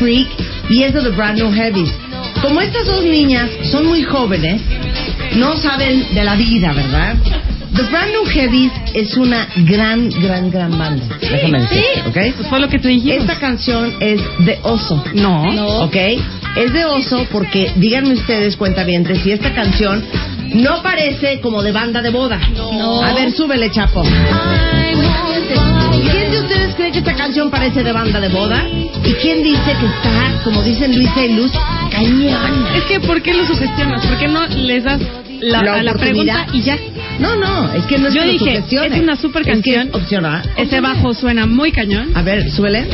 Freak y es de The Brand New Heavies. Como estas dos niñas son muy jóvenes, no saben de la vida, ¿verdad? The Brand New Heavies es una gran, gran, gran banda. Déjame decirte, ¿ok? Pues fue lo que te dijimos. Esta canción es de Oso. No. ¿Ok? Es de oso porque, díganme ustedes, cuentavientes, si esta canción no parece como de banda de boda. No. A ver, súbele, chapo. ¿Quién de ustedes cree que esta canción parece de banda de boda? ¿Y quién dice que está, como dicen Luisa y Luz, cañón? Es que, ¿por qué lo sugestionas? ¿Por qué no les das la, La a la pregunta y ya? No, no, es que no es Yo que dije, es una super Es que canción. es opción A. Ese bajo suena muy cañón. A ver, súbele.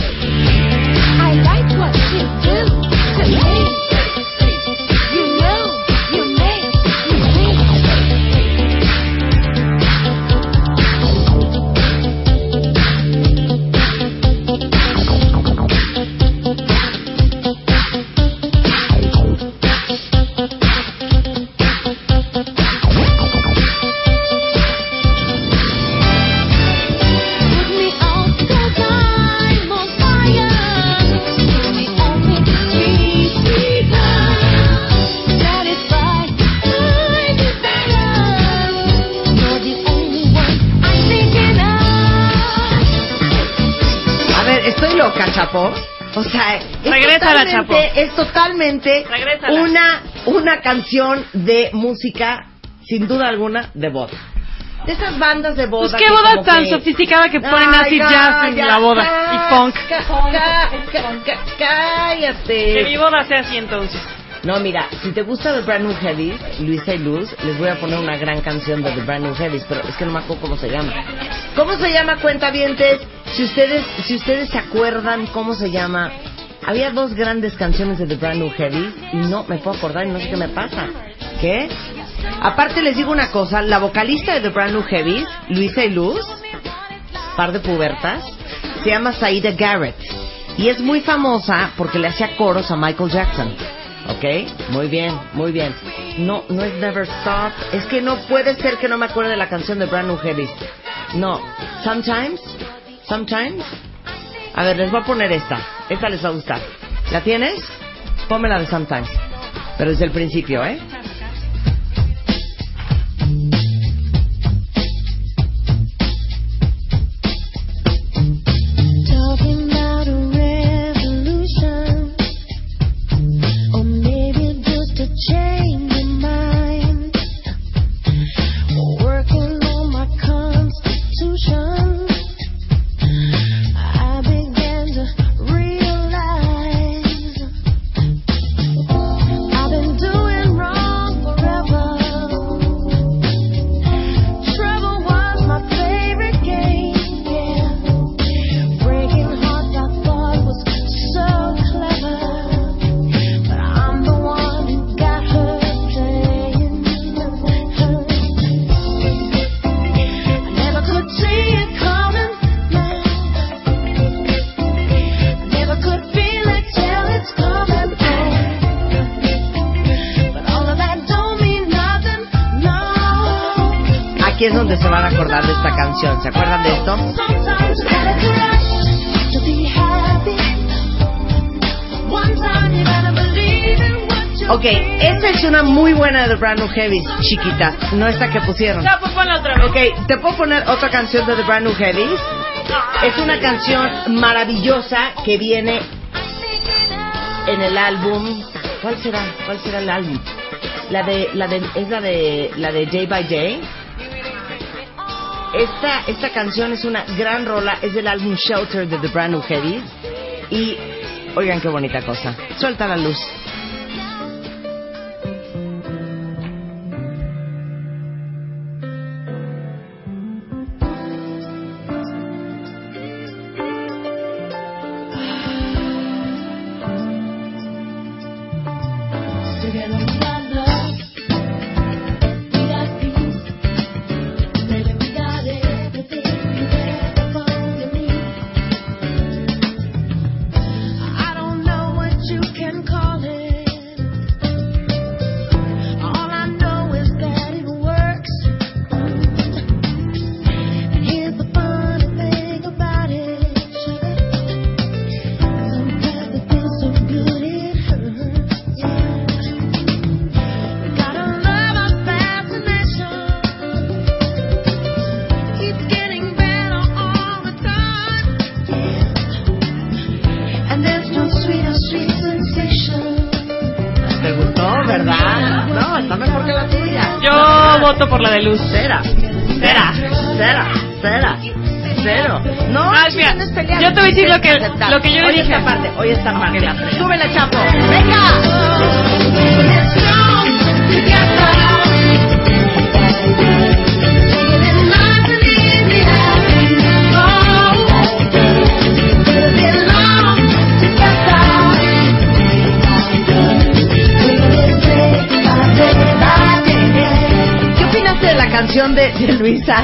Regrésala. una, una canción de música, sin duda alguna, de boda. De esas bandas de boda. Pues qué boda tan que- sofisticada que ponen Ay, acid jazz en la boda y ca- Cállate. Que mi boda sea así entonces. No, mira, si te gusta The Brand New Heavies, Luisa y Luz, les voy a poner una gran canción de The Brand New Heavies, pero es que no me acuerdo cómo se llama. ¿Cómo se llama, cuentavientes? Si ustedes, si ustedes se acuerdan cómo se llama, había dos grandes canciones de The Brand New Heavies y no me puedo acordar y no sé qué me pasa. ¿Qué? Aparte les digo una cosa, la vocalista de The Brand New Heavies, Luisa y Luz, par de pubertas, se llama Saida Garrett. Y es muy famosa porque le hacía coros a Michael Jackson. ¿Ok? Muy bien, muy bien. No, no es Never Stop. Es que no puede ser que no me acuerde de la canción de Brand New Heavies. No. Sometimes. Sometimes. A ver, les voy a poner esta. Esta les va a gustar. ¿La tienes? Ponme la de Sometimes. Pero desde el principio, ¿eh? De The Brand New Heavies, chiquita. No esta que pusieron. Chapo, ponla otra vez. Ok, ¿te puedo poner otra canción de The Brand New Heavies? Es una canción maravillosa que viene en el álbum. ¿Cuál será? ¿Cuál será el álbum? La de, la de, es la de, la de Day by Day. Esta, esta canción es una gran rola, es del álbum Shelter de The Brand New Heavies. Y, oigan qué bonita cosa. Suelta la luz.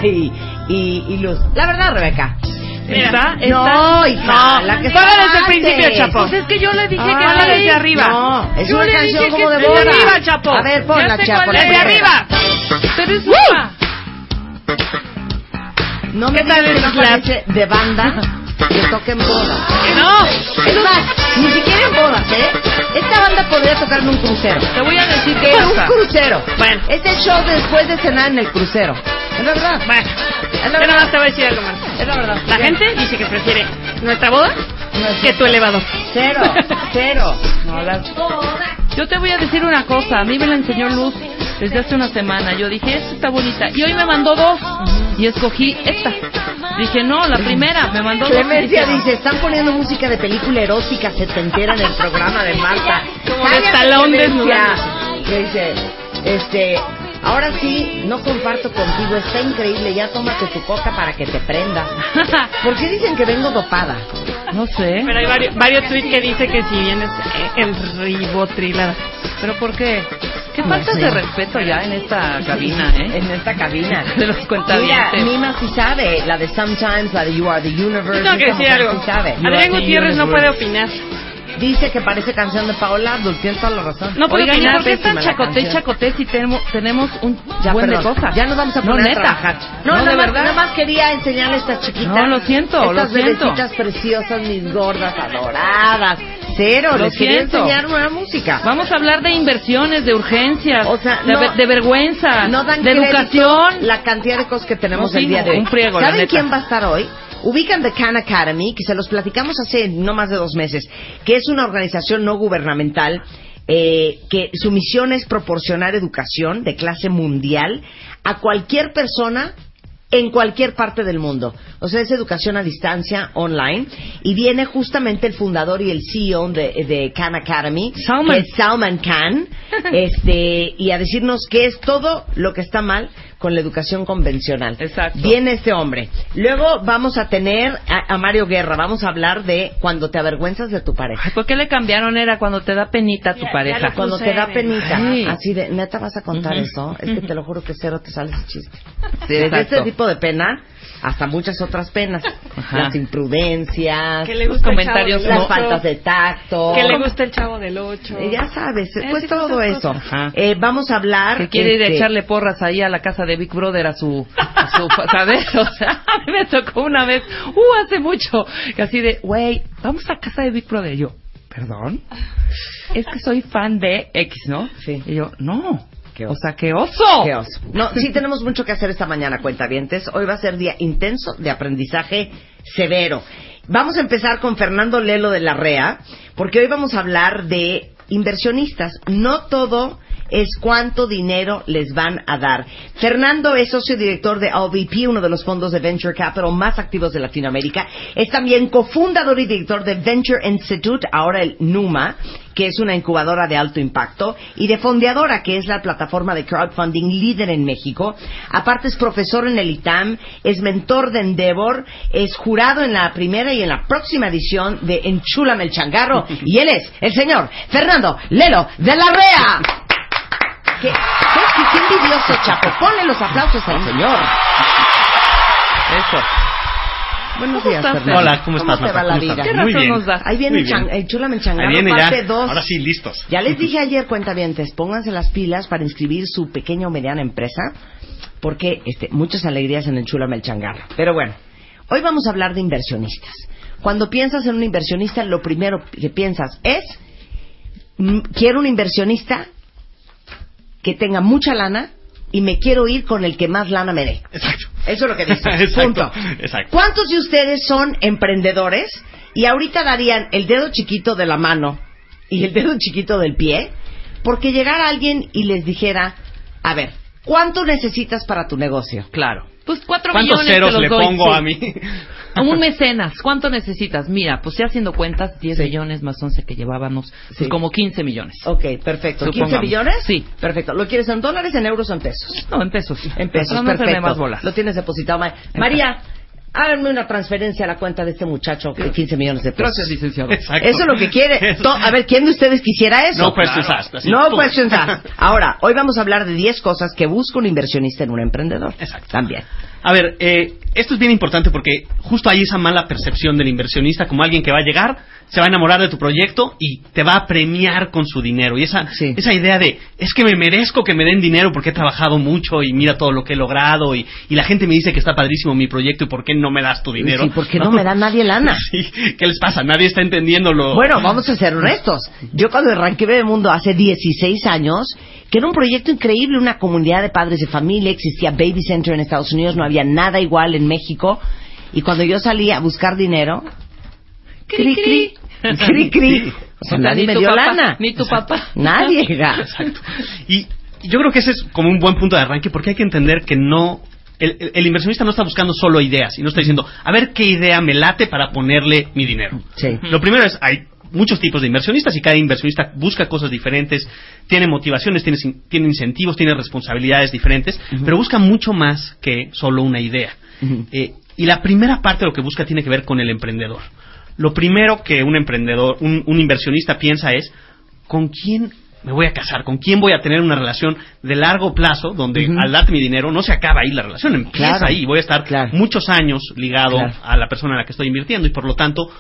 Y, y, y Luz? La verdad, Rebeca. Mira, ¿Está? No, hija, No, la que está desde el principio, Chapo. Pues es que yo le dije que Ay, ponla desde arriba. No, es Yo una le canción dije como que de desde boda. arriba, Chapo. A ver, ponla, Chapo, es. Desde arriba. Pero es. No me ¿Qué tal que de banda que toca en bodas. Que no. Es más, ni siquiera en bodas, ¿eh? Esta banda podría tocar en un crucero. Te voy a decir qué En un crucero. Bueno. Es el show después de cenar en el crucero. Es la verdad. Bueno, Es la yo nada verdad. más te voy a decir algo más. Es la verdad. La gente dice que prefiere nuestra boda No que tu elevador. Cero, cero. No, las... Yo te voy a decir una cosa, a mí me la enseñó Luz desde hace una semana. Yo dije, esta está bonita. Y hoy me mandó dos. Y escogí esta. Dije, no, la primera. Me mandó dos. Clemencia dice, están poniendo música de película erótica setentera en el programa de Marta. Como de talón. Que dice, este, ahora sí, no comparto contigo, está increíble, ya tómate tu coca para que te prenda. ¿Por qué dicen que vengo dopada? No sé. Pero hay varios, varios tweets que dice que si vienes eh, el ribotril. ¿Pero por qué? Qué No falta sé. de respeto ya en esta cabina, ¿eh? En esta cabina. De los Mira, cuentavientes. Mima sí sabe, la de Sometimes, la de You Are the Universe. Tengo que decir algo. sí sabe. Adrián Gutiérrez no puede opinar. Dice que parece canción de Paola Abdul, tienes toda la razón. No puede Oigan, ¿y opinar. por qué están chacoté, chacoté si tenemos, tenemos un Ya, buen perdón. de cosas? Ya nos vamos a No, poner a neta. trabajar. No, No, nada, de más, verdad. nada más quería enseñarle a estas chiquitas. No, lo siento, Estas lo siento. bebecitas preciosas, mis gordas, adoradas. Cero, Lo les quería enseñar nueva música. Vamos a hablar de inversiones, de urgencias, O sea, de, no- de vergüenza, no dan de educación. la cantidad de cosas que tenemos No, el día no, de hoy. un friego, la ¿Saben quién va a estar hoy? Ubican The Khan Academy, que se los platicamos hace no más de dos meses, que es una organización no gubernamental eh, que su misión es proporcionar educación de clase mundial a cualquier persona en cualquier parte del mundo. O sea, es educación a distancia, online. Y viene justamente el fundador y el CEO de, de Khan Academy, Salman. que es Salman Khan, este, y a decirnos qué es todo lo que está mal con la educación convencional. Exacto. Viene este hombre. Luego vamos a tener a, a Mario Guerra. Vamos a hablar de cuando te avergüenzas de tu pareja. Ay, ¿Por qué le cambiaron? Era cuando te da penita tu Ya, pareja. ya Cuando te da en- penita, Ay. así de, neta vas a contar eso, es que te lo juro que cero te sale ese chiste. Sí, exacto. este tipo de pena hasta muchas otras penas, Ajá. las imprudencias, Que le gusta el comentarios las faltas de tacto, Que le gusta el chavo del 8. Eh, ya sabes, Eh, pues todo eso. Eh, vamos a hablar. que quiere ir a este, echarle porras ahí a la casa de Big Brother a su, a su ¿sabes? O sea, a mí me tocó una vez, uh, hace mucho, que así de, güey, vamos a casa de Big Brother. Y yo, perdón, es que soy fan de X, ¿no? Sí. Y yo, no. Qué o sea, qué oso. Qué oso. No, sí tenemos mucho que hacer esta mañana, cuentavientes. Hoy va a ser día intenso de aprendizaje severo. Vamos a empezar con Fernando Lelo de la REA, porque hoy vamos a hablar de inversionistas. No todo es cuánto dinero les van a dar. Fernando es socio director de OVP, uno de los fondos de Venture Capital más activos de Latinoamérica. Es también cofundador y director de Venture Institute, ahora el NUMA, que es una incubadora de alto impacto, y de Fondeadora, que es la plataforma de crowdfunding líder en México. Aparte es profesor en el ITAM, es mentor de Endeavor, es jurado en la primera y en la próxima edición de Enchúlame el Changarro, y él es el señor Fernando Lelo de la REA. ¿Qué, ¿Sabes qué? Qué envidioso, Chapo. Ponle los aplausos al señor. Eso. Buenos ¿Cómo días, estás, Fernando. Hola, ¿cómo estás, te va la ¿Cómo vida? ¿Qué Muy razón bien. nos das? Ahí viene Muy bien. Chan- el Chúlame el Ahí Changarro, viene parte ya. 2. Ahora sí, listos. Ya les dije ayer, cuentavientes, pónganse las pilas para inscribir su pequeña o mediana empresa, porque este, muchas alegrías en el Chúlame el Changarro. Pero bueno, hoy vamos a hablar de inversionistas. Cuando piensas en un inversionista, lo primero que piensas es, mm, quiero un inversionista que tenga mucha lana y me quiero ir con el que más lana me dé. Exacto. Eso es lo que dice. Exacto, Punto. exacto. ¿Cuántos de ustedes son emprendedores y ahorita darían el dedo chiquito de la mano y el dedo chiquito del pie porque llegara alguien y les dijera, a ver, ¿cuánto necesitas para tu negocio? Claro. Pues cuatro ¿Cuántos millones ceros te los le doy, pongo sí. a mí? Un mecenas, ¿cuánto necesitas? Mira, pues ya haciendo cuentas, 10 Sí. millones más 11 que llevábamos, pues Sí. como 15 millones. Ok, perfecto. ¿15 Supongamos. millones? Sí. Perfecto. ¿Lo quieres en dólares, en euros o en pesos? No, en pesos. En pesos, no hacerme perfecto. más bolas. Lo tienes depositado. Ma- María, háganme una transferencia a la cuenta de este muchacho de 15 millones de pesos. Gracias, licenciado. Exacto. Eso es lo que quiere. To- A ver, ¿quién de ustedes quisiera eso? No questions asked, así, No pum. questions asked. Ahora, hoy vamos a hablar de 10 cosas que busca un inversionista en un emprendedor. Exacto. También. A ver, eh, esto es bien importante porque justo hay esa mala percepción del inversionista como alguien que va a llegar, se va a enamorar de tu proyecto y te va a premiar con su dinero. Y esa, Sí. esa idea de, es que me merezco que me den dinero porque he trabajado mucho y mira todo lo que he logrado y, y la gente me dice que está padrísimo mi proyecto y por qué no me das tu dinero. Sí, porque no me da nadie lana. Sí, ¿Qué les pasa? Nadie está entendiendo lo... Bueno, vamos a ser honestos. Yo cuando arranqué Bebemundo hace 16 años, que era un proyecto increíble, una comunidad de padres de familia, existía Baby Center en Estados Unidos, no había nada igual en México. Y cuando yo salí a buscar dinero, cri cri, cri cri. O sea, nadie ni me tu dio papá, lana. ni tu papá. Nadie. Exacto. Y yo creo que ese es como un buen punto de arranque porque hay que entender que no... El, el- el inversionista no está buscando solo ideas y no está diciendo, a ver qué idea me late para ponerle mi dinero. Sí. Lo primero es, hay muchos tipos de inversionistas y cada inversionista busca cosas diferentes, tiene motivaciones, tiene, incentivos, tiene responsabilidades diferentes, pero busca mucho más que solo una idea. Eh, y la primera parte de lo que busca tiene que ver con el emprendedor. Lo primero que un emprendedor, un, un inversionista piensa es, ¿con quién me voy a casar? ¿Con quién voy a tener una relación de largo plazo donde al darte mi dinero no se acaba ahí la relación, empieza Claro. ahí, voy a estar Claro. muchos años ligado Claro. a la persona en la que estoy invirtiendo y por lo tanto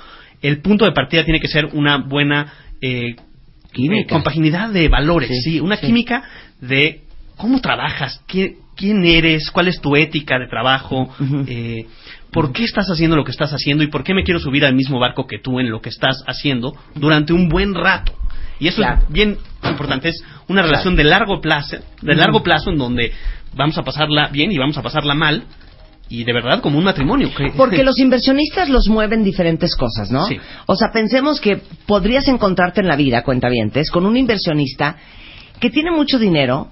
el punto de partida tiene que ser una buena eh, Química. eh, compaginidad de valores, Sí, sí, una sí. química de cómo trabajas, qué- quién eres, cuál es tu ética de trabajo, eh, por qué estás haciendo lo que estás haciendo y por qué me quiero subir al mismo barco que tú en lo que estás haciendo durante un buen rato. Y eso Claro. es bien importante, es una relación de largo plazo, de largo plazo en donde vamos a pasarla bien y vamos a pasarla mal y de verdad como un matrimonio. que- Porque los inversionistas los mueven diferentes cosas, ¿no? Sí. O sea, pensemos que podrías encontrarte en la vida, cuentavientes, con un inversionista que tiene mucho dinero,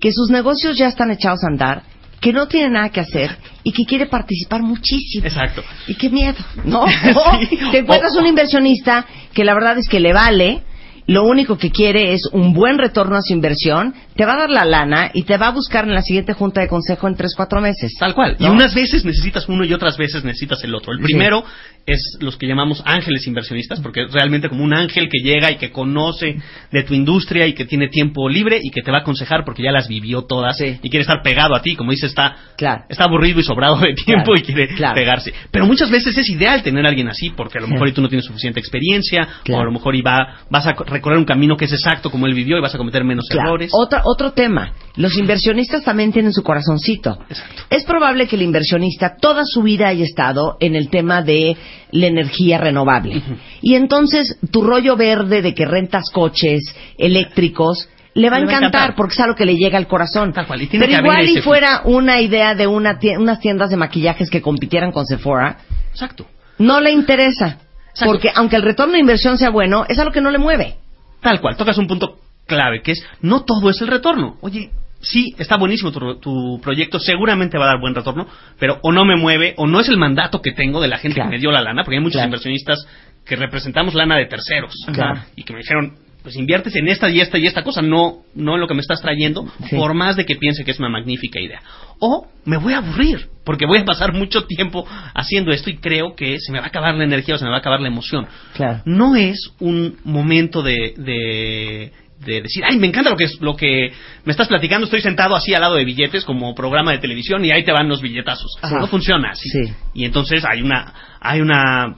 que sus negocios ya están echados a andar, que no tiene nada que hacer y que quiere participar muchísimo. Exacto. Y qué miedo, ¿no? Sí. Te encuentras O- un inversionista que la verdad es que le vale, lo único que quiere es un buen retorno a su inversión, te va a dar la lana y te va a buscar en la siguiente junta de consejo en tres, cuatro meses. Tal cual. Y unas veces necesitas uno y otras veces necesitas el otro. El Sí. primero es los que llamamos ángeles inversionistas, porque es realmente como un ángel que llega y que conoce de tu industria y que tiene tiempo libre y que te va a aconsejar porque ya las vivió todas Sí. y quiere estar pegado a ti. Como dice, está, Claro. está aburrido y sobrado de tiempo Claro, y quiere claro. pegarse. Pero muchas veces es ideal tener a alguien así, porque a lo mejor y tú no tienes suficiente experiencia, o a lo mejor y va, vas a co- recorrer un camino que es exacto como él vivió y vas a cometer menos errores. Otra, otro tema. Los inversionistas también tienen su corazoncito. Exacto. Es probable que el inversionista toda su vida haya estado en el tema de la energía renovable. Y entonces tu rollo verde de que rentas coches eléctricos le va a Le va a encantar, porque es algo que le llega al corazón. Tal cual, y tiene Pero igual y fuera una idea de una unas tiendas de maquillajes que compitieran con Sephora, Exacto. no le interesa. Exacto. Porque aunque el retorno de inversión sea bueno, es algo que no le mueve. Tal cual, tocas un punto clave, que es no todo es el retorno. Oye, sí, está buenísimo tu, tu proyecto, seguramente va a dar buen retorno, pero o no me mueve, o no es el mandato que tengo de la gente Claro. que me dio la lana, porque hay muchos Claro. inversionistas que representamos lana de terceros. Claro. Y que me dijeron, pues inviertes en esta y esta y esta cosa, no, no en lo que me estás trayendo, Sí. por más de que piense que es una magnífica idea. O me voy a aburrir, porque voy a pasar mucho tiempo haciendo esto y creo que se me va a acabar la energía o se me va a acabar la emoción Claro. no es un momento de, de, de decir, ay, me encanta lo que, es, lo que me estás platicando, estoy sentado así al lado de billetes como programa de televisión y ahí te van los billetazos. Ajá. No funciona así. Sí. Y entonces hay una, hay una,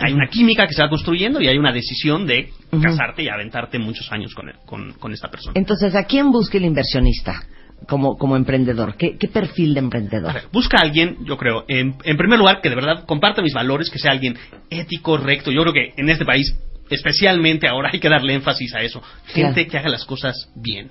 hay una química que se va construyendo y hay una decisión de casarte y aventarte muchos años con, con, con esta persona. Entonces, ¿a quién busca el inversionista como, como emprendedor? ¿Qué, qué perfil de emprendedor? A ver, busca a alguien, yo creo, en, en primer lugar, que de verdad comparta mis valores, que sea alguien ético, recto. Yo creo que en este país, especialmente ahora, hay que darle énfasis a eso. Gente Claro. que haga las cosas bien.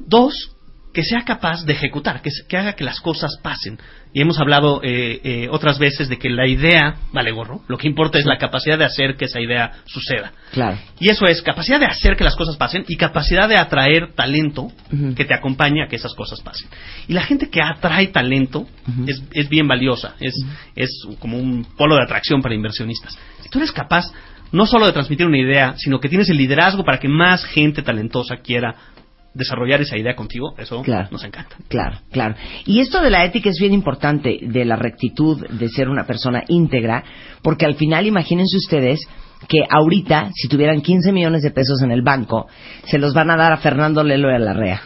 Dos, que sea capaz de ejecutar, que, haga que las cosas pasen. Y hemos hablado eh, eh, otras veces de que la idea vale gorro. Lo que importa es la capacidad de hacer que esa idea suceda. Claro. Y eso es capacidad de hacer que las cosas pasen y capacidad de atraer talento que te acompañe a que esas cosas pasen. Y la gente que atrae talento es, es bien valiosa, es, es como un polo de atracción para inversionistas. Si tú eres capaz no solo de transmitir una idea, sino que tienes el liderazgo para que más gente talentosa quiera desarrollar esa idea contigo, eso Claro. nos encanta. Claro, claro. Y esto de la ética es bien importante, de la rectitud, de ser una persona íntegra, porque al final imagínense ustedes que ahorita, si tuvieran 15 millones de pesos en el banco, se los van a dar a Fernando Lelo y a Larrea.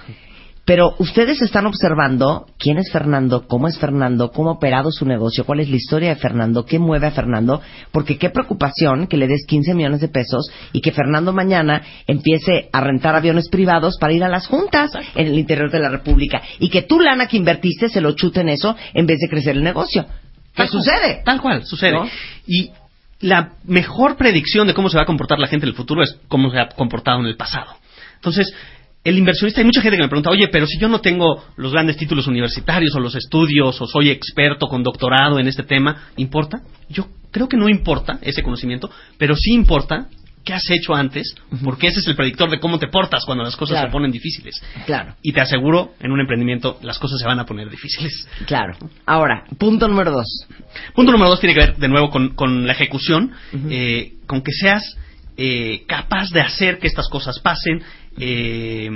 Pero ustedes están observando quién es Fernando, cómo es Fernando, cómo ha operado su negocio, cuál es la historia de Fernando, qué mueve a Fernando, porque qué preocupación que le des 15 millones de pesos y que Fernando mañana empiece a rentar aviones privados para ir a las juntas en el interior de la República y que tu lana que invertiste se lo chute en eso en vez de crecer el negocio. ¿Qué Tal cual, sucede? Tal cual, sucede. ¿No? Y la mejor predicción de cómo se va a comportar la gente en el futuro es cómo se ha comportado en el pasado. Entonces, el inversionista, hay mucha gente que me pregunta, oye, pero si yo no tengo los grandes títulos universitarios o los estudios o soy experto con doctorado en este tema, ¿importa? Yo creo que no importa ese conocimiento, pero sí importa qué has hecho antes, porque ese es el predictor de cómo te portas cuando las cosas Claro. se ponen difíciles. Claro, Y te aseguro, en un emprendimiento las cosas se van a poner difíciles. claro. Ahora, punto número dos. Punto número dos tiene que ver de nuevo con, con la ejecución, eh, con que seas eh, capaz de hacer que estas cosas pasen, eh,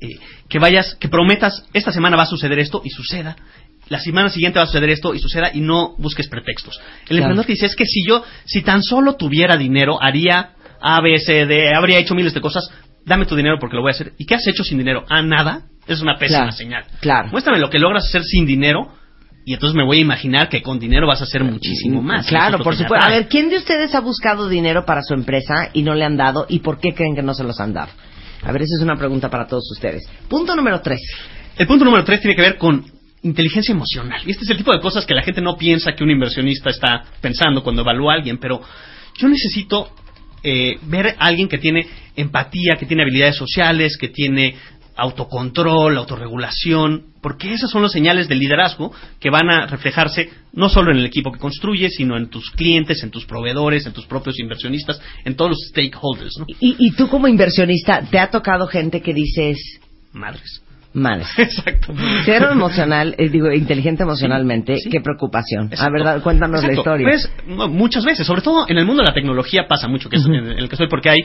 eh, que vayas, que prometas, esta semana va a suceder esto y suceda. La semana siguiente va a suceder esto y suceda y no busques pretextos. El Claro. emprendedor que dice es que si yo, si tan solo tuviera dinero, haría A, B, C, D, habría hecho miles de cosas, dame tu dinero porque lo voy a hacer. ¿Y qué has hecho sin dinero? Ah, nada. Es una pésima Claro, señal. claro. Muéstrame lo que logras hacer sin dinero y entonces me voy a imaginar que con dinero vas a hacer muchísimo más. Eso Claro, por supuesto. A ver, ¿quién de ustedes ha buscado dinero para su empresa y no le han dado? ¿Y por qué creen que no se los han dado? A ver, esa es una pregunta para todos ustedes. Punto número tres. El punto número tres tiene que ver con inteligencia emocional. Y este es el tipo de cosas que la gente no piensa que un inversionista está pensando cuando evalúa a alguien, pero yo necesito eh, ver a alguien que tiene empatía, que tiene habilidades sociales, que tiene autocontrol, autorregulación, porque esas son las señales del liderazgo que van a reflejarse no solo en el equipo que construye, sino en tus clientes, en tus proveedores, en tus propios inversionistas, en todos los stakeholders, ¿no? Y, y tú como inversionista, ¿te ha tocado gente que dices, Madres. madre, Exacto. cero emocional, eh, digo, inteligente emocionalmente, Sí, sí. qué preocupación? A Exacto. verdad, cuéntanos la historia. Pues, muchas veces, sobre todo en el mundo de la tecnología pasa mucho, que es en el que estoy, porque hay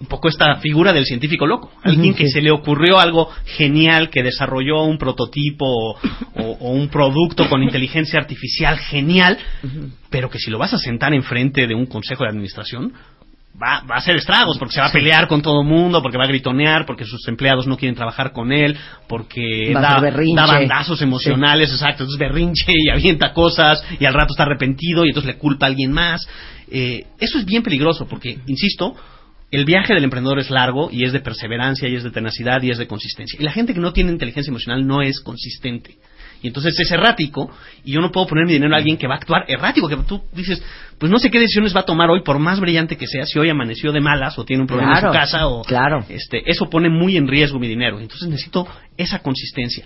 un poco esta figura del científico loco. Alguien que se le ocurrió algo genial, que desarrolló un prototipo o, un producto con inteligencia artificial genial, pero que si lo vas a sentar enfrente de un consejo de administración, va, va a hacer estragos, porque se va a pelear con todo el mundo, porque va a gritonear, porque sus empleados no quieren trabajar con él, porque da, da bandazos emocionales, exacto, entonces berrinche y avienta cosas y al rato está arrepentido y entonces le culpa a alguien más. Eh, eso es bien peligroso porque, insisto, el viaje del emprendedor es largo y es de perseverancia y es de tenacidad y es de consistencia. Y la gente que no tiene inteligencia emocional no es consistente. Y entonces es errático y yo no puedo poner mi dinero a alguien que va a actuar errático, que tú dices, pues no sé qué decisiones va a tomar hoy, por más brillante que sea, si hoy amaneció de malas o tiene un problema Claro, en su casa o claro. este, eso pone muy en riesgo mi dinero. Entonces necesito esa consistencia.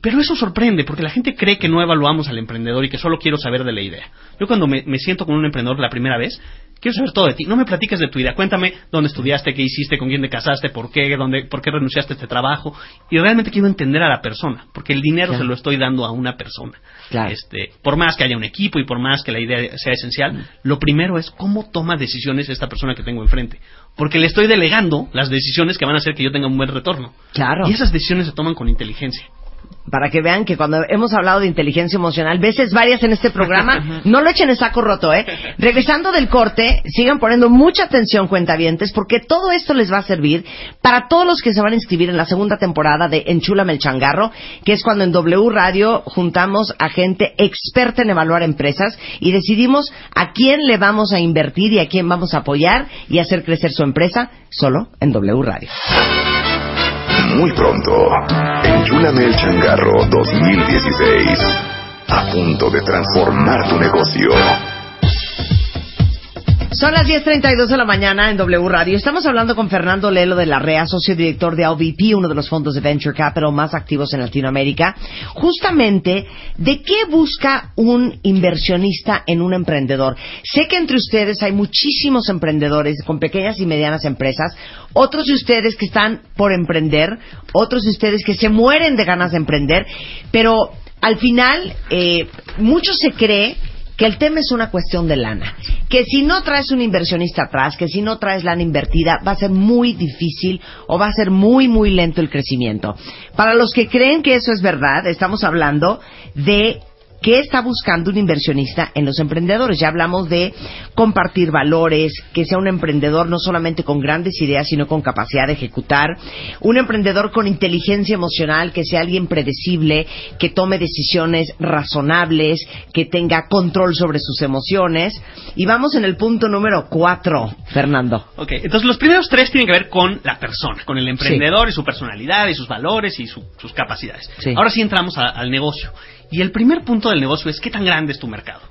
Pero eso sorprende, porque la gente cree que no evaluamos al emprendedor y que solo quiero saber de la idea. Yo cuando me, me siento con un emprendedor la primera vez, quiero saber todo de ti. No me platiques de tu idea. Cuéntame dónde estudiaste, qué hiciste, con quién te casaste, por qué, dónde, por qué renunciaste a este trabajo. Y realmente quiero entender a la persona, porque el dinero Claro. se lo estoy dando a una persona. Claro. Este, por más que haya un equipo y por más que la idea sea Mm. esencial, lo primero es cómo toma decisiones esta persona que tengo enfrente. Porque le estoy delegando las decisiones que van a hacer que yo tenga un buen retorno. Claro. Y esas decisiones se toman con inteligencia. Para que vean que cuando hemos hablado de inteligencia emocional, veces varias en este programa, no lo echen en saco roto, ¿eh? Regresando del corte, sigan poniendo mucha atención, cuentavientes, porque todo esto les va a servir para todos los que se van a inscribir en la segunda temporada de Enchúlame el Changarro, que es cuando en W Radio juntamos a gente experta en evaluar empresas y decidimos a quién le vamos a invertir y a quién vamos a apoyar y hacer crecer su empresa solo en W Radio. Muy pronto, Enchúlame el Changarro 2016. A punto de transformar tu negocio. Son las 10.32 de la mañana en W Radio. Estamos hablando con Fernando Lelo de la REA, socio director de AVP, uno de los fondos de Venture Capital más activos en Latinoamérica. Justamente, ¿de qué busca un inversionista en un emprendedor? Sé que entre ustedes hay muchísimos emprendedores con pequeñas y medianas empresas, otros de ustedes que están por emprender, otros de ustedes que se mueren de ganas de emprender, pero al final, eh, mucho se cree que el tema es una cuestión de lana. Que si no traes un inversionista atrás, que si no traes lana invertida, va a ser muy difícil o va a ser muy, muy lento el crecimiento. Para los que creen que eso es verdad, estamos hablando de qué está buscando un inversionista en los emprendedores. Ya hablamos de compartir valores, que sea un emprendedor no solamente con grandes ideas, sino con capacidad de ejecutar. Un emprendedor con inteligencia emocional, que sea alguien predecible, que tome decisiones razonables, que tenga control sobre sus emociones. Y vamos en el punto número cuatro, Fernando. Ok, entonces los primeros tres tienen que ver con la persona, con el emprendedor y su personalidad y sus valores y su- sus capacidades. Sí. Ahora sí entramos a- al negocio. Y el primer punto del negocio es qué tan grande es tu mercado.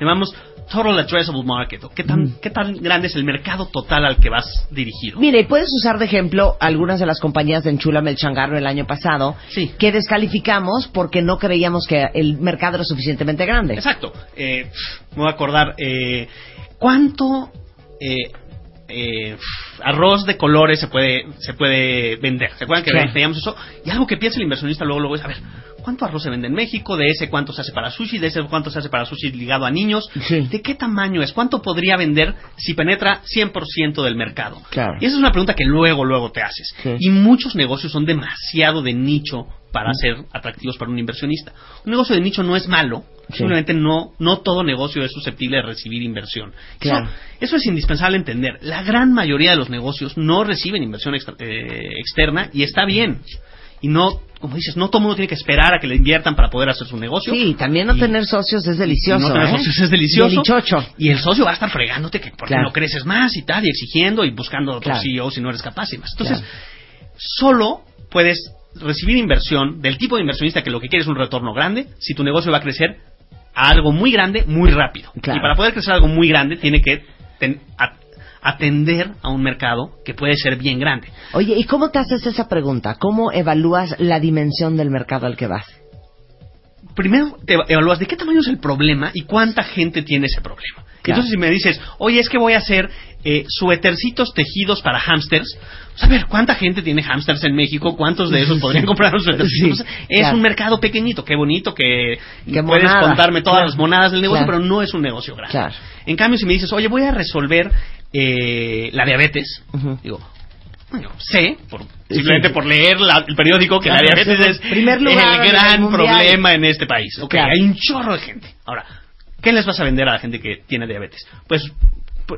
Llamamos Total Addressable Market, o qué tan, Mm. qué tan grande es el mercado total al que vas dirigido. Mire, puedes usar de ejemplo algunas de las compañías de Enchúlame el Changarro el año pasado Sí. que descalificamos porque no creíamos que el mercado era suficientemente grande. Exacto. Eh, me voy a acordar, eh, ¿cuánto eh, eh, arroz de colores se puede se puede vender? ¿Se acuerdan que Claro. veíamos eso? Y algo que piensa el inversionista luego, luego es, a ver, ¿cuánto arroz se vende en México? ¿De ese cuánto se hace para sushi? ¿De ese cuánto se hace para sushi ligado a niños? Sí. ¿De qué tamaño es? ¿Cuánto podría vender si penetra 100% del mercado? Claro. Y esa es una pregunta que luego, luego te haces. Sí. Y muchos negocios son demasiado de nicho para ser atractivos para un inversionista. Un negocio de nicho no es malo, simplemente no, no todo negocio es susceptible de recibir inversión. Claro. Eso, eso es indispensable entender. La gran mayoría de los negocios no reciben inversión extra- eh, externa y está bien. Y no, como dices, no todo el mundo tiene que esperar a que le inviertan para poder hacer su negocio. Sí, también no Y- tener socios es delicioso. y no tener ¿eh? socios es delicioso. Y el socio va a estar fregándote que por qué Claro. no creces más y tal, y exigiendo y buscando otros Claro. CEO si no eres capaz y más. Entonces, Claro. solo puedes recibir inversión del tipo de inversionista que lo que quiere es un retorno grande si tu negocio va a crecer a algo muy grande muy rápido. Y para poder crecer algo muy grande tiene que ten- a- atender a un mercado que puede ser bien grande. Oye, ¿y cómo te haces esa pregunta? ¿Cómo evalúas la dimensión del mercado al que vas? primero te evalúas de qué tamaño es el problema y cuánta gente tiene ese problema. Claro. Entonces, si me dices, oye, es que voy a hacer eh, suétercitos tejidos para hámsters, pues, a ver, ¿cuánta gente tiene hámsters en México? ¿Cuántos de esos podrían comprar un suétercito? Sí, Pues, es claro. un mercado pequeñito, qué bonito que Qué puedes monada, contarme todas claro. las monadas del negocio, pero no es un negocio grande. En cambio, si me dices, oye, voy a resolver eh, la diabetes, Ujú. digo, bueno, sé, por, simplemente por leer la- el periódico, que la diabetes es primer lugar a el gran problema en este país. Ok, Claro. hay un chorro de gente. Ahora, ¿qué les vas a vender a la gente que tiene diabetes? Pues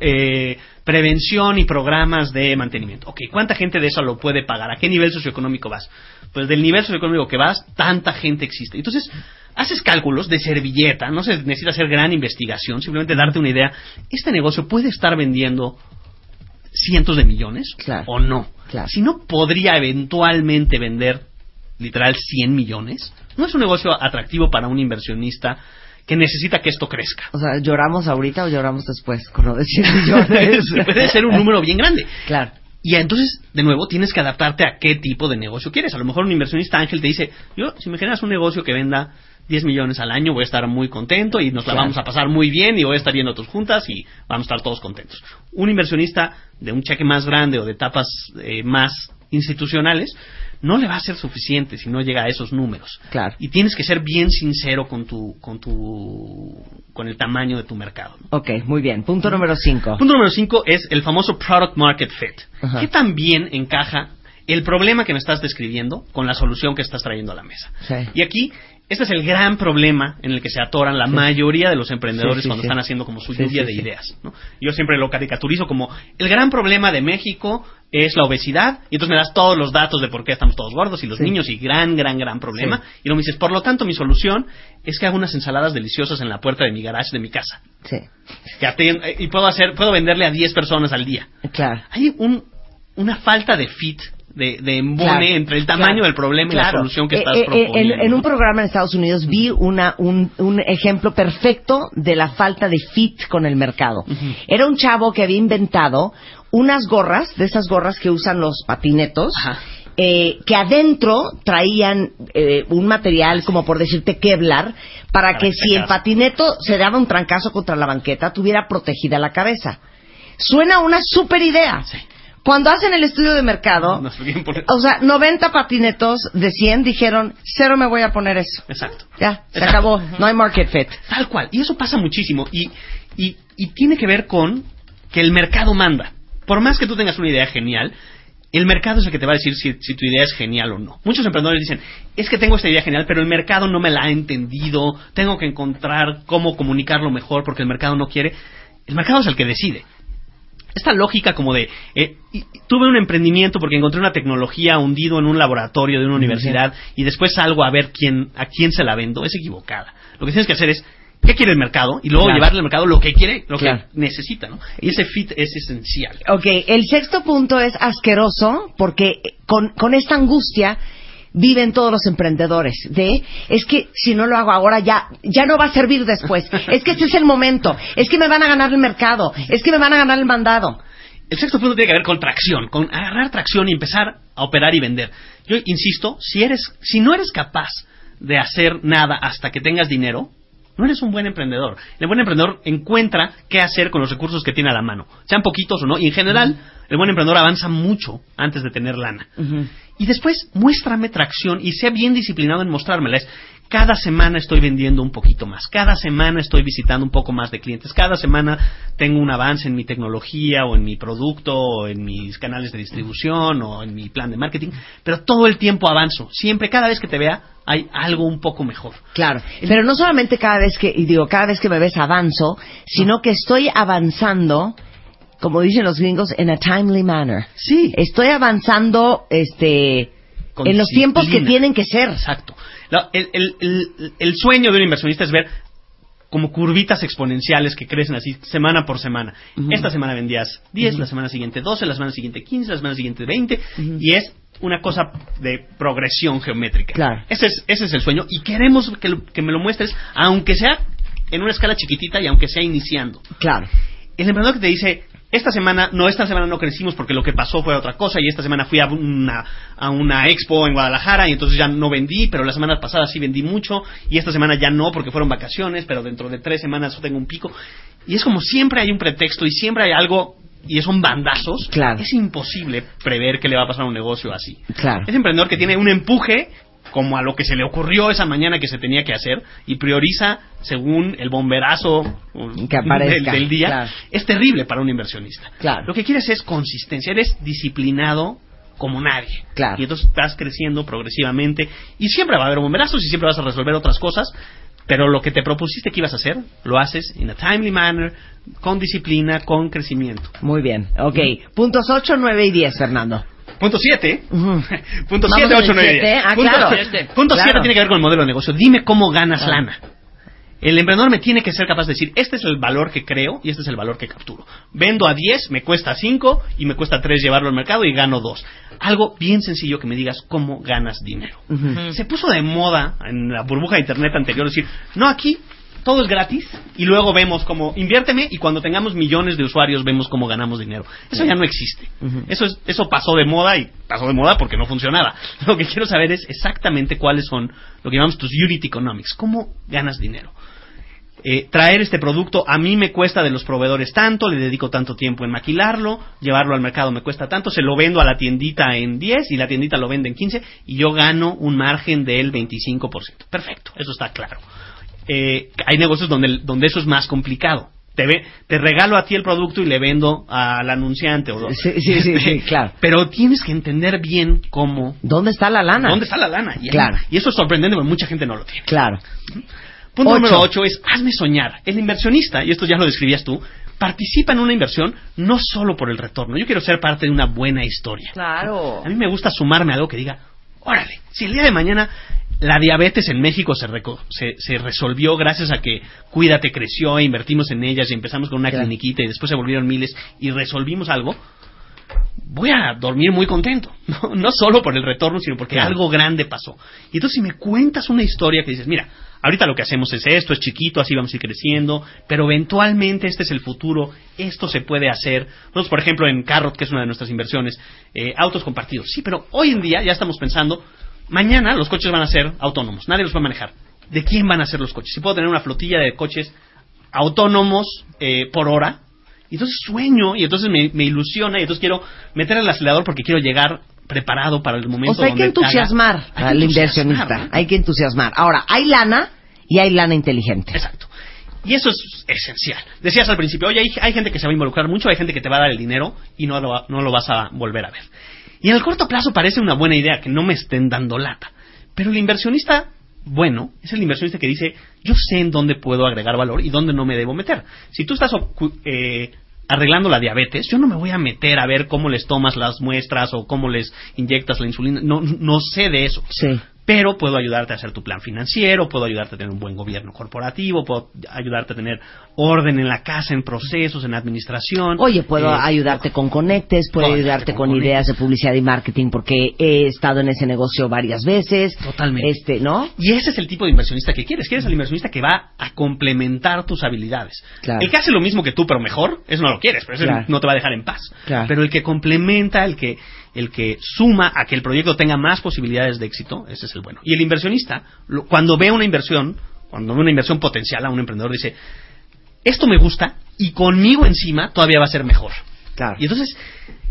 eh, prevención y programas de mantenimiento. Ok, ¿cuánta gente de eso lo puede pagar? ¿A qué nivel socioeconómico vas? Pues del nivel socioeconómico que vas, tanta gente existe. Entonces, haces cálculos de servilleta, no se necesita hacer gran investigación, simplemente darte una idea. Este negocio puede estar vendiendo cientos de millones Claro. o no. Claro. Si no podría eventualmente vender literal 100 millones, no es un negocio atractivo para un inversionista que necesita que esto crezca. O sea, ¿lloramos ahorita o lloramos después con lo de 100 millones? Puede ser un número bien grande. Claro. Y entonces, de nuevo, tienes que adaptarte a qué tipo de negocio quieres. A lo mejor un inversionista ángel te dice, yo, si me generas un negocio que venda 10 millones al año, voy a estar muy contento y nos la Claro. vamos a pasar muy bien y voy a estar yendo a tus juntas y vamos a estar todos contentos. Un inversionista de un cheque más grande o de etapas eh, más institucionales, no le va a ser suficiente si no llega a esos números. Claro. Y tienes que ser bien sincero con tu, con tu, con el tamaño de tu mercado. ¿no? Ok, muy bien. Punto número 5. Punto número 5 es el famoso Product Market Fit. Ajá. ¿Qué tan bien encaja el problema que me estás describiendo con la solución que estás trayendo a la mesa? Sí. Y aquí, este es el gran problema en el que se atoran la Sí. mayoría de los emprendedores Sí, sí, cuando están haciendo como su lluvia de ideas. ¿no? Yo siempre lo caricaturizo como el gran problema de México es la obesidad y entonces me das todos los datos de por qué estamos todos gordos y los niños y gran, gran, gran problema. Y luego me dices, por lo tanto, mi solución es que hago unas ensaladas deliciosas en la puerta de mi garage de mi casa. Sí, Que eh, y puedo hacer, puedo venderle a 10 personas al día. claro. Hay un, una falta de fit, de, de embone Claro, entre el tamaño claro, del problema y la solución que Eh, estás eh, eh, proponiendo. En, en un programa en Estados Unidos vi una, un, un ejemplo perfecto de la falta de fit con el mercado. Era un chavo que había inventado unas gorras, de esas gorras que usan los patinetos, Ajá. eh, que adentro traían eh, un material, como por decirte Kevlar, para, Para que si el patineto se daba un trancazo contra la banqueta, tuviera protegida la cabeza. Suena una super idea. Sí. Cuando hacen el estudio de mercado, No o sea, 90 patinetos de 100 dijeron, cero me voy a poner eso. Exacto. Ya, se Exacto. acabó, no hay market fit. Tal cual. Y eso pasa muchísimo. Y, y, y tiene que ver con que el mercado manda. Por más que tú tengas una idea genial, el mercado es el que te va a decir si, si tu idea es genial o no. Muchos emprendedores dicen, es que tengo esta idea genial, pero el mercado no me la ha entendido, tengo que encontrar cómo comunicarlo mejor porque el mercado no quiere. El mercado es el que decide. Esta lógica como de, eh, y- tuve un emprendimiento porque encontré una tecnología hundido en un laboratorio de una universidad y después salgo a ver quién, a quién se la vendo, es equivocada. Lo que tienes que hacer es, ¿qué quiere el mercado? Y luego Claro. llevarle al mercado lo que quiere, lo Claro. que necesita, ¿no? Y ese fit es esencial. Ok, el sexto punto es asqueroso porque con, con esta angustia viven todos los emprendedores de es que si no lo hago ahora ya ya no va a servir después. Es que este es el momento. Es que me van a ganar el mercado. Es que me van a ganar el mandado. El sexto punto tiene que ver con tracción, con agarrar tracción y empezar a operar y vender. Yo insisto, si eres, si no eres capaz de hacer nada hasta que tengas dinero, no eres un buen emprendedor. El buen emprendedor encuentra qué hacer con los recursos que tiene a la mano, sean poquitos o no, y en general el buen emprendedor avanza mucho antes de tener lana. Y después muéstrame tracción y sea bien disciplinado en mostrármela. Es, cada semana estoy vendiendo un poquito más, cada semana estoy visitando un poco más de clientes, cada semana tengo un avance en mi tecnología o en mi producto o en mis canales de distribución o en mi plan de marketing, pero todo el tiempo avanzo. Siempre, cada vez que te vea, hay algo un poco mejor. Claro, pero no solamente cada vez que, y digo, cada vez que me ves avanzo, sino que estoy avanzando, como dicen los gringos, en a timely manner. Sí. Estoy avanzando, este, Con en los tiempos que tienen que ser. Exacto. La- el, el- el- el sueño de un inversionista es ver como curvitas exponenciales que crecen así semana por semana. Esta semana vendías 10, la semana siguiente 12, la semana siguiente 15, la semana siguiente 20, y es una cosa de progresión geométrica. Claro. Ese es, ese es el sueño, y queremos que, lo- que me lo muestres, aunque sea en una escala chiquitita y aunque sea iniciando. Claro. El emprendedor que te dice, esta semana, no, esta semana no crecimos porque lo que pasó fue otra cosa y esta semana fui a una, a una expo en Guadalajara y entonces ya no vendí, pero la semana pasada sí vendí mucho y esta semana ya no porque fueron vacaciones, pero dentro de tres semanas yo tengo un pico. Y es como siempre hay un pretexto y siempre hay algo y son bandazos. Claro. Es imposible prever qué le va a pasar a un negocio así. Claro. Ese emprendedor que tiene un empuje como a lo que se le ocurrió esa mañana que se tenía que hacer y prioriza según el bomberazo Que aparezca, del, del día, claro. es terrible para un inversionista. Claro. Lo que quieres es consistencia, eres disciplinado como nadie. Claro. Y entonces estás creciendo progresivamente y siempre va a haber bomberazos y siempre vas a resolver otras cosas, pero lo que te propusiste que ibas a hacer, lo haces in a timely manner, con disciplina, con crecimiento. Muy bien. Ok. Puntos 8, 9 y 10, Fernando. Punto 7. Ujú. Punto Vamos 7, en el 8, 9. siete. Ah, Punto claro. siete. Punto Claro. 7 tiene que ver con el modelo de negocio. Dime cómo ganas lana. El emprendedor me tiene que ser capaz de decir, este es el valor que creo y este es el valor que capturo. Vendo a 10, me cuesta 5 y me cuesta 3 llevarlo al mercado y gano 2. Algo bien sencillo que me digas cómo ganas dinero. Se puso de moda en la burbuja de internet anterior decir, no, aquí todo es gratis y luego vemos cómo inviérteme y cuando tengamos millones de usuarios vemos cómo ganamos dinero. Eso ya no existe. Eso es, eso pasó de moda y pasó de moda porque no funcionaba. Lo que quiero saber es exactamente cuáles son lo que llamamos tus unit economics. ¿Cómo ganas dinero? Eh, traer este producto a mí me cuesta de los proveedores tanto, le dedico tanto tiempo en maquilarlo, llevarlo al mercado me cuesta tanto, se lo vendo a la tiendita en 10 y la tiendita lo vende en 15 y yo gano un margen del 25%. Perfecto, eso está claro. Eh, hay negocios donde, donde eso es más complicado. Te, ve, te regalo a ti el producto y le vendo al anunciante. O, Sí, sí, sí, sí, claro. Pero tienes que entender bien cómo... ¿Dónde está la lana? ¿Dónde está la lana? Y, Claro. y eso es sorprendente porque mucha gente no lo tiene. Claro. Punto Ocho. número 8 es hazme soñar. El inversionista, y esto ya lo describías tú, participa en una inversión no solo por el retorno. Yo quiero ser parte de una buena historia. Claro. A mí me gusta sumarme a algo que diga, órale, si el día de mañana la diabetes en México se, reco- se, se resolvió gracias a que Cuídate creció, e invertimos en ellas y empezamos con una Claro. cliniquita y después se volvieron miles y resolvimos algo, voy a dormir muy contento. No, no solo por el retorno, sino porque Claro. algo grande pasó. Y entonces si me cuentas una historia que dices, mira, ahorita lo que hacemos es esto, es chiquito, así vamos a ir creciendo, pero eventualmente este es el futuro, esto se puede hacer. Nosotros, por ejemplo, en Carrot, que es una de nuestras inversiones, eh, autos compartidos. Sí, pero hoy en día ya estamos pensando, mañana los coches van a ser autónomos, nadie los va a manejar. ¿De quién van a ser los coches? Si puedo tener una flotilla de coches autónomos eh, por hora, y entonces sueño y entonces me, me ilusiona y entonces quiero meter el acelerador porque quiero llegar preparado para el momento O sea, hay que haga- entusiasmar Hay que al inversionista. ¿no? Hay que entusiasmar. Ahora, hay lana y hay lana inteligente. Exacto. Y eso es esencial. Decías al principio, oye, hay, hay gente que se va a involucrar mucho, hay gente que te va a dar el dinero y no lo, no lo vas a volver a ver. Y en el corto plazo parece una buena idea que no me estén dando lata. Pero el inversionista bueno es el inversionista que dice, yo sé en dónde puedo agregar valor y dónde no me debo meter. Si tú estás eh, arreglando la diabetes, yo no me voy a meter a ver cómo les tomas las muestras o cómo les inyectas la insulina. No, no sé de eso Sí. Pero puedo ayudarte a hacer tu plan financiero, puedo ayudarte a tener un buen gobierno corporativo, puedo ayudarte a tener orden en la casa, en procesos, en administración. Oye, puedo Eh, ayudarte con conectes, puedo ayudarte con, con ideas de publicidad y marketing porque he estado en ese negocio varias veces. Totalmente. Este, ¿no? Y ese es el tipo de inversionista que quieres. Quieres al inversionista que va a complementar tus habilidades. Claro. El que hace lo mismo que tú, pero mejor, eso no lo quieres, pero Claro. no te va a dejar en paz. Claro. Pero el que complementa, el que, el que suma a que el proyecto tenga más posibilidades de éxito, ese es el bueno. Y el inversionista, lo- cuando ve una inversión, cuando ve una inversión potencial a un emprendedor, dice, esto me gusta y conmigo encima todavía va a ser mejor. Claro. Y entonces,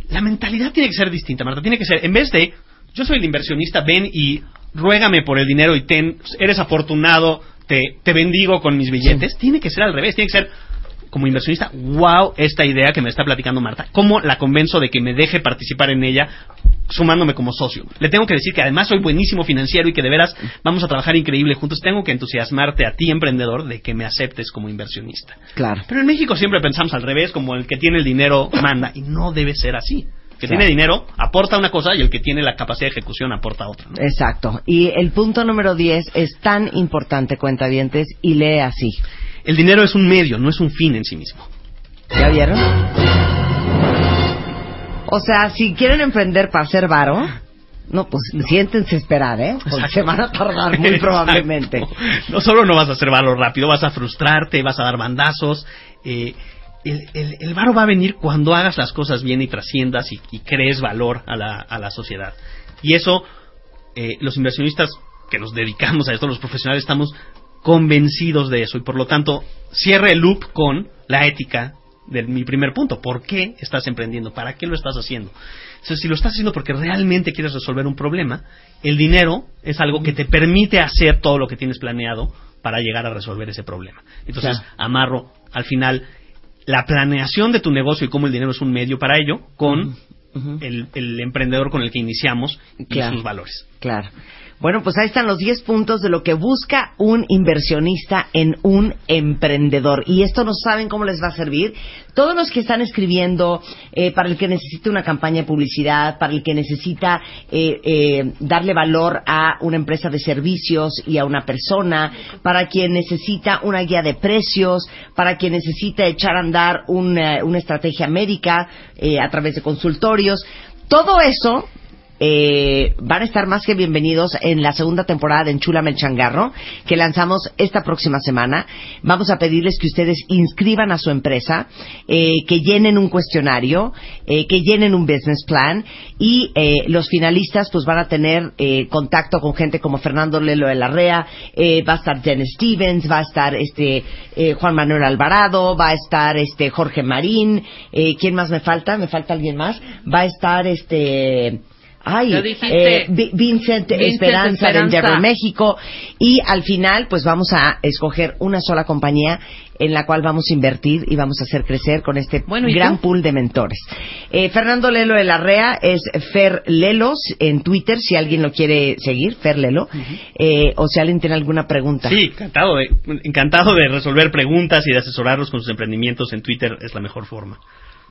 la mentalidad tiene que ser distinta, Marta. Tiene que ser, en vez de, yo soy el inversionista, ven y ruégame por el dinero y ten, eres afortunado, te, te bendigo con mis billetes. Tiene que ser al revés, tiene que ser como inversionista, wow, esta idea que me está platicando Marta, ¿cómo la convenzo de que me deje participar en ella sumándome como socio? Le tengo que decir que además soy buenísimo financiero y que de veras vamos a trabajar increíble juntos. Tengo que entusiasmarte a ti, emprendedor, de que me aceptes como inversionista. Claro. Pero en México siempre pensamos al revés, como el que tiene el dinero manda, y no debe ser así. El que Claro. tiene dinero aporta una cosa y el que tiene la capacidad de ejecución aporta otra. ¿no? Exacto. Y el punto número 10 es tan importante, cuentavientes, y lee así. El dinero es un medio, no es un fin en sí mismo. ¿Ya vieron? O sea, si quieren emprender para hacer varo, no, pues siéntense a esperar, ¿eh? Porque Exacto. se van a tardar muy Exacto. probablemente. No solo no vas a hacer valor rápido, vas a frustrarte, vas a dar bandazos. eh, el, el, el varo va a venir cuando hagas las cosas bien y trasciendas y, y crees valor a la, a la sociedad. Y eso, eh, los inversionistas que nos dedicamos a esto, los profesionales, estamos convencidos de eso. Y por lo tanto, cierre el loop con la ética de mi primer punto. ¿Por qué estás emprendiendo? ¿Para qué lo estás haciendo? Entonces, si lo estás haciendo porque realmente quieres resolver un problema, el dinero es algo que te permite hacer todo lo que tienes planeado para llegar a resolver ese problema. Entonces, Claro. amarro al final la planeación de tu negocio y cómo el dinero es un medio para ello con el, el emprendedor con el que iniciamos y Claro. sus valores. Claro. Bueno, pues ahí están los 10 puntos de lo que busca un inversionista en un emprendedor. Y esto no saben cómo les va a servir. Todos los que están escribiendo, eh, para el que necesita una campaña de publicidad, para el que necesita eh, eh, darle valor a una empresa de servicios y a una persona, para quien necesita una guía de precios, para quien necesita echar a andar una, una estrategia médica eh, a través de consultorios. Todo eso eh, van a estar más que bienvenidos en la segunda temporada de Enchúlame el Changarro, que lanzamos esta próxima semana. Vamos a pedirles que ustedes inscriban a su empresa, eh, que llenen un cuestionario, eh, que llenen un business plan y eh, los finalistas pues van a tener eh, contacto con gente como Fernando Lelo de la Rea, eh, va a estar Jen Stevens, va a estar este eh, Juan Manuel Alvarado, va a estar este Jorge Marín, eh, ¿quién más me falta? ¿Me falta alguien más? Va a estar este Ay, eh, Vi- Vincent, Vincent Esperanza, de Esperanza. Endeavor México y al final pues vamos a escoger una sola compañía en la cual vamos a invertir y vamos a hacer crecer con este Bueno, ¿y gran tú? pool de mentores. Eh, Fernando Lelo de la Rea es Fer Lelos en Twitter si alguien lo quiere seguir, Fer Lelo, eh, o si alguien tiene alguna pregunta. Sí, encantado de, encantado de resolver preguntas y de asesorarlos con sus emprendimientos en Twitter. Es la mejor forma.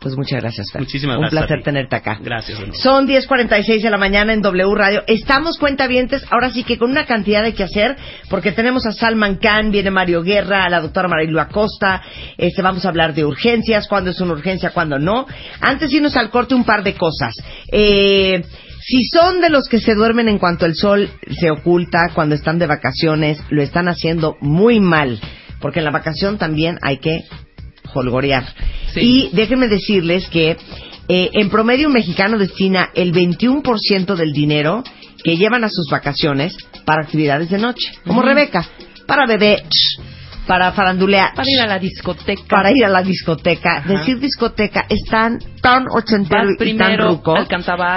Pues muchas gracias, Fer. Muchísimas Un gracias a placer tenerte acá. Gracias. nuevo. Son 10.46 de la mañana en W Radio. Estamos cuentavientes, ahora sí que con una cantidad de que hacer, porque tenemos a Salman Khan, viene Mario Guerra, a la doctora Marilu Acosta, este, vamos a hablar de urgencias, cuándo es una urgencia, cuándo no. Antes de irnos al corte, un par de cosas. Eh, si son de los que se duermen en cuanto el sol se oculta, cuando están de vacaciones, lo están haciendo muy mal, porque en la vacación también hay que Sí. Y déjenme decirles que eh, en promedio un mexicano destina el 21% del dinero que llevan a sus vacaciones para actividades de noche, como Rebeca, para beber, para farandulear, Para ir a la discoteca. para ir a la discoteca. Decir discoteca es tan, tan ochentero y tan ruco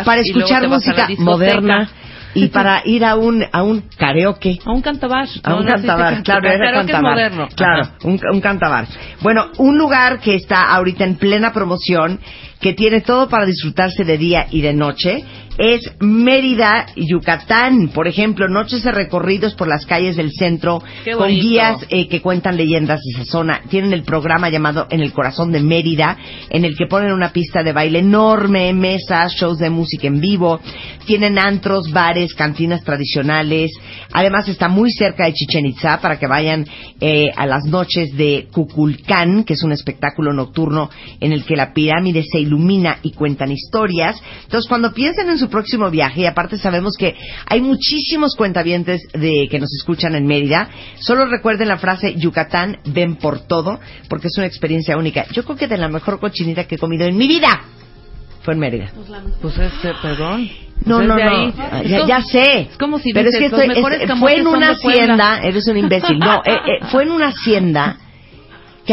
para escuchar música moderna y para ir a un, a un karaoke. A un cantabar. A un No, cantabar, claro, era es cantabar. moderno. Claro, un, un cantabar. Bueno, un lugar que está ahorita en plena promoción, que tiene todo para disfrutarse de día y de noche, es Mérida, Yucatán. Por ejemplo, noches de recorridos por las calles del centro, con guías eh, que cuentan leyendas de esa zona. Tienen el programa llamado En el Corazón de Mérida, en el que ponen una pista de baile enorme, mesas, shows de música en vivo. Tienen antros, bares, cantinas tradicionales. Además está muy cerca de Chichen Itza para que vayan eh, a las noches de Cuculcán, que es un espectáculo nocturno en el que la pirámide se ilumina y cuentan historias. Entonces, cuando piensen en su próximo viaje, y aparte sabemos que hay muchísimos cuentavientes de que nos escuchan en Mérida, solo recuerden la frase Yucatán, ven por todo, porque es una experiencia única. Yo creo que de la mejor cochinita que he comido en mi vida fue en Mérida. Pues es, eh, perdón. No, Pues es no, no. Ah, Ya, sé. Es como si Pero es que estoy- es- camotes fue en una hacienda. Eres un imbécil. No, eh, eh, fue en una hacienda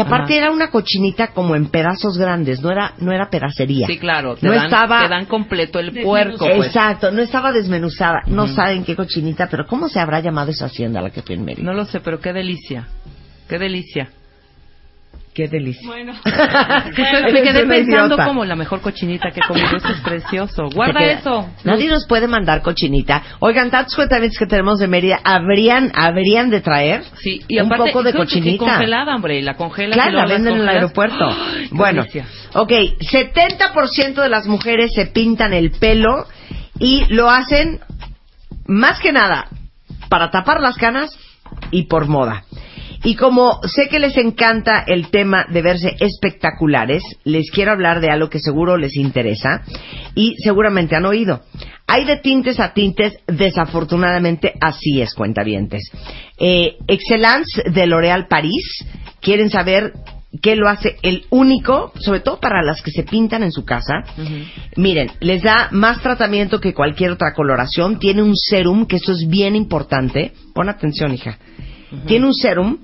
que aparte Ajá. era una cochinita como en pedazos grandes. No era, no era pedacería. Sí, claro. Te, No dan, estaba- te dan completo el puerco, pues. Exacto, no estaba desmenuzada. No saben qué cochinita, pero ¿cómo se habrá llamado esa hacienda a la que fui en Mérida? No lo sé, pero qué delicia. Qué delicia. Qué delicia. Bueno. Me quedé pensando idiota. como la mejor cochinita que he comido. Eso es precioso. Guarda eso. Nadie nos puede mandar cochinita. Oigan, tantos cuentamientos que tenemos de Mérida, ¿habrían, habrían de traer Sí, y un aparte, poco de creo que- que cochinita? congelada, hombre. La congelas. y Claro, la venden en el aeropuerto. ¡Ay, qué bueno, delicia! ok, 70% de las mujeres se pintan el pelo y lo hacen más que nada para tapar las canas y por moda. Y como sé que les encanta el tema de verse espectaculares, les quiero hablar de algo que seguro les interesa y seguramente han oído. Hay de tintes a tintes, desafortunadamente así es, cuentavientes. Eh, Excellence de L'Oréal París, quieren saber qué lo hace el único, sobre todo para las que se pintan en su casa. Miren, les da más tratamiento que cualquier otra coloración. Tiene un serum, que eso es bien importante. Pon atención, hija. Tiene un serum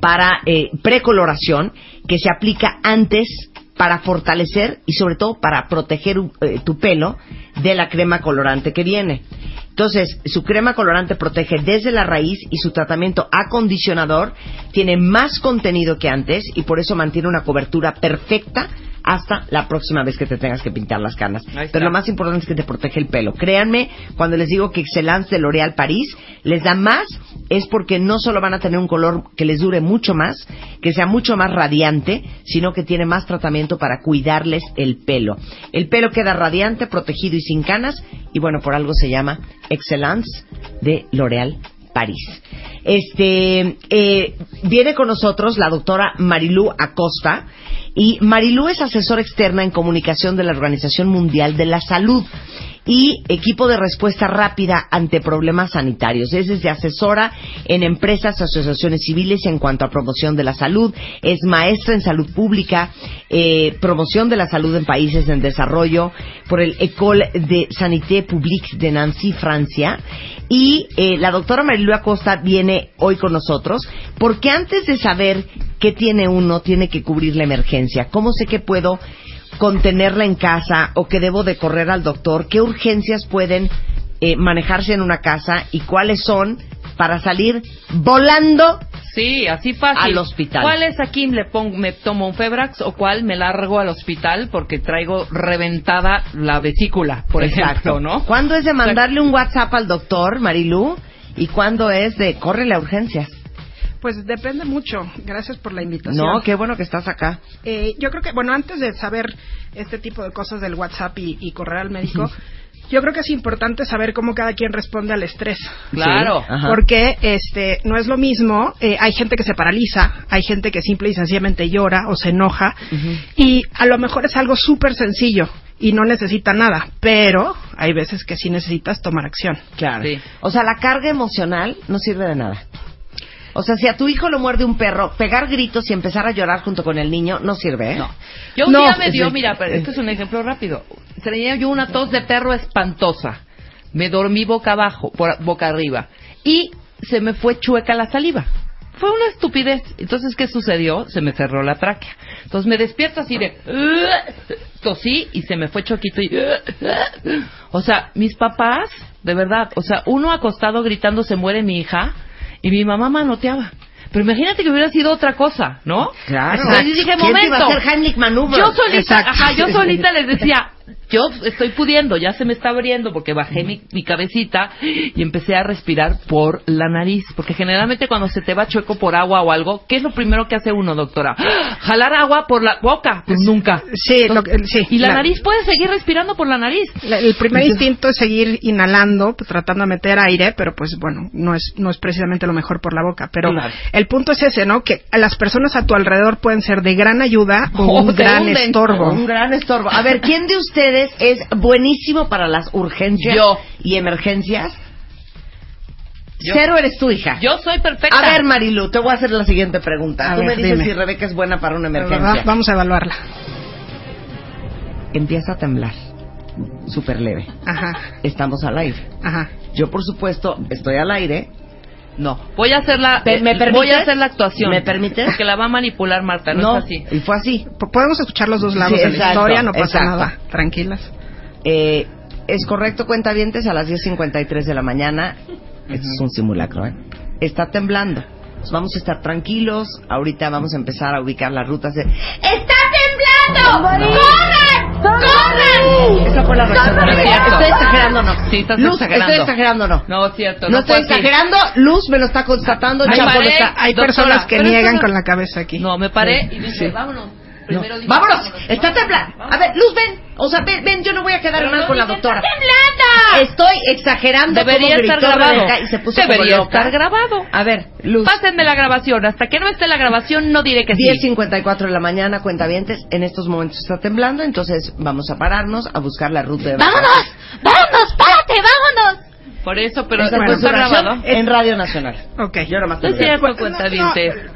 para eh, precoloración que se aplica antes para fortalecer y sobre todo para proteger eh, tu pelo de la crema colorante que viene. Entonces, su crema colorante protege desde la raíz y su tratamiento acondicionador tiene más contenido que antes y por eso mantiene una cobertura perfecta hasta la próxima vez que te tengas que pintar las canas. Pero lo más importante es que te protege el pelo. Créanme, cuando les digo que Excellence de L'Oréal París les da más, es porque no solo van a tener un color que les dure mucho más, que sea mucho más radiante, sino que tiene más tratamiento para cuidarles el pelo. El pelo queda radiante, protegido y sin canas, y bueno, por algo se llama Excellence de L'Oréal París. Este eh, viene con nosotros la doctora Marilú Acosta y Marilú es asesora externa en comunicación de la Organización Mundial de la Salud y equipo de respuesta rápida ante problemas sanitarios. Es desde asesora en empresas, asociaciones civiles en cuanto a promoción de la salud. Es maestra en salud pública, eh, promoción de la salud en países en desarrollo por el École de Sanité Publique de Nancy, Francia. Y eh, la doctora Marilu Acosta viene hoy con nosotros porque antes de saber qué tiene uno, tiene que cubrir la emergencia. ¿Cómo sé que puedo contenerla en casa o que debo de correr al doctor? ¿Qué urgencias pueden eh, manejarse en una casa y cuáles son para salir volando? Sí, así fácil. Al hospital. ¿Cuál es aquí? Le pongo, me tomo un Febrax o cuál me largo al hospital porque traigo reventada la vesícula, por ejemplo, ¿no? ¿Cuándo es de mandarle un WhatsApp al doctor, Marilu? ¿Y cuándo es de córrele a urgencias? Pues depende mucho. Gracias por la invitación. No, qué bueno que estás acá. Eh, yo creo que, bueno, antes de saber este tipo de cosas del WhatsApp y, y correr al médico, yo creo que es importante saber cómo cada quien responde al estrés. Claro. Ajá. Porque este no es lo mismo, eh, hay gente que se paraliza, hay gente que simple y sencillamente llora o se enoja y a lo mejor es algo súper sencillo y no necesita nada, pero hay veces que sí necesitas tomar acción. Claro. Sí. O sea, la carga emocional no sirve de nada. O sea, si a tu hijo lo muerde un perro, pegar gritos y empezar a llorar junto con el niño no sirve, ¿eh? No. Yo un No, día me dio, mira, pero este es un ejemplo rápido. Tenía yo una tos de perro espantosa. Me dormí boca abajo, por, boca arriba. Y se me fue chueca la saliva. Fue una estupidez. Entonces, ¿qué sucedió? Se me cerró la tráquea. Entonces me despierto así de... Tosí y se me fue choquito y... O sea, mis papás, de verdad, o sea, uno acostado gritando se muere mi hija y mi mamá manoteaba. Pero imagínate que hubiera sido otra cosa, ¿no? Claro. Entonces dije, ¿Quién te momento. iba a hacer? Yo solita, ajá, yo solita les decía, yo estoy pudiendo, ya se me está abriendo porque bajé mi, mi cabecita y empecé a respirar por la nariz, porque generalmente cuando se te va chueco por agua o algo, ¿qué es lo primero que hace uno, doctora? Jalar agua por la boca, pues nunca. Sí, lo sí. Y la, nariz puede seguir respirando por la nariz. La- El primer instinto es seguir inhalando, pues, tratando de meter aire, pero pues bueno, no es, no es precisamente lo mejor por la boca. Pero Claro. el punto es ese, ¿no? Que las personas a tu alrededor pueden ser de gran ayuda o O un gran hunden. estorbo. Un gran estorbo. A ver, ¿quién de ustedes es buenísimo para las urgencias Yo. y emergencias? Yo. Cero eres tu hija. Yo soy perfecta. A ver, Marilu, te voy a hacer la siguiente pregunta. A Tú ver, me dices dime. si Rebeca es buena para una Va- emergencia. Vamos a evaluarla. Empieza a temblar. Súper leve. Ajá, Estamos al aire. ajá. Yo, por supuesto, estoy al aire. No, voy a hacer la, Pe- ¿me eh, voy a hacer la actuación. ¿Me permites? Porque la va a manipular Marta, no, es así. y fue así. Podemos escuchar los dos lados Sí, de la historia, no pasa exacto. nada. Tranquilas. Eh, es correcto, cuentavientes, a las 10.53 de la mañana. Esto es un simulacro, ¿eh? Está temblando. Entonces, vamos a estar tranquilos. Ahorita vamos a empezar a ubicar las rutas de... ¡Está temblando! ¡Corre! ¡Corre! Esa fue la reacción. ¿Estoy exagerando o no? Sí, estás Luz, exagerando. ¿Estoy exagerando o no? No, es cierto. No, estoy fue así. exagerando. Luz me lo está constatando. Ay, Chapo paré. lo está- Hay Doctora, personas que pero niegan no- con la cabeza aquí. No, me paré y dije, Sí. vámonos. No. Vámonos, está temblando. A ver, Luz, ven. O sea, ven, ven, yo no voy a quedar Pero mal no con la doctora. ¡Está temblando! Estoy exagerando. Debería estar grabado. Y se puso Debería como loca. estar grabado. A ver, Luz. Pásenme la grabación. Hasta que no esté la grabación, no diré que sí. 10.54 de la mañana, cuentavientes. En estos momentos está temblando, entonces vamos a pararnos a buscar la ruta de ¡Vámonos! ¡Vámonos! ¡Vámonos! Por eso, pero Esa está grabado. en Radio Nacional. Ok. Yo nomás No te lo digo. cierto, cuenta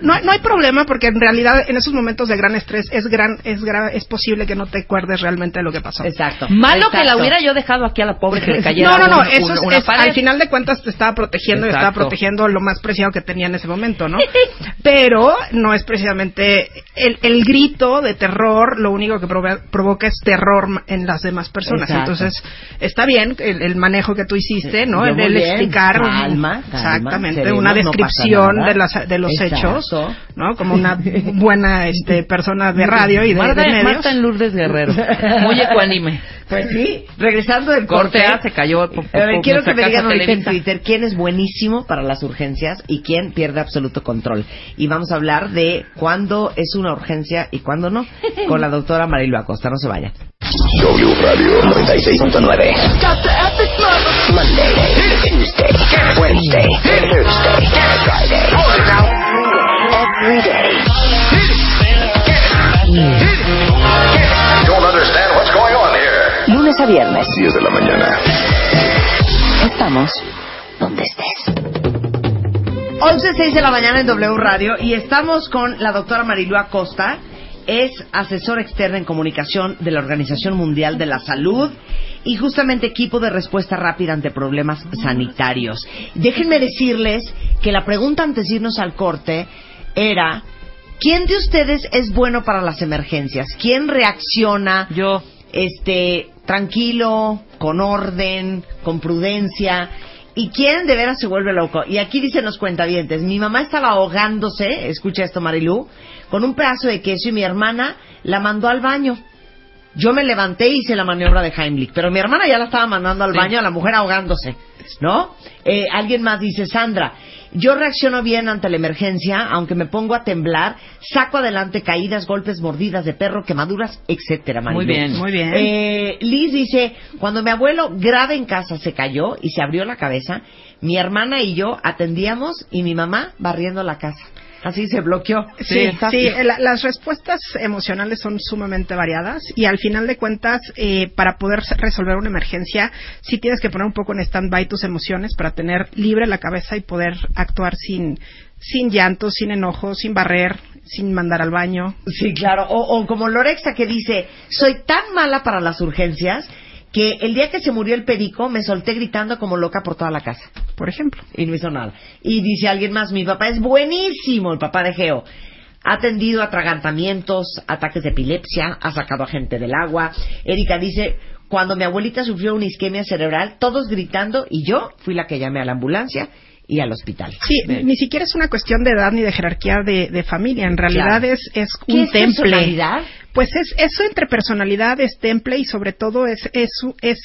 no, no, no hay problema porque en realidad en esos momentos de gran estrés es gran es gra- es posible que no te acuerdes realmente de lo que pasó. Exacto. Malo que la hubiera yo dejado aquí a la pobre que le cayera No, no, no, un- eso un- es, al final de cuentas te estaba protegiendo y estaba protegiendo lo más preciado que tenía en ese momento, ¿no? Pero no es precisamente el, el grito de terror, lo único que provo- provoca es terror en las demás personas. Exacto. Entonces, está bien el, el manejo que tú hiciste, ¿no? ¿No? Yo El, explicar Calma, calma, exactamente sereno, una no descripción nada. de, las, de los Exacto. hechos, ¿no? Como una buena este, persona de radio y de, Marta, de medios. Marta en Lourdes Guerrero. Muy ecuánime. Pues sí, regresando del Corte corte. A, se cayó. A ver, quiero que me digan ahorita en. Twitter quién es buenísimo para las urgencias y quién pierde absoluto control. Y vamos a hablar de cuándo es una urgencia y cuándo no, con la doctora Marilu Acosta. No se vayan. W Radio 96.9. Monday, Tuesday, Wednesday, Thursday, Friday. Every day. Lunes a viernes. 10 de la mañana. Estamos donde estés. 11.06 de la mañana en W Radio y estamos con la doctora Marilu Acosta. Es asesora externa en comunicación de la Organización Mundial de la Salud y justamente equipo de respuesta rápida ante problemas sanitarios. Déjenme decirles que la pregunta antes de irnos al corte era, ¿quién de ustedes es bueno para las emergencias? ¿Quién reacciona Yo. este tranquilo, con orden, con prudencia. ¿Y quién de veras se vuelve loco? Y aquí dicen los cuentavientes, mi mamá estaba ahogándose, escucha esto Marilú, con un pedazo de queso y mi hermana la mandó al baño. Yo me levanté y hice la maniobra de Heimlich, pero mi hermana ya la estaba mandando al Sí. baño a la mujer ahogándose, ¿no? Eh, alguien más dice, Sandra, yo reacciono bien ante la emergencia, aunque me pongo a temblar, saco adelante caídas, golpes, mordidas de perro, quemaduras, etcétera, Muy Marilu. bien. Muy bien. Eh, Liz dice, cuando mi abuelo grave en casa se cayó y se abrió la cabeza, mi hermana y yo atendíamos y mi mamá barriendo la casa. Así se bloqueó. Sí, sí, la- las respuestas emocionales son sumamente variadas y al final de cuentas, eh, para poder resolver una emergencia, sí tienes que poner un poco en stand-by tus emociones para tener libre la cabeza y poder actuar sin, sin llanto, sin enojo, sin barrer, sin mandar al baño. Sí, claro. O, o como Lorexa que dice, soy tan mala para las urgencias que el día que se murió el perico me solté gritando como loca por toda la casa. Por ejemplo. Y no hizo nada. Y dice alguien más, mi papá es buenísimo, el papá de Geo. Ha atendido atragantamientos, ataques de epilepsia, ha sacado a gente del agua. Erika dice, cuando mi abuelita sufrió una isquemia cerebral, todos gritando y yo fui la que llamé a la ambulancia y al hospital. Sí, ni siquiera es una cuestión de edad ni de jerarquía de, de familia. En realidad Claro. es, es ¿Qué un es temple. personalidad? Pues es eso entre personalidad, es temple y sobre todo es, es, es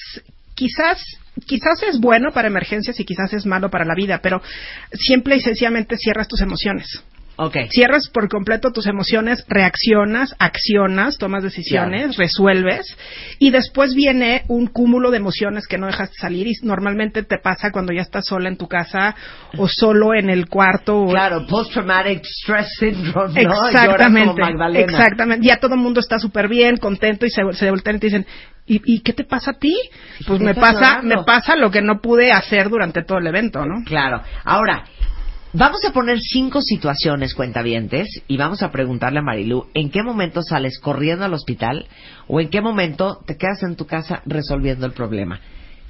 quizás quizás es bueno para emergencias y quizás es malo para la vida, pero simple y sencillamente cierras tus emociones. Ok. Cierras por completo tus emociones, reaccionas, accionas, tomas decisiones, resuelves y después viene un cúmulo de emociones que no dejas salir y normalmente te pasa cuando ya estás sola en tu casa o solo en el cuarto o Claro, post-traumatic stress syndrome, ¿no? Exactamente, como exactamente. Ya todo el mundo está súper bien, contento y se, se voltean y te dicen, ¿y, y qué te pasa a ti? Pues ¿Qué me pasa, me pasa lo que no pude hacer durante todo el evento, ¿no? Claro. Ahora, vamos a poner cinco situaciones, cuentavientes, y vamos a preguntarle a Marilu, ¿en qué momento sales corriendo al hospital o en qué momento te quedas en tu casa resolviendo el problema?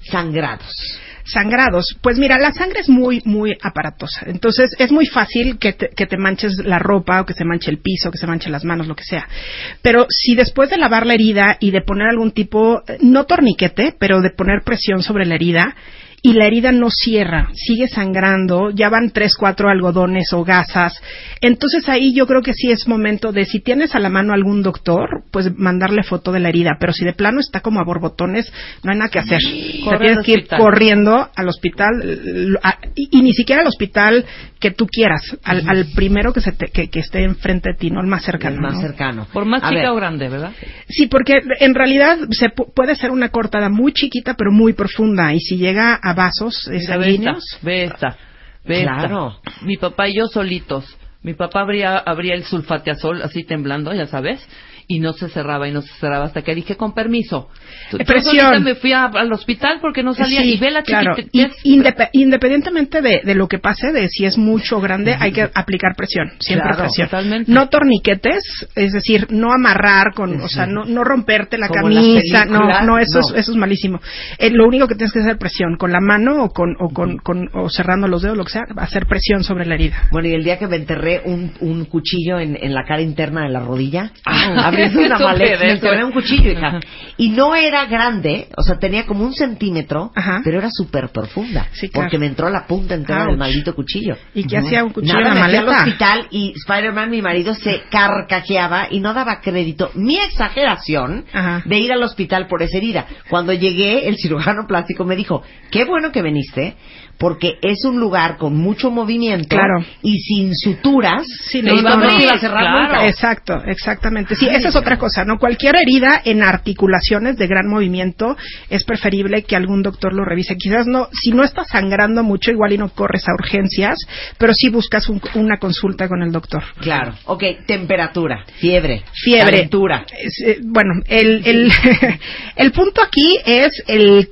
Sangrados. Sangrados. Pues mira, la sangre es muy, muy aparatosa. Entonces es muy fácil que te, que te manches la ropa o que se manche el piso, que se manche las manos, lo que sea. Pero si después de lavar la herida y de poner algún tipo, eh, no torniquete, pero de poner presión sobre la herida, y la herida no cierra, sigue sangrando, ya van tres, cuatro algodones o gasas. Entonces ahí yo creo que sí es momento de, si tienes a la mano algún doctor, pues mandarle foto de la herida. Pero si de plano está como a borbotones, no hay nada que hacer. O sea, Corre tienes que ir corriendo al hospital, a- y, y ni siquiera al hospital que tú quieras, al, al primero que, se te- que, que esté enfrente de ti, no al más cercano. el más ¿no? cercano. Por más A chica ver, o grande, ¿verdad? Sí, porque en realidad se pu- puede ser una cortada muy chiquita pero muy profunda y si llega a vasos Mira, ve esta, sanguíneos, ve esta, ve esta. Claro. Mi papá y yo solitos. Mi papá abría, abría el sulfateazol así temblando, ya sabes, y no se cerraba y no se cerraba hasta que dije con permiso. Yo Presión. me fui a- al hospital porque no salía Sí, y ve la claro. indep- independientemente de, de lo que pase, de si es mucho o grande, hay que aplicar presión, siempre Claro, presión. totalmente. No torniquetes, es decir, no amarrar con, o sea, no, no romperte la Como camisa, no, no, eso no. es, eso es malísimo. Eh, lo único que tienes que hacer es presión, con la mano o con, o con, con- o cerrando los dedos, lo que sea, hacer presión sobre la herida. Bueno, y el día que me enterré un, un cuchillo en, en la cara interna de la rodilla. Ah. Abriendo una maleta, me encontré un cuchillo, hija. Y no era grande, o sea, tenía como un centímetro, Ajá. pero era súper profunda. Sí, claro. Porque me entró la punta entera del Ouch. maldito cuchillo. ¿Y qué hacía un cuchillo Nada, en la me fui al maleta? hospital y Spider-Man, mi marido, se carcajeaba y no daba crédito. Mi exageración Ajá. de ir al hospital por esa herida. Cuando llegué, el cirujano plástico me dijo, qué bueno que viniste, porque es un lugar con mucho movimiento Claro. y sin suturas. Sí, no, iba no, no iba a cerrar Claro. nunca. Exacto, exactamente. Sí, esa es otra cosa, ¿no? Cualquier herida en articulaciones de gran movimiento es preferible que algún doctor lo revise. Quizás no, si no está sangrando mucho, igual y no corres a urgencias, pero sí buscas un- una consulta con el doctor. Claro. Ok, temperatura, fiebre, Fiebre. calentura. Es, eh, bueno, el, el, el punto aquí es el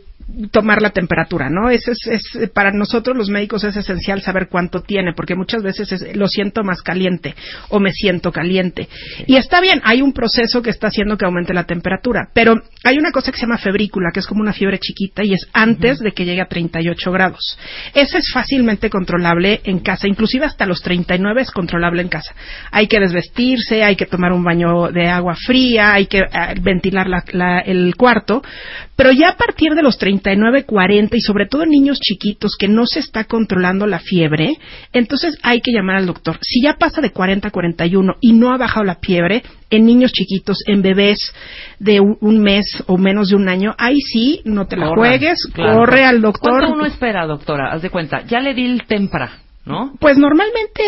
tomar la temperatura, ¿no? Ese es, es- para nosotros los médicos es esencial saber cuánto tiene, porque muchas veces es, lo siento más caliente o me siento caliente. Y está bien, hay un proceso que está haciendo que aumente la temperatura, pero hay una cosa que se llama febrícula, que es como una fiebre chiquita y es antes de que llegue a 38 grados. Ese es fácilmente controlable en casa, inclusive hasta los 39 es controlable en casa. Hay que desvestirse, hay que tomar un baño de agua fría, hay que eh, ventilar la- la- el cuarto, pero ya a partir de los 39, 40 y sobre todo en niños chiquitos que no se está controlando la fiebre, entonces hay que llamar al doctor. Si ya pasa de 40 a 41 y no ha bajado la fiebre, en niños chiquitos, en bebés de un, mes o menos de un año, ahí sí, no te la Corran, juegues, claro. corre al doctor. ¿Cuánto uno espera, doctora? Haz de cuenta. Ya le di el tempra, ¿no? Pues normalmente,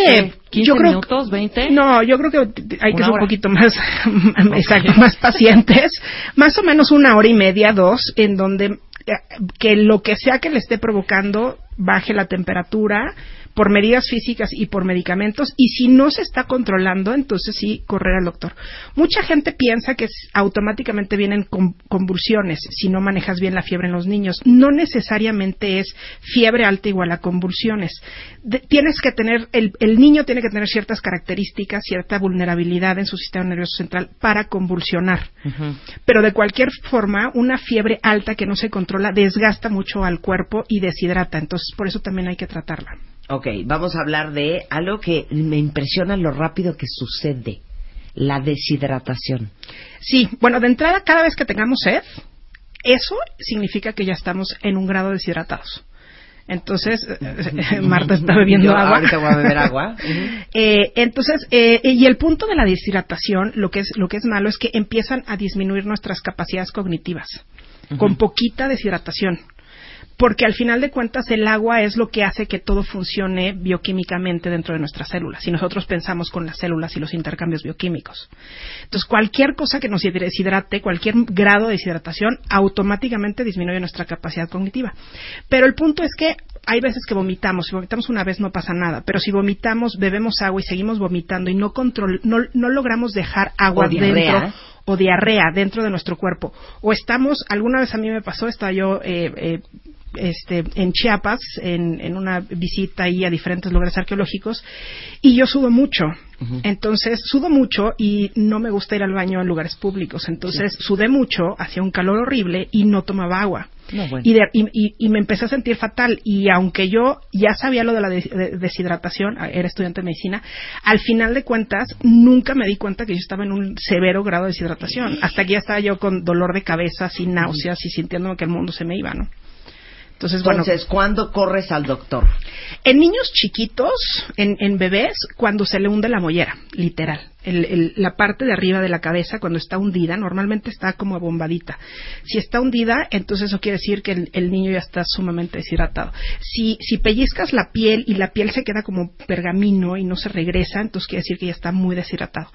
¿Qué? ¿15 yo creo minutos, 20? No, yo creo que hay que ser un poquito más, exacto, más pacientes, más o menos una hora y media, dos, en donde que lo que sea que le esté provocando baje la temperatura por medidas físicas y por medicamentos y si no se está controlando entonces sí correr al doctor. Mucha gente piensa que automáticamente vienen con- convulsiones si no manejas bien la fiebre en los niños. No necesariamente es fiebre alta igual a convulsiones. De- tienes que tener el, el niño tiene que tener ciertas características cierta vulnerabilidad en su sistema nervioso central para convulsionar. Pero de cualquier forma, una fiebre alta que no se controla desgasta mucho al cuerpo y deshidrata. Entonces, por eso también hay que tratarla. Ok, vamos a hablar de algo que me impresiona lo rápido que sucede. La deshidratación. Sí, bueno, de entrada, cada vez que tengamos sed, eso significa que ya estamos en un grado deshidratados. Entonces, eh, Marta está bebiendo Yo agua. ahorita voy a beber agua. Eh, entonces, eh, y el punto de la deshidratación, lo que es lo que es malo es que empiezan a disminuir nuestras capacidades cognitivas con poquita deshidratación. Porque al final de cuentas el agua es lo que hace que todo funcione bioquímicamente dentro de nuestras células. Si nosotros pensamos con las células y los intercambios bioquímicos. Entonces, cualquier cosa que nos deshidrate, cualquier grado de deshidratación, automáticamente disminuye nuestra capacidad cognitiva. Pero el punto es que hay veces que vomitamos. Si vomitamos una vez no pasa nada. Pero si vomitamos, bebemos agua y seguimos vomitando y no, control, no, no logramos dejar agua O diarrea. dentro o diarrea dentro de nuestro cuerpo. O estamos, alguna vez a mí me pasó, estaba yo eh, eh, este, en Chiapas, en, en una visita ahí a diferentes lugares arqueológicos, y yo sudo mucho. Entonces, sudo mucho y no me gusta ir al baño en lugares públicos. Entonces, sudé mucho, hacía un calor horrible y no tomaba agua. No, bueno. y, de- y- y- y me empecé a sentir fatal. Y aunque yo ya sabía lo de la des- de- deshidratación, era estudiante de medicina, al final de cuentas nunca me di cuenta que yo estaba en un severo grado de deshidratación. Hasta que ya estaba yo con dolor de cabeza, sin náuseas y sintiéndome que el mundo se me iba, ¿no? Entonces, bueno, ¿cuándo corres al doctor? en niños chiquitos, en, en bebés, cuando se le hunde la mollera, literal. El- el- la parte de arriba de la cabeza, cuando está hundida, normalmente está como bombadita. Si está hundida, entonces eso quiere decir que el, el niño ya está sumamente deshidratado. Si, si pellizcas la piel y la piel se queda como pergamino y no se regresa, entonces quiere decir que ya está muy deshidratado.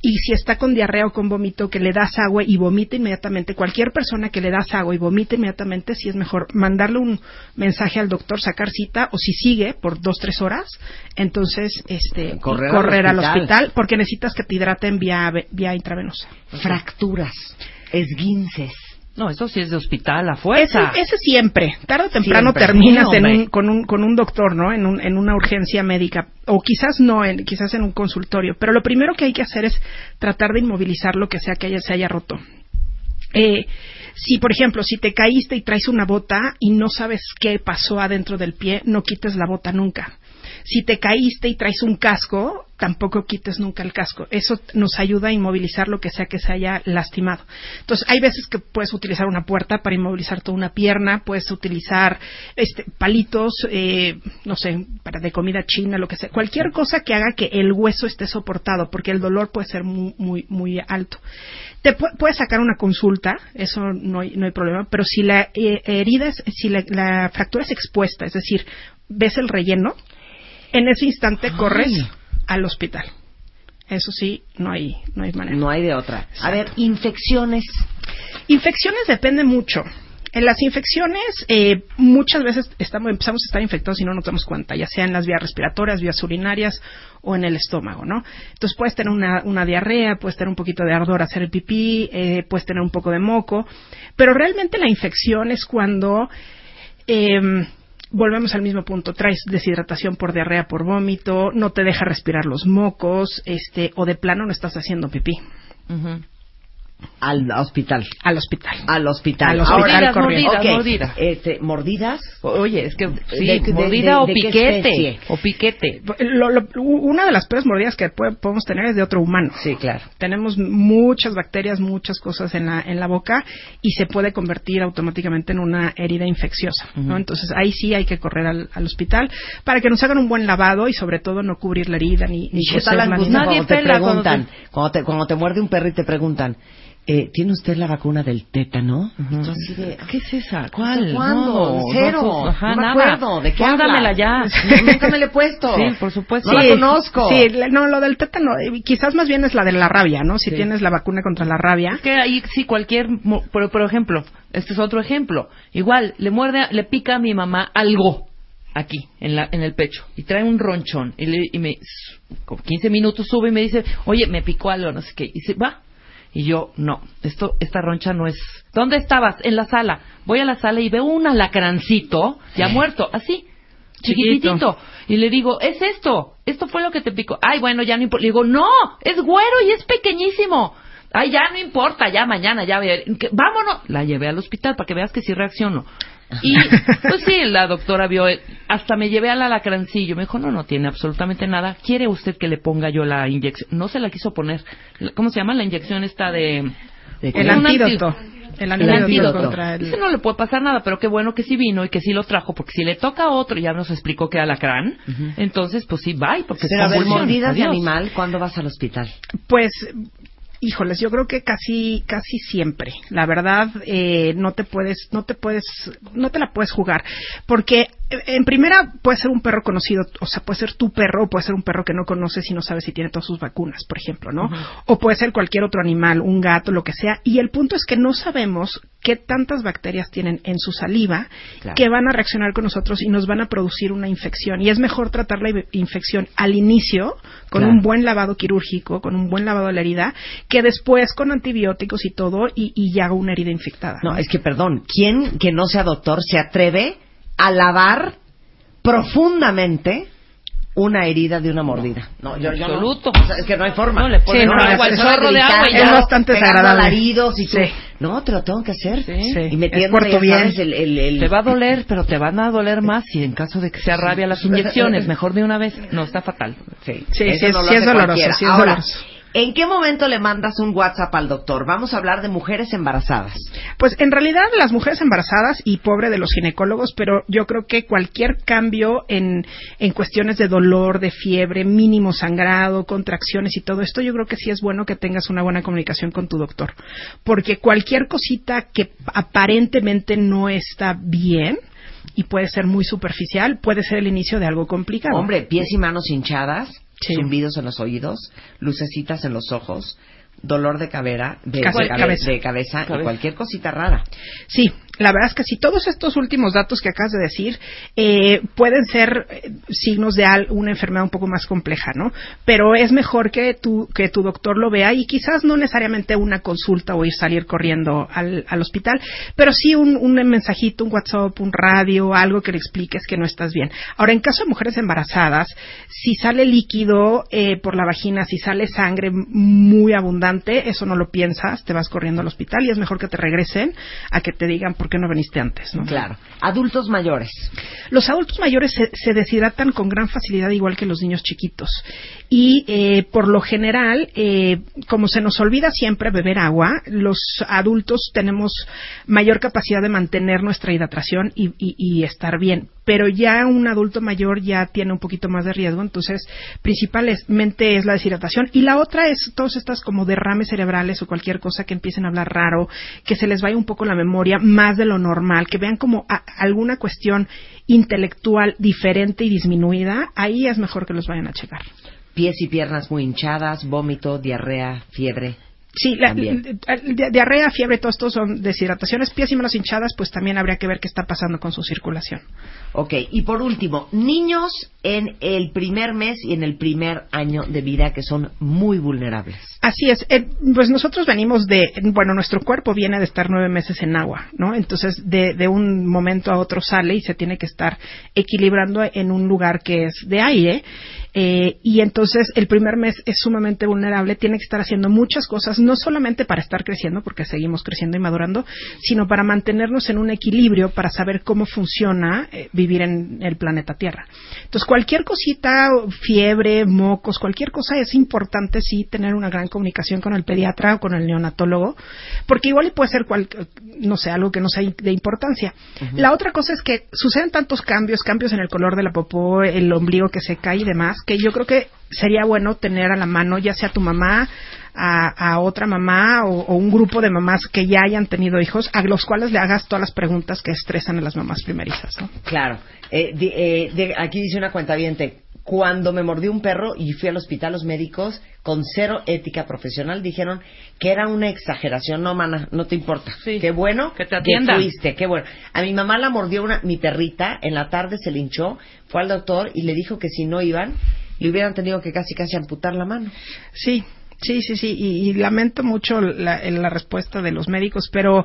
Y si está con diarrea o con vómito, que le das agua y vomita inmediatamente, cualquier persona que le das agua y vomita inmediatamente, sí es mejor mandarle un mensaje al doctor, sacar cita, o si sigue por dos, tres horas, entonces este, Correr correr, al al, hospital. hospital. porque necesitas que te hidraten vía, vía intravenosa. Fracturas, esguinces. No, eso sí es de hospital a Ese, fuerza. ese siempre, tarde o temprano Siempre. terminas Sí, en un- con, un, con un doctor, ¿no? En, un- en una urgencia médica, o quizás no, en, quizás en un consultorio. Pero lo primero que hay que hacer es tratar de inmovilizar lo que sea que haya, se haya roto. Eh, si, por ejemplo, si te caíste y traes una bota y no sabes qué pasó adentro del pie, no quites la bota nunca. Si te caíste y traes un casco, tampoco quites nunca el casco. Eso nos ayuda a inmovilizar lo que sea que se haya lastimado. Entonces, hay veces que puedes utilizar una puerta para inmovilizar toda una pierna, puedes utilizar este, palitos, eh, no sé, para de comida china, lo que sea. Cualquier cosa que haga que el hueso esté soportado, porque el dolor puede ser muy, muy, muy alto. Te pu- puedes sacar una consulta, eso no hay, no hay problema, pero si la eh, herida, si la, la fractura es expuesta, es decir, ves el relleno, en ese instante corres al hospital. Eso sí, no hay, no hay manera. No hay de otra. A ver, infecciones. Infecciones depende mucho. En las infecciones, eh, muchas veces estamos, empezamos a estar infectados y no nos damos cuenta, ya sea en las vías respiratorias, vías urinarias o en el estómago, ¿no? Entonces puedes tener una, una diarrea, puedes tener un poquito de ardor hacer el pipí, eh, puedes tener un poco de moco, pero realmente la infección es cuando eh, volvemos al mismo punto, traes deshidratación por diarrea, por vómito, no te deja respirar los mocos, este, o de plano no estás haciendo pipí. Al hospital. Al hospital. Al hospital. Al hospital Ahora, corriendo. ok, Mordidas, mordidas. Este, ¿Mordidas? Oye, es que sí, ¿De- de- mordida de- o piquete. O piquete. Lo- lo- una de las peores mordidas que puede- podemos tener es de otro humano. Sí, claro. Tenemos muchas bacterias, muchas cosas en la, en la boca y se puede convertir automáticamente en una herida infecciosa. ¿no? Entonces ahí sí hay que correr al, al hospital para que nos hagan un buen lavado y sobre todo no cubrir la herida ni, ni ¿Y qué coser tal la la angustia herida. Nadie cuando te preguntan? Cuando te, cuando te muerde un perro y te preguntan, eh, ¿tiene usted la vacuna del tétano? Tú así de, ¿Qué es esa? ¿Cuál? ¿Cuándo? No, Cero. no, ajá, no me nada. acuerdo. ¿De qué Póngamela hablas? ya. Nunca me la he puesto. Sí, por supuesto. No la conozco. Sí, no, lo del tétano, eh, quizás más bien es la de la rabia, ¿no? Si tienes la vacuna contra la rabia. que ahí sí cualquier mo- pero por ejemplo este es otro ejemplo igual le muerde le pica a mi mamá algo aquí en la en el pecho y trae un ronchón y, le- y me con 15 minutos sube y me dice oye me picó algo no sé qué y se va y yo no esto esta roncha no es dónde estabas en la sala. Voy a la sala y veo un alacrancito ya muerto así chiquitito. Y le digo es esto esto fue lo que te picó ay bueno ya no importa le digo no es güero y es pequeñísimo Ay, ya no importa, ya mañana, ya ve- que- vámonos. La llevé al hospital para que veas que sí reacciono. Y pues sí, la doctora vio, eh, hasta me llevé al alacrancillo. Me dijo, no, no tiene absolutamente nada. ¿Quiere usted que le ponga yo la inyección? No se la quiso poner. ¿Cómo se llama la inyección esta de...? ¿De? El Un antídoto. El El antídoto, contra el... Dice, no le puede pasar nada, pero qué bueno que sí vino y que sí lo trajo, porque si le toca a otro, ya nos explicó que alacrán, entonces pues sí, bye, porque Pero a ver, mordidas de animal, ¿cuándo vas al hospital? Pues, híjoles, yo creo que casi, casi siempre. La verdad, eh, no te puedes, no te puedes, no te la puedes jugar, porque en primera puede ser un perro conocido, o sea, puede ser tu perro, o puede ser un perro que no conoces y no sabes si tiene todas sus vacunas, por ejemplo, ¿no? O puede ser cualquier otro animal, un gato, lo que sea. Y el punto es que no sabemos qué tantas bacterias tienen en su saliva Claro. que van a reaccionar con nosotros y nos van a producir una infección. Y es mejor tratar la infección al inicio con Claro. un buen lavado quirúrgico, con un buen lavado de la herida, que después con antibióticos y todo y, y ya una herida infectada. No, es que, perdón, ¿quién que no sea doctor se atreve a lavar profundamente una herida de una mordida? No, yo, yo no. Absoluto. O sea, es que no hay forma. No, le ponen Sí, no, es- es chorro de agua y es ya. bastante pegando desagradable. alaridos y tú, Sí. no, te lo tengo que hacer. Sí. Y metiendo Es bien. el, el, el- Te va a doler, pero te van a doler más si en caso de que sea rabia las inyecciones. Mejor de una vez. No, está fatal. Sí, Sí, eso sí es- no lo sí es doloroso, es Ahora, doloroso. ¿En qué momento le mandas un WhatsApp al doctor? Vamos a hablar de mujeres embarazadas. Pues en realidad las mujeres embarazadas y pobre de los ginecólogos, pero yo creo que cualquier cambio en, en cuestiones de dolor, de fiebre, mínimo sangrado, contracciones y todo esto, yo creo que sí es bueno que tengas una buena comunicación con tu doctor. Porque cualquier cosita que aparentemente no está bien y puede ser muy superficial, puede ser el inicio de algo complicado. Hombre, pies y manos hinchadas, Sí. zumbidos en los oídos, lucecitas en los ojos, dolor de cabera, de, de cabe- cabeza. de cabeza y cualquier cosita rara. Sí, la verdad es que sí, todos estos últimos datos que acabas de decir eh, pueden ser eh, signos de una enfermedad un poco más compleja, ¿no? Pero es mejor que tu, que tu doctor lo vea y quizás no necesariamente una consulta o ir salir corriendo al, al hospital, pero sí un, un mensajito, un WhatsApp, un radio, algo que le expliques que no estás bien. Ahora, en caso de mujeres embarazadas, si sale líquido eh, por la vagina, si sale sangre muy abundante, eso no lo piensas, te vas corriendo al hospital y es mejor que te regresen a que te digan ¿por qué no viniste antes? ¿no? Claro. Adultos mayores. Los adultos mayores se, se deshidratan con gran facilidad, igual que los niños chiquitos. Y eh, por lo general, eh, como se nos olvida siempre beber agua, los adultos tenemos mayor capacidad de mantener nuestra hidratación y, y- y estar bien. Pero ya un adulto mayor ya tiene un poquito más de riesgo, entonces principalmente es la deshidratación. Y la otra es todas estas como derrames cerebrales o cualquier cosa que empiecen a hablar raro, que se les vaya un poco la memoria más de lo normal, que vean como a- alguna cuestión intelectual diferente y disminuida, ahí es mejor que los vayan a checar. Pies y piernas muy hinchadas, vómito, diarrea, fiebre. Sí, la, diarrea, fiebre, todo esto son deshidrataciones. Pies y manos hinchadas, pues también habría que ver qué está pasando con su circulación. Ok, y por último, niños en el primer mes y en el primer año de vida que son muy vulnerables. Así es. Eh, pues nosotros venimos de, bueno, nuestro cuerpo viene de estar nueve meses en agua, ¿no? Entonces, de, de un momento a otro sale y se tiene que estar equilibrando en un lugar que es de aire. Eh, y entonces, el primer mes es sumamente vulnerable, tiene que estar haciendo muchas cosas, no solamente para estar creciendo, porque seguimos creciendo y madurando, sino para mantenernos en un equilibrio, para saber cómo funciona eh, vivir en el planeta Tierra. Entonces, cualquier cosita, fiebre, mocos, cualquier cosa es importante sí tener una gran comunicación con el pediatra o con el neonatólogo, porque igual puede ser cual, no sé, algo que no sea de importancia. La otra cosa es que suceden tantos cambios, cambios en el color de la popó, el ombligo que se cae y demás, que yo creo que sería bueno tener a la mano ya sea tu mamá, a, otra mamá o, un grupo de mamás que ya hayan tenido hijos, a los cuales le hagas todas las preguntas que estresan a las mamás primerizas. Claro. Eh, eh, de- aquí dice una cuenta Cuando me mordió un perro y fui al hospital, los médicos, con cero ética profesional, dijeron que era una exageración. No, mana, no te importa. Sí. Qué bueno Que te atiendan. fuiste, qué bueno. A mi mamá la mordió una, mi perrita, en la tarde se linchó, fue al doctor y le dijo que si no iban, le hubieran tenido que casi casi amputar la mano. Sí, sí, sí, sí, y, lamento mucho la, respuesta de los médicos, pero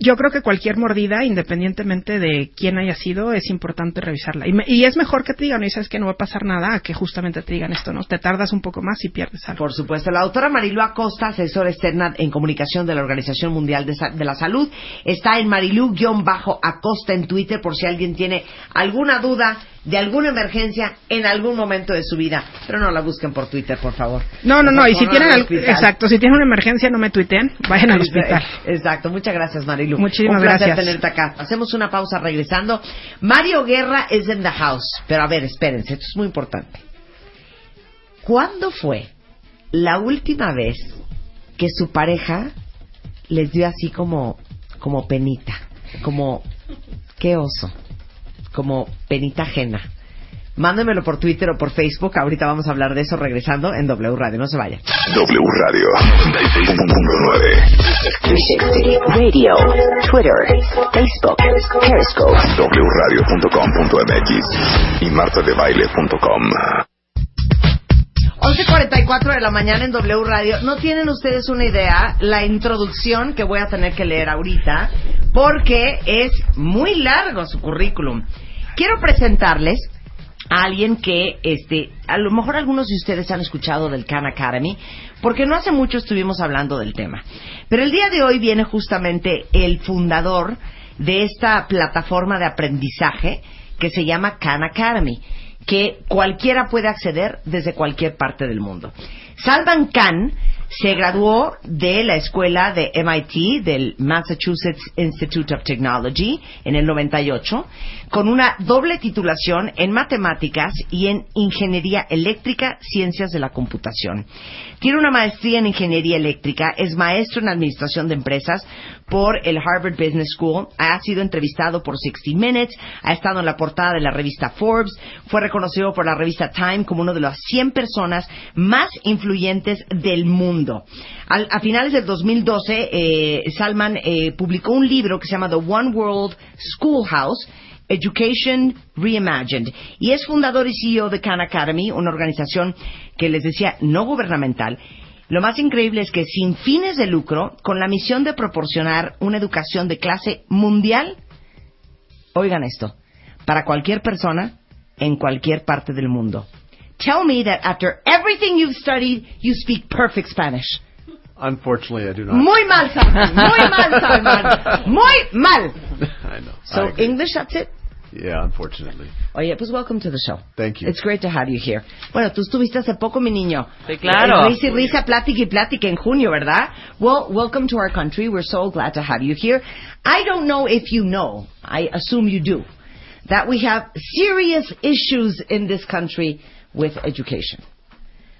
yo creo que cualquier mordida, independientemente de quién haya sido, es importante revisarla. Y, me- y es mejor que te digan, y sabes que no va a pasar nada, a que justamente te digan esto, ¿no? Te tardas un poco más y pierdes algo. Por supuesto. La doctora Marilu Acosta, asesora externa en comunicación de la Organización Mundial de, Sa- de la Salud, está en Marilu-Acosta en Twitter por si alguien tiene alguna duda de alguna emergencia en algún momento de su vida. Pero no la busquen por Twitter, por favor. No, no, no, y si tienen, al exacto, si tienen una emergencia, no me tuiteen, vayan al hospital. Exacto. Muchas gracias, Marilu. Muchísimas Un placer gracias. tenerte acá. Hacemos una pausa regresando. Mario Guerra es en the house. Pero a ver, espérense, esto es muy importante. ¿Cuándo fue la última vez que su pareja les dio así como, como penita? Como, qué oso. Como penita ajena. Mándemelo por Twitter o por Facebook. Ahorita vamos a hablar de eso regresando en W Radio. No se vaya. W Radio 96.9. 360 Radio, Twitter, Facebook, Periscope. wradio.com.mx y martadebaile.com. 11.44 de la mañana en W Radio. No tienen ustedes una idea la introducción que voy a tener que leer ahorita porque es muy largo su currículum. Quiero presentarles a alguien que, este, a lo mejor algunos de ustedes han escuchado del Khan Academy, porque no hace mucho estuvimos hablando del tema. Pero el día de hoy viene justamente el fundador de esta plataforma de aprendizaje que se llama Khan Academy, que cualquiera puede acceder desde cualquier parte del mundo. Salman Khan se graduó de la escuela de MIT, del Massachusetts Institute of Technology, en el 98, con una doble titulación en matemáticas y en ingeniería eléctrica, ciencias de la computación. Tiene una maestría en ingeniería eléctrica, es maestro en administración de empresas por el Harvard Business School, ha sido entrevistado por 60 Minutes, ha estado en la portada de la revista Forbes, fue reconocido por la revista Time como uno de las 100 personas más influyentes del mundo. Al- a finales del 2012, eh, Salman eh, publicó un libro que se llama The One World Schoolhouse, Education Reimagined. Y es fundador y CEO de Khan Academy, una organización que les decía no gubernamental. Lo más increíble es que sin fines de lucro, con la misión de proporcionar una educación de clase mundial, oigan esto, para cualquier persona en cualquier parte del mundo. Tell me that after everything you've studied, you speak perfect Spanish. Unfortunately, I do not. Muy mal, Salman. Muy mal, Salman. Muy mal. I know. So I. English, that's it. Yeah, unfortunately. Oye, pues welcome to the show. Thank you. It's great to have you here. Bueno, tú estuviste hace poco, mi niño. Sí, claro. Risa y risa, plática y plática en junio, ¿verdad? Well, welcome to our country. We're so glad to have you here. I don't know if you know, I assume you do, that we have serious issues in this country with education.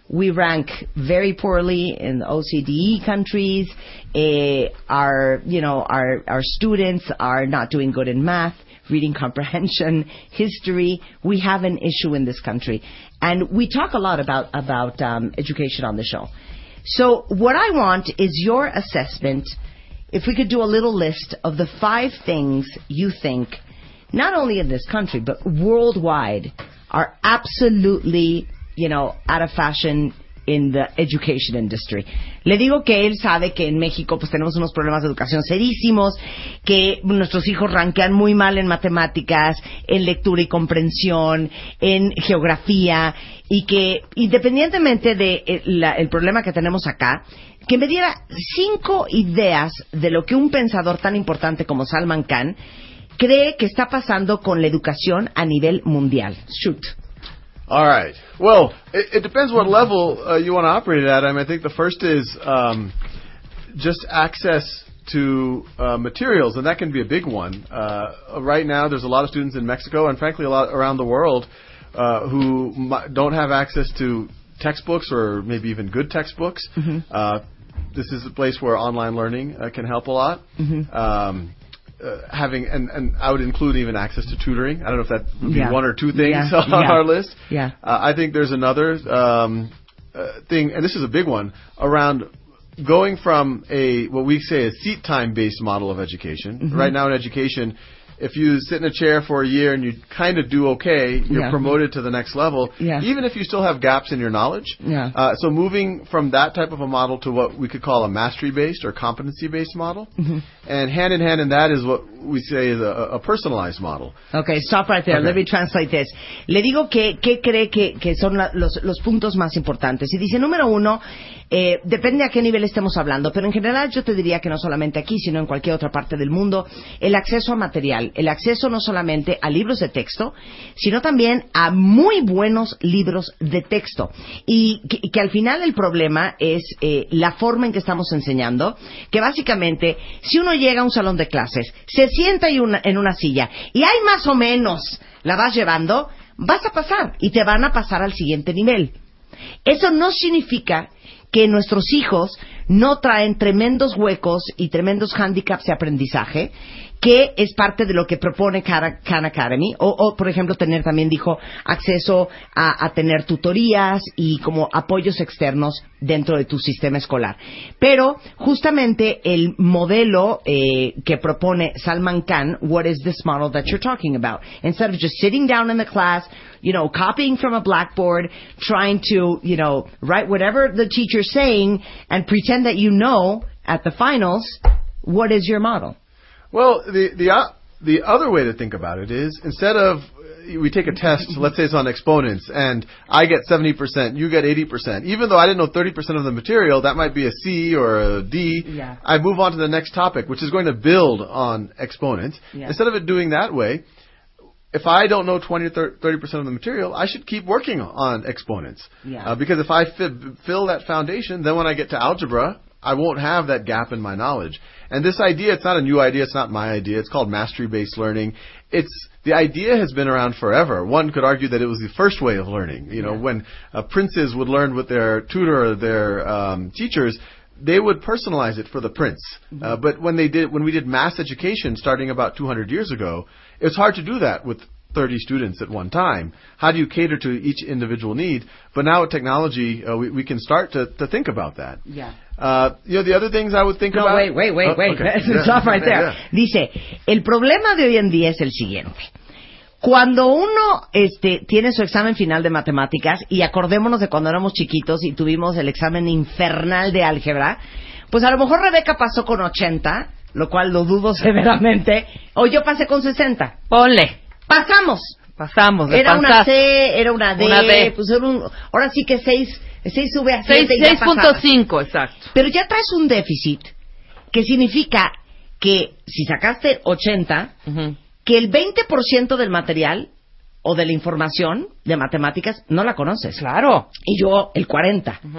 We rank very poorly in the OCDE countries. Eh, our, you know, our, our students are not doing good in math, reading comprehension, history. We have an issue in this country. And we talk a lot about, about um, education on the show. So what I want is your assessment, if we could do a little list of the five things you think, not only in this country, but worldwide, are absolutely, you know, out of fashion in the education industry. Le digo que él sabe que en México pues tenemos unos problemas de educación serísimos, que nuestros hijos ranquean muy mal en matemáticas, en lectura y comprensión, en geografía y que independientemente de eh, la- el problema que tenemos acá, que me diera cinco ideas de lo que un pensador tan importante como Salman Khan cree que está pasando con la educación a nivel mundial. Shoot. All right. Well, it, it depends what level uh, you want to operate it at. I mean, I think the first is um, just access to uh, materials, and that can be a big one. Uh, right now, there's a lot of students in Mexico, and frankly, a lot around the world, uh, who mi- don't have access to textbooks or maybe even good textbooks. Uh, this is a place where online learning uh, can help a lot. Um, uh, having and, and I would include even access to tutoring. I don't know if that would be Yeah. one or two things Yeah. on Yeah. our list. Yeah. Uh, I think there's another um, uh, thing, and this is a big one around going from a what we say a seat time based model of education. Mm-hmm. Right now in education, if you sit in a chair for a year and you kind of do okay, you're Yeah. promoted to the next level, Yeah. even if you still have gaps in your knowledge. Yeah. Uh, so moving from that type of a model to what we could call a mastery based or competency based model, Mm-hmm. and hand in hand in that is what we say is a, a personalized model. Okay, stop right there. Okay. Let me translate this. Le digo que, ¿qué cree que, que son la- los, los puntos más importantes? Y dice, número uno, eh, depende a qué nivel estemos hablando, pero en general yo te diría que no solamente aquí, sino en cualquier otra parte del mundo, el acceso a material, el acceso no solamente a libros de texto, sino también a muy buenos libros de texto. Y que, al final el problema es eh, la forma en que estamos enseñando, que básicamente, si uno llega a un salón de clases, se sienta en una silla y hay más o menos la vas llevando, vas a pasar y te van a pasar al siguiente nivel. Eso no significa que nuestros hijos no traen tremendos huecos y tremendos handicaps de aprendizaje, que es parte de lo que propone Khan Academy, o, o, por ejemplo tener también dijo acceso a, a tener tutorías y como apoyos externos dentro de tu sistema escolar. Pero justamente el modelo eh, que propone Salman Khan, what is this model that you're talking about? Instead of just sitting down in the class, you know, copying from a blackboard, trying to, you know, write whatever the teacher's saying and pretend that you know at the finals, what is your model? Well, the the uh, the other way to think about it is instead of we take a test, let's say it's on exponents, and I get 70%, you get 80%. Even though I didn't know 30% of the material, that might be a C or a D. Yeah. I move on to the next topic, which is going to build on exponents. Yeah. Instead of it doing that way, if I don't know 20 or 30% of the material, I should keep working on exponents. Yeah. Uh, because if I fi- fill that foundation, then when I get to algebra, I won't have that gap in my knowledge. And this idea, it's not a new idea, it's not my idea, it's called mastery-based learning. It's, the idea has been around forever. One could argue that it was the first way of learning. You know, when uh, princes would learn with their tutor or their um, teachers, they would personalize it for the prince. Uh, but when they did, when we did mass education starting about 200 years ago, it's hard to do that with 30 students at one time. How do you cater to each individual need? But now with technology, uh, we, we can start to, to think about that. Yeah. Uh, you know, the other things I would think No, about. wait, wait, wait, Oh, wait. okay. Yeah. Stop right there. Yeah, yeah. Dice, el problema de hoy en día es el siguiente. Cuando uno este, tiene su examen final de matemáticas, y acordémonos de cuando éramos chiquitos y tuvimos el examen infernal de álgebra, pues a lo mejor Rebeca pasó con 80, lo cual lo dudo severamente, o yo pasé con 60. Ponle. Pasamos. Pasamos de Era una. C, era una D, Una D. pues era un, ahora sí que 6, 6 sube a 7 Seis- y ya pasaba. 6.5, exacto. Pero ya traes un déficit que significa que si sacaste 80, Ujú. que el 20% del material o de la información de matemáticas no la conoces. Claro. Y yo el 40. Ujú.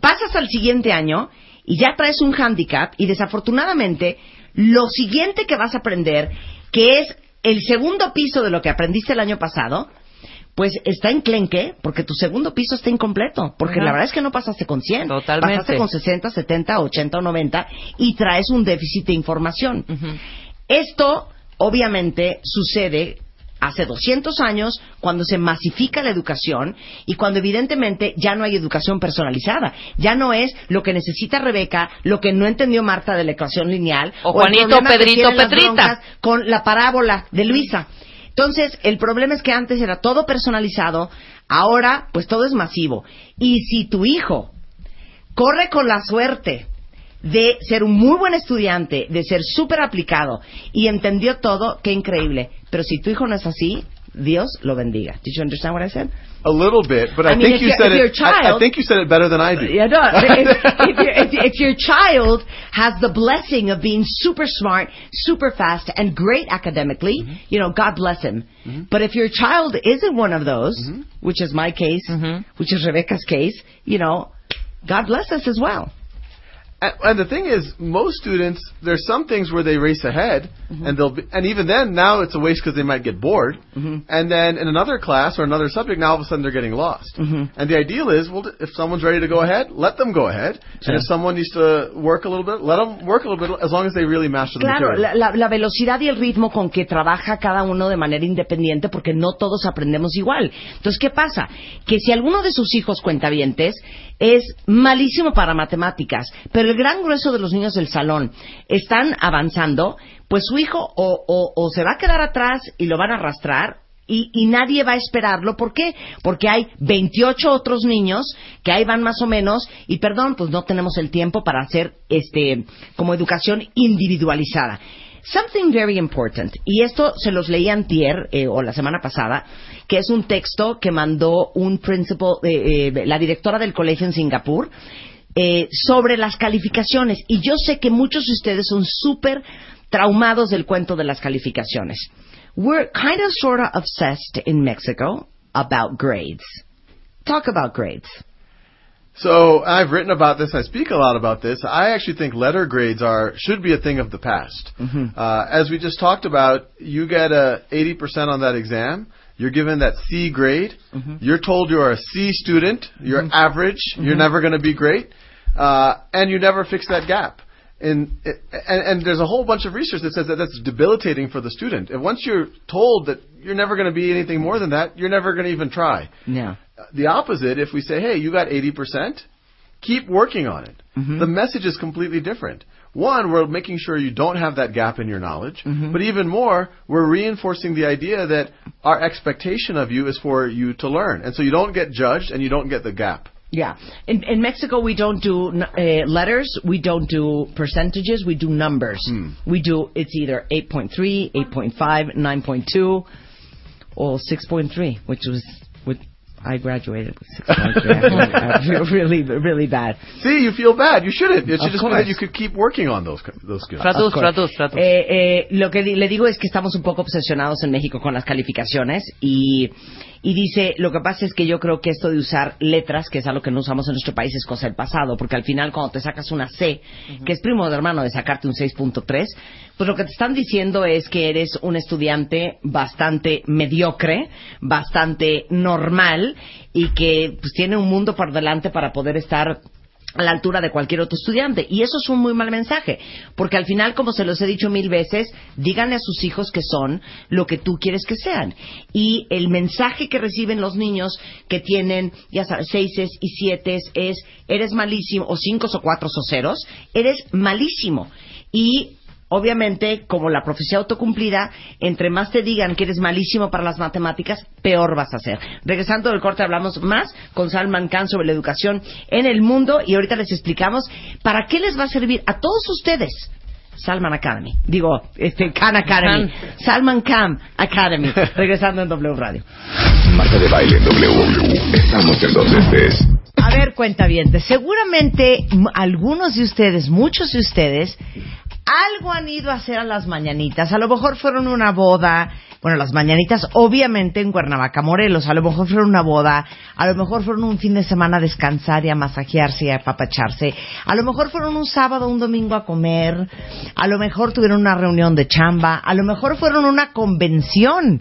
Pasas al siguiente año y ya traes un handicap y desafortunadamente lo siguiente que vas a aprender, que es el segundo piso de lo que aprendiste el año pasado, pues está enclenque porque tu segundo piso está incompleto. Porque Ajá. la verdad es que no pasaste con 100. Totalmente. Pasaste con 60, 70, 80 o 90 y traes un déficit de información. Esto, obviamente, sucede hace 200 años cuando se masifica la educación y cuando evidentemente ya no hay educación personalizada. Ya no es lo que necesita Rebeca, lo que no entendió Marta de la ecuación lineal O Juanito, Pedrito, Petrita. con la parábola de Luisa. Entonces, el problema es que antes era todo personalizado, ahora pues todo es masivo. Y si tu hijo corre con la suerte de ser un muy buen estudiante, de ser súper aplicado y entendió todo, qué increíble. Pero si tu hijo no es así, Dios lo bendiga. Did you understand what I said? A little bit, but I, I mean, think you said it. I, I think you said it better than I do. Yeah, no. if, if, your, if, if your child has the blessing of being super smart, super fast, and great academically, mm-hmm. you know, God bless him. Mm-hmm. But if your child isn't one of those, mm-hmm. which is my case, Mhm. which is Rebecca's case, you know, God bless us as well. And, the thing is, most students, there's some things where they race ahead, and they'll be, and even then, now it's a waste because they might get bored. And then in another class or another subject, now all of a sudden they're getting lost. And the ideal is, well, if someone's ready to go ahead, let them go ahead. And if someone needs to work a little bit, let them work a little bit, as long as they really master the Claro, material. la, la- la velocidad y el ritmo con que trabaja cada uno de manera independiente, porque no todos aprendemos igual. Entonces, ¿qué pasa? Que si alguno de sus hijos cuentavientes es malísimo para matemáticas, pero el gran grueso de los niños del salón están avanzando, pues su hijo o, o- se va a quedar atrás y lo van a arrastrar, y, y nadie va a esperarlo. ¿Por qué? Porque hay 28 otros niños que ahí van más o menos y perdón, pues no tenemos el tiempo para hacer este como educación individualizada. Something very important, y esto se los leí antier eh, o la semana pasada, que es un texto que mandó un principal, eh, eh, la directora del colegio en Singapur, eh, sobre las calificaciones. Y yo sé que muchos de ustedes son súper traumados del cuento de las calificaciones. We're kind of sort of obsessed in Mexico about grades. Talk about grades. So I've written about this. I speak a lot about this. I actually think letter grades are should be a thing of the past. Uh, as we just talked about, you get a 80% on that exam. You're given that C grade. Mm-hmm. You're told you're a C student. You're mm-hmm. average. You're mm-hmm. never going to be great, uh, and you never fix that gap. And, and and there's a whole bunch of research that says that that's debilitating for the student. And once you're told that you're never going to be anything more than that, you're never going to even try Yeah. the opposite, if we say, hey, you got 80%, keep working on it. The message is completely different. One, we're making sure you don't have that gap in your knowledge, but even more, we're reinforcing the idea that our expectation of you is for you to learn. And so you don't get judged and you don't get the gap. Yeah. In, in Mexico, we don't do uh, letters. We don't do percentages. We do numbers. We do, it's either 8.3, 8.5, 9.2, or 6.3, which was, I graduated with 6.3. I feel really, really bad. See, you feel bad. You shouldn't. It should Of just be course. that you could keep working on those those skills. Tratus, Of course. tratus, tratus. Eh, eh, lo que di- le digo es que estamos un poco obsesionados en México con las calificaciones y, y dice, lo que pasa es que yo creo que esto de usar letras, que es algo que no usamos en nuestro país, es cosa del pasado, porque al final cuando te sacas una C, que es primo de hermano de sacarte un 6.3, pues lo que te están diciendo es que eres un estudiante bastante mediocre, bastante normal y que pues tiene un mundo por delante para poder estar a la altura de cualquier otro estudiante. Y eso es un muy mal mensaje, porque al final, como se los he dicho mil veces, díganle a sus hijos que son lo que tú quieres que sean. Y el mensaje que reciben los niños que tienen, ya sabes, seises y sietes es, eres malísimo, o cinco o cuatro o ceros, eres malísimo. Y Obviamente, como la profecía autocumplida, entre más te digan que eres malísimo para las matemáticas, peor vas a ser. Regresando del corte, hablamos más con Salman Khan sobre la educación en el mundo y ahorita les explicamos para qué les va a servir a todos ustedes Salman Academy. Digo, este, Khan Academy. Salman Khan Academy. Regresando en W Radio. Marta de baile en W. Estamos en donde estés. A ver, cuentavientes, seguramente m- algunos de ustedes, muchos de ustedes, algo han ido a hacer a las mañanitas. A lo mejor fueron una boda, bueno, las mañanitas obviamente en Cuernavaca, Morelos. A lo mejor fueron una boda, a lo mejor fueron un fin de semana a descansar y a masajearse y a apapacharse. A lo mejor fueron un sábado un domingo a comer. A lo mejor tuvieron una reunión de chamba. A lo mejor fueron una convención.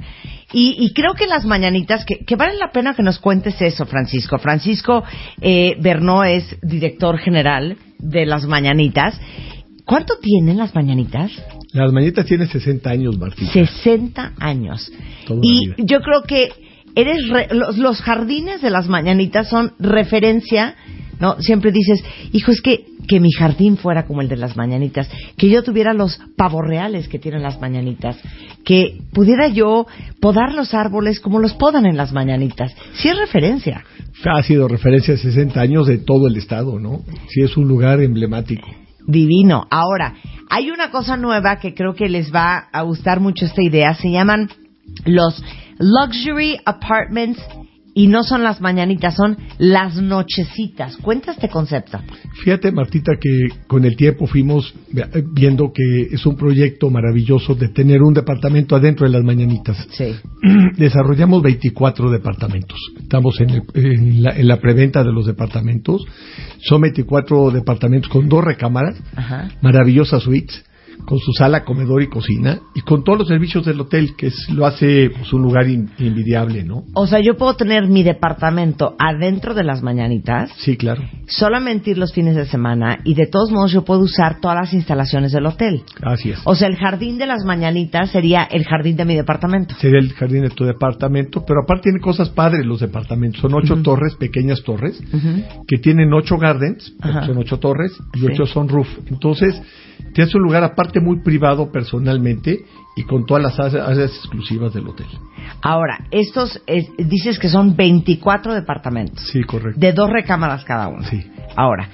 Y, y creo que las mañanitas, que, que vale la pena que nos cuentes eso, Francisco. Francisco eh, Bernó es director general de las mañanitas. ¿Cuánto tienen las mañanitas? Las mañanitas tienen 60 años, Martín. 60 años. Toda Y yo creo que eres re- los, los jardines de las mañanitas son referencia, ¿no? Siempre dices, hijo, es que, que mi jardín fuera como el de las mañanitas, que yo tuviera los pavos reales que tienen las mañanitas, que pudiera yo podar los árboles como los podan en las mañanitas. Sí es referencia. Ha sido referencia a 60 años de todo el estado, ¿no? Sí, es un lugar emblemático. Divino. Ahora, hay una cosa nueva que creo que les va a gustar mucho esta idea. Se llaman los Luxury Apartments y no son las mañanitas, son las nochecitas. Cuenta este concepto. Fíjate, Martita, que con el tiempo fuimos eh, viendo que es un proyecto maravilloso de tener un departamento adentro de las mañanitas. Sí. Desarrollamos 24 departamentos. Estamos en, el- en la, en la preventa de los departamentos. Son 24 departamentos con dos recámaras, Ajá. maravillosas suites, con su sala, comedor y cocina, y con todos los servicios del hotel, que es- lo hace pues, un lugar in- invidiable, ¿no? O sea, yo puedo tener mi departamento adentro de las mañanitas, Sí, claro. solamente ir los fines de semana y de todos modos yo puedo usar todas las instalaciones del hotel. Así es. O sea, el jardín de las mañanitas sería el jardín de mi departamento. sería el jardín de tu departamento, pero aparte tiene cosas padres los departamentos. Son ocho torres, pequeñas torres, que tienen ocho gardens, son ocho torres, y Sí. ocho son roof. Entonces, tienes un lugar aparte muy privado personalmente y con todas las áreas exclusivas del hotel. Ahora, estos, es- dices que son 24 departamentos. Sí, correcto. De dos recámaras cada uno. Sí. Ahora,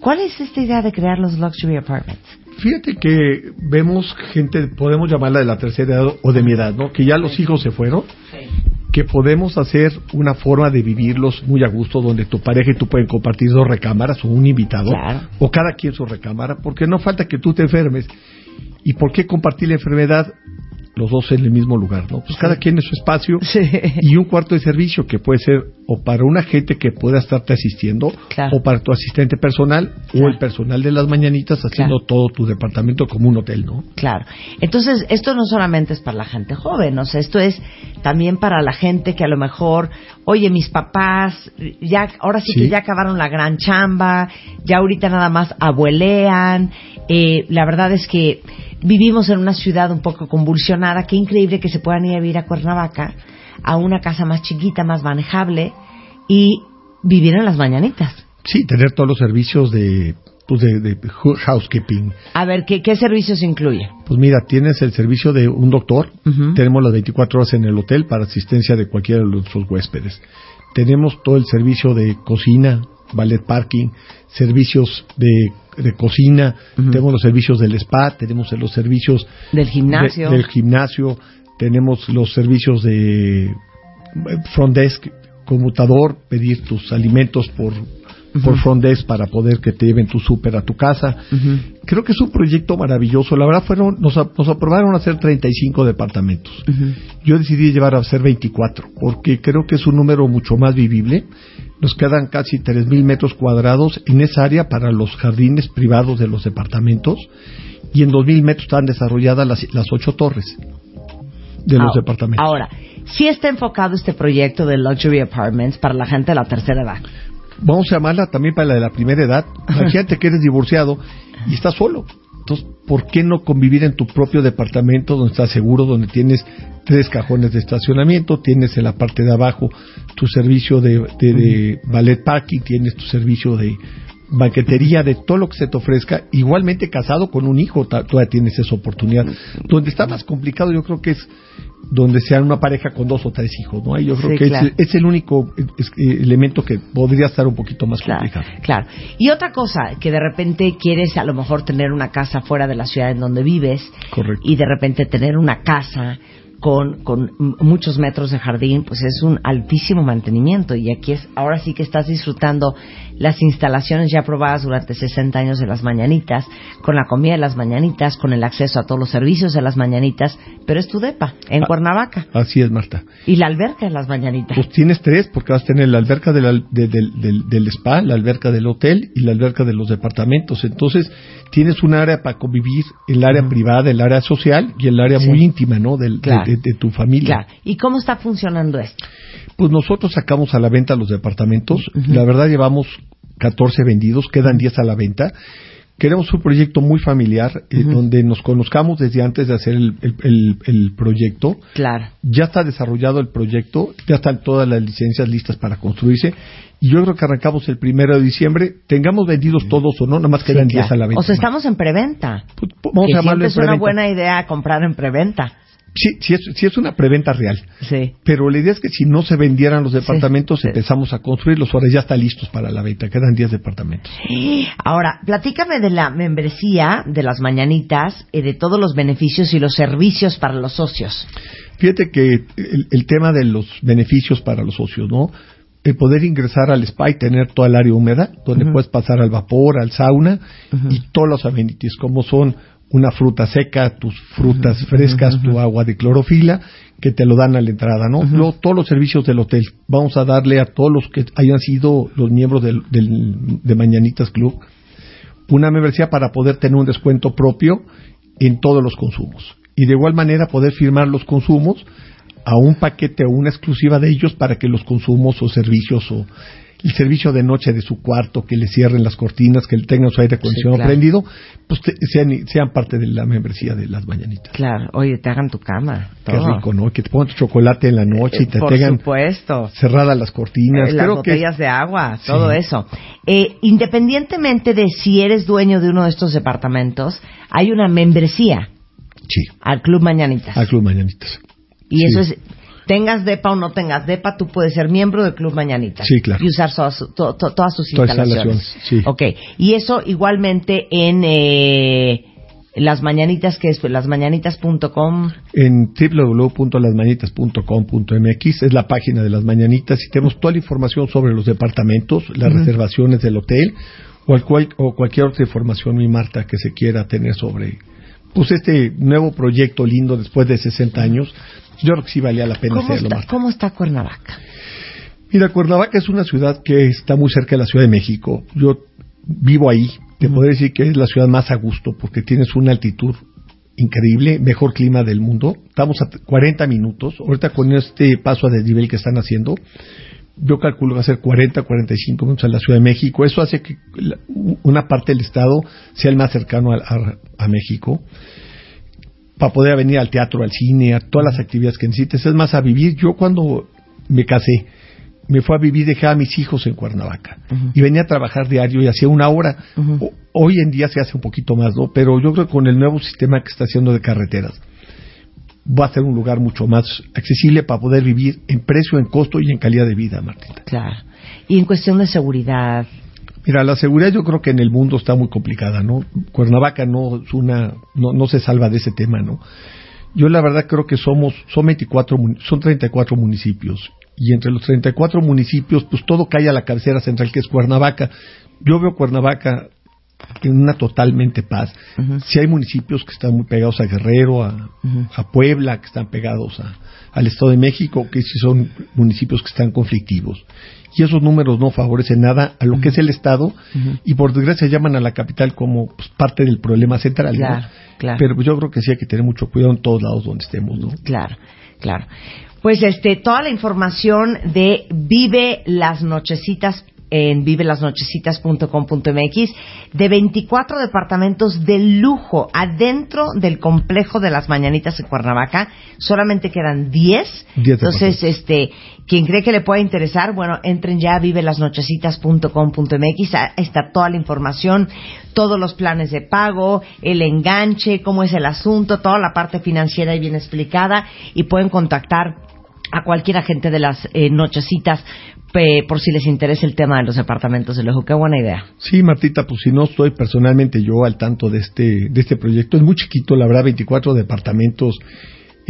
¿cuál es esta idea de crear los luxury apartments? Fíjate que vemos gente, podemos llamarla de la tercera edad o de mi edad, ¿no? Que ya los hijos se fueron, que podemos hacer una forma de vivirlos muy a gusto, donde tu pareja y tú pueden compartir dos recámaras o un invitado, Claro. o cada quien su recámara, porque no falta que tú te enfermes. ¿Y por qué compartir la enfermedad los dos en el mismo lugar, no? Pues cada quien en su espacio y un cuarto de servicio que puede ser o para una gente que pueda estarte asistiendo Claro. o para tu asistente personal o el personal de las mañanitas haciendo todo tu departamento como un hotel, ¿no? Claro. Entonces, esto no solamente es para la gente joven, o sea, esto es también para la gente que a lo mejor, oye, mis papás, ya, ahora sí, Sí. que ya acabaron la gran chamba, ya ahorita nada más abuelean. Eh, la verdad es que vivimos en una ciudad un poco convulsionada. Qué increíble que se puedan ir a vivir a Cuernavaca, a una casa más chiquita, más manejable y vivir en las mañanitas. Sí, tener todos los servicios de, pues de, housekeeping. A ver, ¿qué, qué servicios incluye? Pues mira, tienes el servicio de un doctor, tenemos las 24 horas en el hotel para asistencia de cualquiera de nuestros huéspedes. Tenemos todo el servicio de cocina, ballet parking, servicios de, de cocina, tenemos los servicios del spa, tenemos los servicios Del gimnasio. de- del gimnasio, tenemos los servicios de eh, front desk, conmutador, pedir tus alimentos por, por front desk para poder que te lleven tu súper a tu casa. Creo que es un proyecto maravilloso. La verdad fueron, nos, nos aprobaron a hacer 35 departamentos. Yo decidí llevar a hacer 24 porque creo que es un número mucho más vivible. Nos quedan casi 3.000 metros cuadrados en esa área para los jardines privados de los departamentos y en 2.000 metros están desarrolladas las, las ocho torres de los Ahora- departamentos. Ahora, sí está enfocado este proyecto de Luxury Apartments para la gente de la tercera edad. Vamos a llamarla también para la de la primera edad. Imagínate que eres divorciado y estás solo. Entonces, ¿por qué no convivir en tu propio departamento donde estás seguro, donde tienes tres cajones de estacionamiento, tienes en la parte de abajo tu servicio de, de- de ballet parking, tienes tu servicio de banquetería, de todo lo que se te ofrezca, igualmente casado con un hijo, todavía tienes esa oportunidad. Donde está más complicado yo creo que es donde sean una pareja con dos o tres hijos, ¿no? Ahí yo creo Sí, que claro. es, es el único eh, es- elemento que podría estar un poquito más complicado. Claro. Y otra cosa, que de repente quieres a lo mejor tener una casa fuera de la ciudad en donde vives Correcto. y de repente tener una casa con, con muchos metros de jardín, pues es un altísimo mantenimiento y aquí es ahora sí que estás disfrutando las instalaciones ya aprobadas durante 60 años de las mañanitas, con la comida de las mañanitas, con el acceso a todos los servicios de las mañanitas, pero es tu depa en Ah. Cuernavaca Así es, Marta. y la alberca de las mañanitas. Pues tienes tres, porque vas a tener la alberca de la- de- del- del, del spa, la alberca del hotel y la alberca de los departamentos. Entonces, tienes un área para convivir, el área privada, el área social y el área Sí. muy íntima, ¿no? Del- de- Claro. de, de tu familia. Claro. ¿Y cómo está funcionando esto? Pues nosotros sacamos a la venta los departamentos. La verdad, llevamos 14 vendidos, quedan 10 a la venta. Queremos un proyecto muy familiar, eh, donde nos conozcamos desde antes de hacer el, el- el- el proyecto. Claro. Ya está desarrollado el proyecto, ya están todas las licencias listas para construirse. Y yo creo que arrancamos el primero de diciembre. Tengamos vendidos todos o no, nada más quedan Sí, 10 claro. a la venta. O sea, estamos en preventa. vamos que a llamarlo siempre en es una preventa. buena idea comprar en preventa. Sí, sí es, sí es una preventa real. Sí. Pero la idea es que si no se vendieran los departamentos, empezamos a construirlos. Ahora ya están listos para la venta. Quedan 10 departamentos. Ahora, platícame de la membresía de las mañanitas y de todos los beneficios y los servicios para los socios. Fíjate que el, el tema de los beneficios para los socios, ¿no? El poder ingresar al spa y tener toda el área húmeda, donde puedes pasar al vapor, al sauna y todos los amenities, como son una fruta seca, tus frutas frescas, tu agua de clorofila, que te lo dan a la entrada, ¿no? Luego, todos los servicios del hotel. Vamos a darle a todos los que hayan sido los miembros del, del- de Mañanitas Club una membresía para poder tener un descuento propio en todos los consumos. Y de igual manera poder firmar los consumos a un paquete o una exclusiva de ellos para que los consumos o servicios o el servicio de noche de su cuarto, que le cierren las cortinas, que le tengan su aire acondicionado claro. prendido, pues te- sean, sean parte de la membresía de las mañanitas. Claro, oye, te hagan tu cama. Qué rico, ¿no? Que te pongan tu chocolate en la noche y te Por tengan supuesto. cerradas las cortinas. Eh, las Creo que botellas de agua, todo Sí. eso. Eh, independientemente de si eres dueño de uno de estos departamentos, hay una membresía Sí. al Club Mañanitas. al Club Mañanitas. Y Sí. eso es, tengas DEPA o no tengas DEPA, tú puedes ser miembro del Club Mañanitas. Sí, claro. Y usar so- to- to- todas sus Todas instalaciones. instalaciones, sí. Ok. Y eso igualmente en eh, las mañanitas, que es lasmañanitas.com. en www.lasmañanitas.com.mx es la página de las mañanitas y tenemos toda la información sobre los departamentos, las reservaciones del hotel o, al cual- o cualquier otra información, mi Marta, que se quiera tener sobre pues este nuevo proyecto lindo después de 60 años. Yo creo que sí valía la pena ¿Cómo hacerlo, está, Marta. ¿Cómo está Cuernavaca? Mira, Cuernavaca es una ciudad que está muy cerca de la Ciudad de México. Yo vivo ahí. Te podría decir que es la ciudad más a gusto porque tienes una altitud increíble, mejor clima del mundo. Estamos a 40 minutos. Ahorita con este paso a desnivel que están haciendo, yo calculo que va a ser 40, 45 minutos a la Ciudad de México. Eso hace que una parte del estado sea el más cercano a, a- a México para poder venir al teatro, al cine, a todas las actividades que necesites. Es más, a vivir. Yo cuando me casé, me fui a vivir, dejé a mis hijos en Cuernavaca y venía a trabajar diario y hacía una hora. Hoy en día se hace un poquito más, ¿no? Pero yo creo que con el nuevo sistema que está haciendo de carreteras, va a ser un lugar mucho más accesible para poder vivir en precio, en costo y en calidad de vida, Martita. Claro. Y en cuestión de seguridad, Mira, la seguridad yo creo que en el mundo está muy complicada, ¿no? Cuernavaca no es una, no, no se salva de ese tema, ¿no? Yo la verdad creo que somos, son 24, mun- son 34 municipios. Y entre los 34 municipios, pues todo cae a la cabecera central que es Cuernavaca. Yo veo Cuernavaca en una totalmente paz. Si hay municipios que están muy pegados a Guerrero, a, a Puebla, que están pegados a- al Estado de México, que sí son municipios que están conflictivos. Y esos números no favorecen nada a lo que es el Estado y por desgracia llaman a la capital como pues, parte del problema central. ¿no? Claro, claro. Pero yo creo que sí hay que tener mucho cuidado en todos lados donde estemos. ¿no? Claro, claro. Pues este, toda la información de en vivelasnochecitas.com.mx de 24 departamentos de lujo adentro del complejo de las Mañanitas en Cuernavaca. Solamente quedan 10. 10 Entonces, este, quien cree que le pueda interesar, bueno, entren ya a vivelasnochecitas.com.mx. Está toda la información, todos los planes de pago, el enganche, cómo es el asunto, toda la parte financiera y bien explicada y pueden contactar a cualquier agente de las eh, nochecitas por si les interesa el tema de los departamentos de lujo. Qué buena idea. Sí, Martita, pues si no estoy personalmente yo al tanto de este, de este proyecto, es muy chiquito, la verdad, 24 departamentos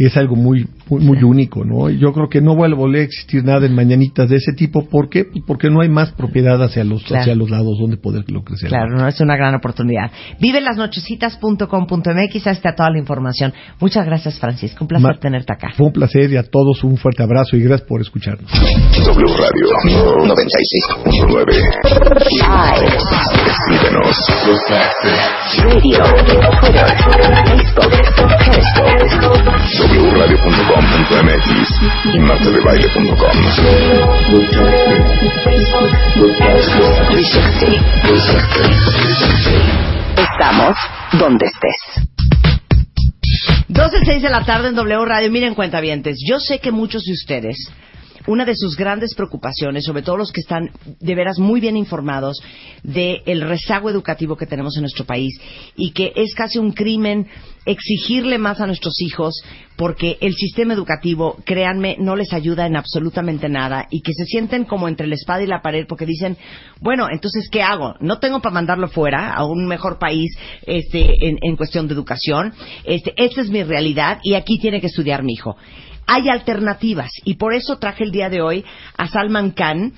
es algo muy, muy, muy único, ¿no? Y Yo creo que no va a volver a existir nada en mañanitas de ese tipo, ¿por qué? Pues porque no hay más propiedad hacia los, Claro. hacia los lados donde poderlo crecer. Claro, no es una gran oportunidad. Vivelasnochecitas.com.mx, ahí está toda la información. Muchas gracias, Francisco. Un placer Ma- tenerte acá. Fue un placer y a todos un fuerte abrazo y gracias por escucharnos. W Radio 96.9. Escríbenos. Radio, Twitter, Facebook, Periscope. wradio.com.mx y martadebaile.com. 360. Estamos donde estés. 12, 6 de la tarde en W Radio. Miren, cuentavientes, yo sé que muchos de ustedes, una de sus grandes preocupaciones, sobre todo los que están de veras muy bien informados del rezago educativo que tenemos en nuestro país y que es casi un crimen exigirle más a nuestros hijos porque el sistema educativo, créanme, no les ayuda en absolutamente nada y que se sienten como entre la espada y la pared porque dicen, bueno, entonces, ¿qué hago? No tengo para mandarlo fuera a un mejor país este, en, en cuestión de educación. Este, esta es mi realidad y aquí tiene que estudiar mi hijo. Hay alternativas y por eso traje el día de hoy a Salman Khan,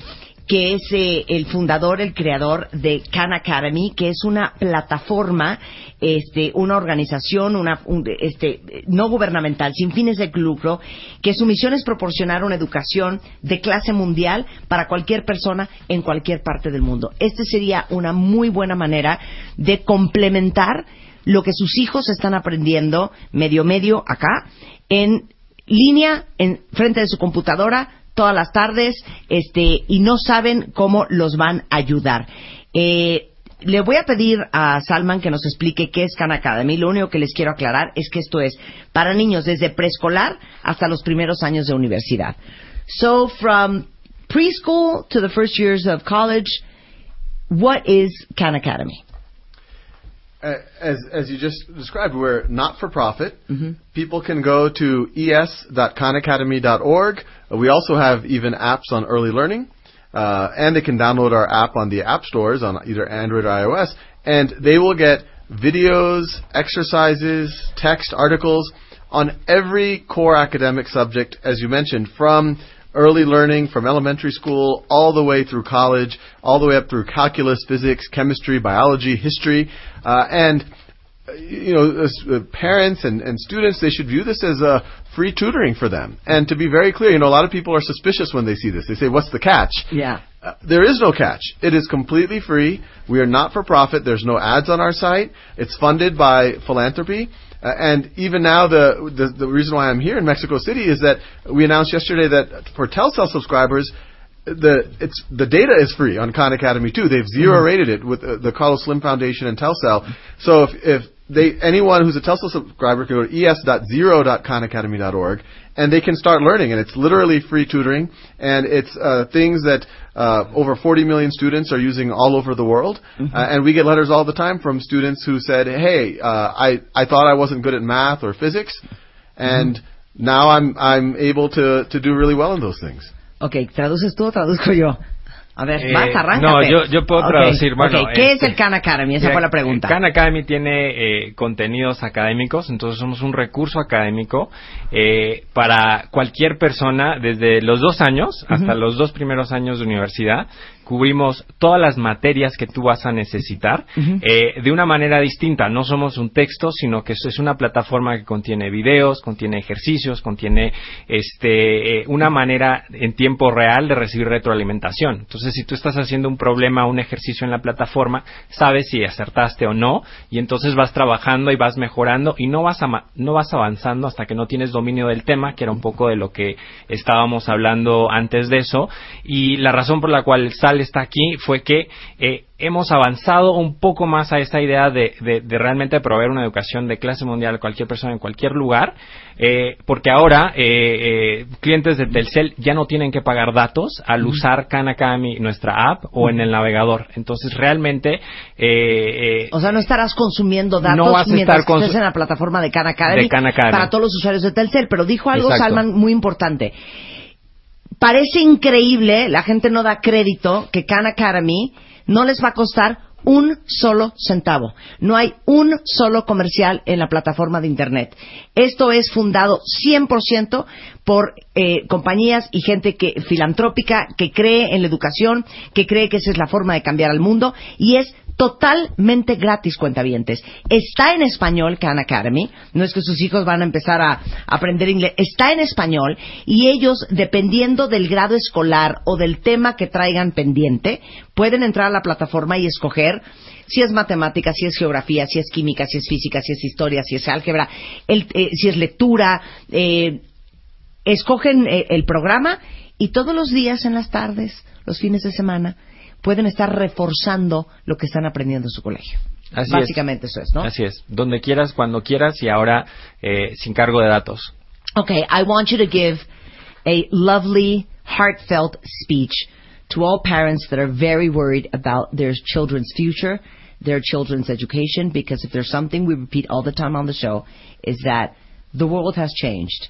que es eh, el fundador, el creador de Khan Academy, que es una plataforma, este, una organización, una, un- este, no gubernamental, sin fines de lucro, que su misión es proporcionar una educación de clase mundial para cualquier persona en cualquier parte del mundo. Este sería una muy buena manera de complementar lo que sus hijos están aprendiendo medio medio acá en línea en frente de su computadora todas las tardes este y no saben cómo los van a ayudar Eh, le voy a pedir a Salman que nos explique qué es Khan Academy. Lo único que les quiero aclarar es que esto es para niños desde preescolar hasta los primeros años de universidad. So, from preschool to the first years of college, what is Khan Academy? As as you just described, we're not for profit. Mm-hmm. People can go to es.khanacademy.org. We also have even apps on early learning, uh, and they can download our app on the app stores on either Android or iOS, and they will get videos, exercises, text, articles on every core academic subject, as you mentioned, from early learning from elementary school all the way through college, all the way up through calculus, physics, chemistry, biology, history, uh, and you know, as, uh, parents and, and students, they should view this as a free tutoring for them. And to be very clear, you know, a lot of people are suspicious when they see this. They say, "What's the catch?" Yeah. Uh, there is no catch. It is completely free. We are not for profit. There's no ads on our site. It's funded by philanthropy. Uh, and even now, the, the the reason why I'm here in Mexico City is that we announced yesterday that for Telcel subscribers, the it's the data is free on Khan Academy too. They've 0 rated it with uh, the Carlos Slim Foundation and Telcel. So if if they anyone who's a Telcel subscriber can go to es.0.khanacademy.org and they can start learning and it's literally free tutoring and it's uh, things that uh, over 40 million students are using all over the world uh, and we get letters all the time from students who said hey uh, I I thought I wasn't good at math or physics and now I'm I'm able to to do really well in those things. Ok, ¿traduces tú traduzco yo? A ver, Eh, vas, arráncate. no, yo- yo puedo traducir, bueno, ¿qué este- es el Khan Academy? Esa fue la pregunta. Khan Academy tiene eh, contenidos académicos, entonces somos un recurso académico eh, para cualquier persona desde los dos años hasta los dos primeros años de universidad. Cubrimos todas las materias que tú vas a necesitar eh, de una manera distinta. No somos un texto, sino que es una plataforma que contiene videos, contiene ejercicios, contiene este, eh, una manera en tiempo real de recibir retroalimentación. Entonces, si tú estás haciendo un problema un ejercicio en la plataforma, sabes si acertaste o no, y entonces vas trabajando y vas mejorando y no vas, ama- no vas avanzando hasta que no tienes dominio del tema, que era un poco de lo que estábamos hablando antes de eso. Y la razón por la cual Salman Está aquí fue que eh, hemos avanzado un poco más a esta idea de, de- de realmente proveer una educación de clase mundial a cualquier persona en cualquier lugar, eh, porque ahora eh, eh, clientes de Telcel ya no tienen que pagar datos al usar Khan Academy, nuestra app, o en el navegador. Entonces, realmente... eh, O sea, no estarás consumiendo datos No vas a mientras estar estés en la plataforma de Khan Academy, De Khan Academy. para todos los usuarios de Telcel. Pero dijo algo, Exacto. Salman, muy importante. Parece increíble, la gente no da crédito, que Khan Academy no les va a costar un solo centavo. No hay un solo comercial en la plataforma de Internet. Esto es fundado 100% por eh, compañías y gente que, filantrópica que cree en la educación, que cree que esa es la forma de cambiar al mundo y es totalmente gratis, cuentavientes. Está en español Khan Academy, no es que sus hijos van a empezar a aprender inglés, está en español y ellos, dependiendo del grado escolar o del tema que traigan pendiente, pueden entrar a la plataforma y escoger si es matemática, si es geografía, si es química, si es física, si es historia, si es álgebra, el- eh, si es lectura, eh, escogen eh, el programa y todos los días en las tardes, los fines de semana, pueden estar reforzando lo que están aprendiendo en su colegio. Así Básicamente eso es, ¿no? Así es. Donde quieras, cuando quieras y ahora eh, sin cargo de datos. Okay, I want you to give a lovely, heartfelt speech to all parents that are very worried about their children's future, their children's education, because if there's something we repeat all the time on the show, is that the world has changed.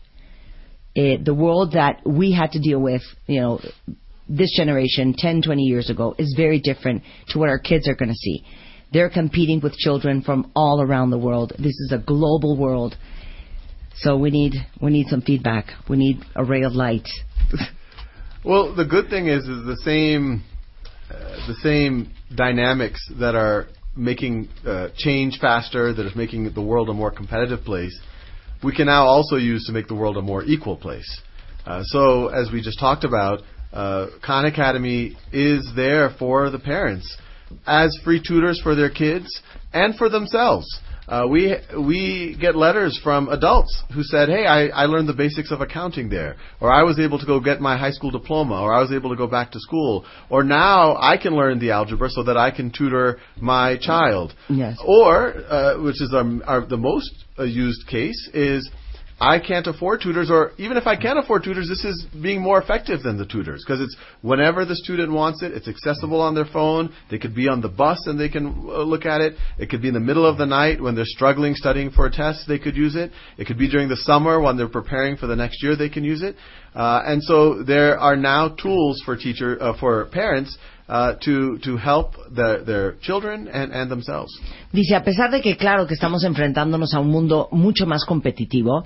Eh, the world that we had to deal with, you know, this generation 10, 20 years ago is very different to what our kids are going to see. They're competing with children from all around the world. This is a global world. So we need we need some feedback. We need a ray of light. Well, the good thing is, is the same, uh, the same dynamics that are making uh, change faster, that is making the world a more competitive place. We can now also use to make the world a more equal place. Uh, so, as we just talked about, uh, Khan Academy is there for the parents as free tutors for their kids and for themselves. Uh, we we get letters from adults who said, "Hey, I, I learned the basics of accounting there, or I was able to go get my high school diploma, or I was able to go back to school, or now I can learn the algebra so that I can tutor my child." Yes. Or, uh, which is our, our, the most uh, used case, is I can't afford tutors, or even if I can afford tutors, this is being more effective than the tutors because it's whenever the student wants it, it's accessible on their phone. They could be on the bus and they can uh, look at it. It could be in the middle of the night when they're struggling studying for a test, they could use it. It could be during the summer when they're preparing for the next year, they can use it. Uh, and so there are now tools for teacher uh, for parents uh, to to help their their children and, and themselves. Dice, a pesar de que claro que estamos enfrentándonos a un mundo mucho más competitivo,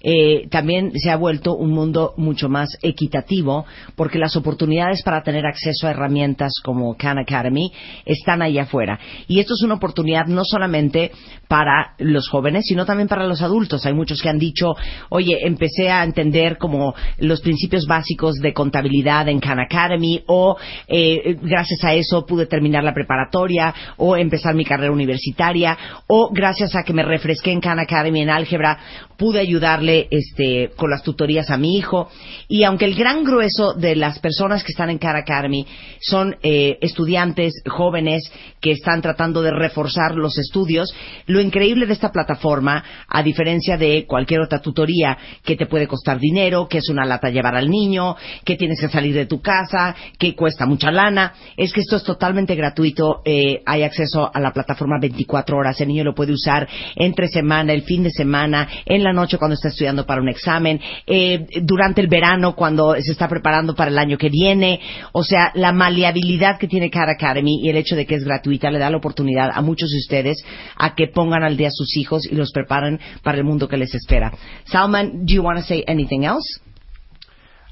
eh, también se ha vuelto un mundo mucho más equitativo porque las oportunidades para tener acceso a herramientas como Khan Academy están allá afuera. Y esto es una oportunidad no solamente para los jóvenes, sino también para los adultos. Hay muchos que han dicho, oye, empecé a entender como los principios básicos de contabilidad en Khan Academy o eh, gracias a eso pude terminar la preparatoria o empezar mi carrera universitaria o gracias a que me refresqué en Khan Academy en álgebra pude ayudarle este con las tutorías a mi hijo. Y aunque el gran grueso de las personas que están en Khan Academy son eh, estudiantes jóvenes que están tratando de reforzar los estudios lo increíble de esta plataforma a diferencia de cualquier otra tutoría que te puede costar dinero que es una lata llevar al niño que tienes que salir de tu casa que cuesta mucha lana es que esto es totalmente gratuito eh, hay acceso a la plataforma 24 horas el niño lo puede usar entre semana el fin de semana en la noche cuando está estudiando para un examen eh, durante el verano cuando se está preparando para el año que viene. O sea la maleabilidad que tiene Khan Academy y el hecho de que es gratuita le da la oportunidad a muchos de ustedes a que pongan al día a sus hijos y los preparen para el mundo que les espera. Salman do you want to say anything else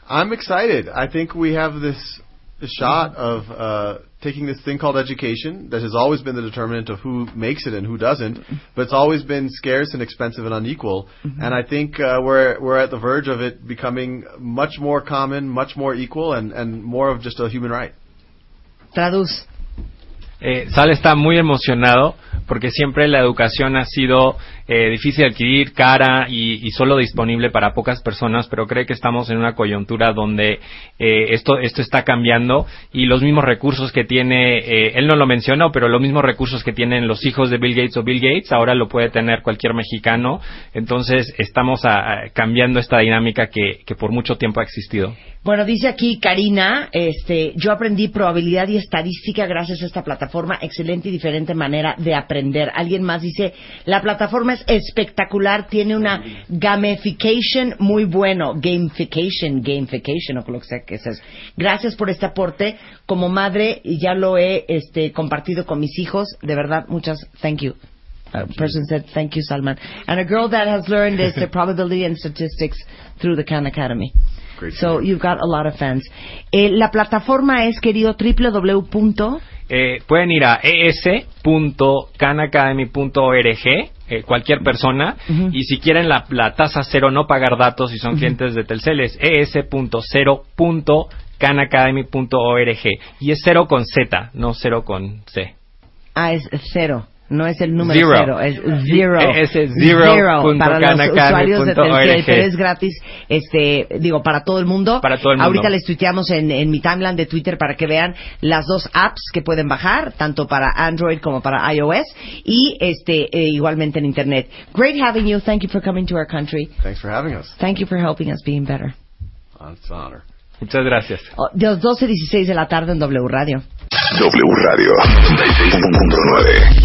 I'm excited. I think we have this shot of uh, taking this thing called education that has always been the determinant of who makes it and who doesn't, but it's always been scarce and expensive and unequal. And I think uh, we're we're at the verge of it becoming much more common, much more equal, and and more of just a human right. Traduz Eh, Sal está muy emocionado porque siempre la educación ha sido eh, difícil de adquirir, cara y, y solo disponible para pocas personas, pero creo que estamos en una coyuntura donde eh, esto, esto está cambiando y los mismos recursos que tiene, eh, él no lo mencionó, pero los mismos recursos que tienen los hijos de Bill Gates o Bill Gates, ahora lo puede tener cualquier mexicano. Entonces estamos a- cambiando esta dinámica que, que por mucho tiempo ha existido. Bueno, dice aquí Karina, este, yo aprendí probabilidad y estadística gracias a esta plataforma, excelente y diferente manera de aprender. Alguien más dice, la plataforma es espectacular, tiene una gamification muy bueno, gamification, gamification o lo que sea que es eso. Gracias por este aporte. Como madre ya lo he este, compartido con mis hijos, de verdad, muchas thank you. A person said, thank you, Salman. And a girl that has learned is the probability and statistics through the Khan Academy. Great. So you've got a lot of fans. Eh, la plataforma es, querido, www. Eh, pueden ir a es.canacademy.org eh, cualquier persona y si quieren la, la tasa cero no pagar datos si son clientes de Telcel es es.0.canacademy.org y es cero con Z, no cero con C. Ah, es cero. No es el número Zero. cero, es zero. Ese es zero punto para los usuarios de Telcel, pero es gratis, este, digo, para todo el mundo. Para todo el mundo. Ahorita les tuiteamos en, en mi timeline de Twitter para que vean las dos apps que pueden bajar, tanto para Android como para iOS, y este, eh, igualmente en Internet. Great having you. Thank you for coming to our country. Thanks for having us. Thank you for helping us being better. It's an honor. Muchas gracias. Oh, De las 12.16 de la tarde en W Radio. W Radio 96.9.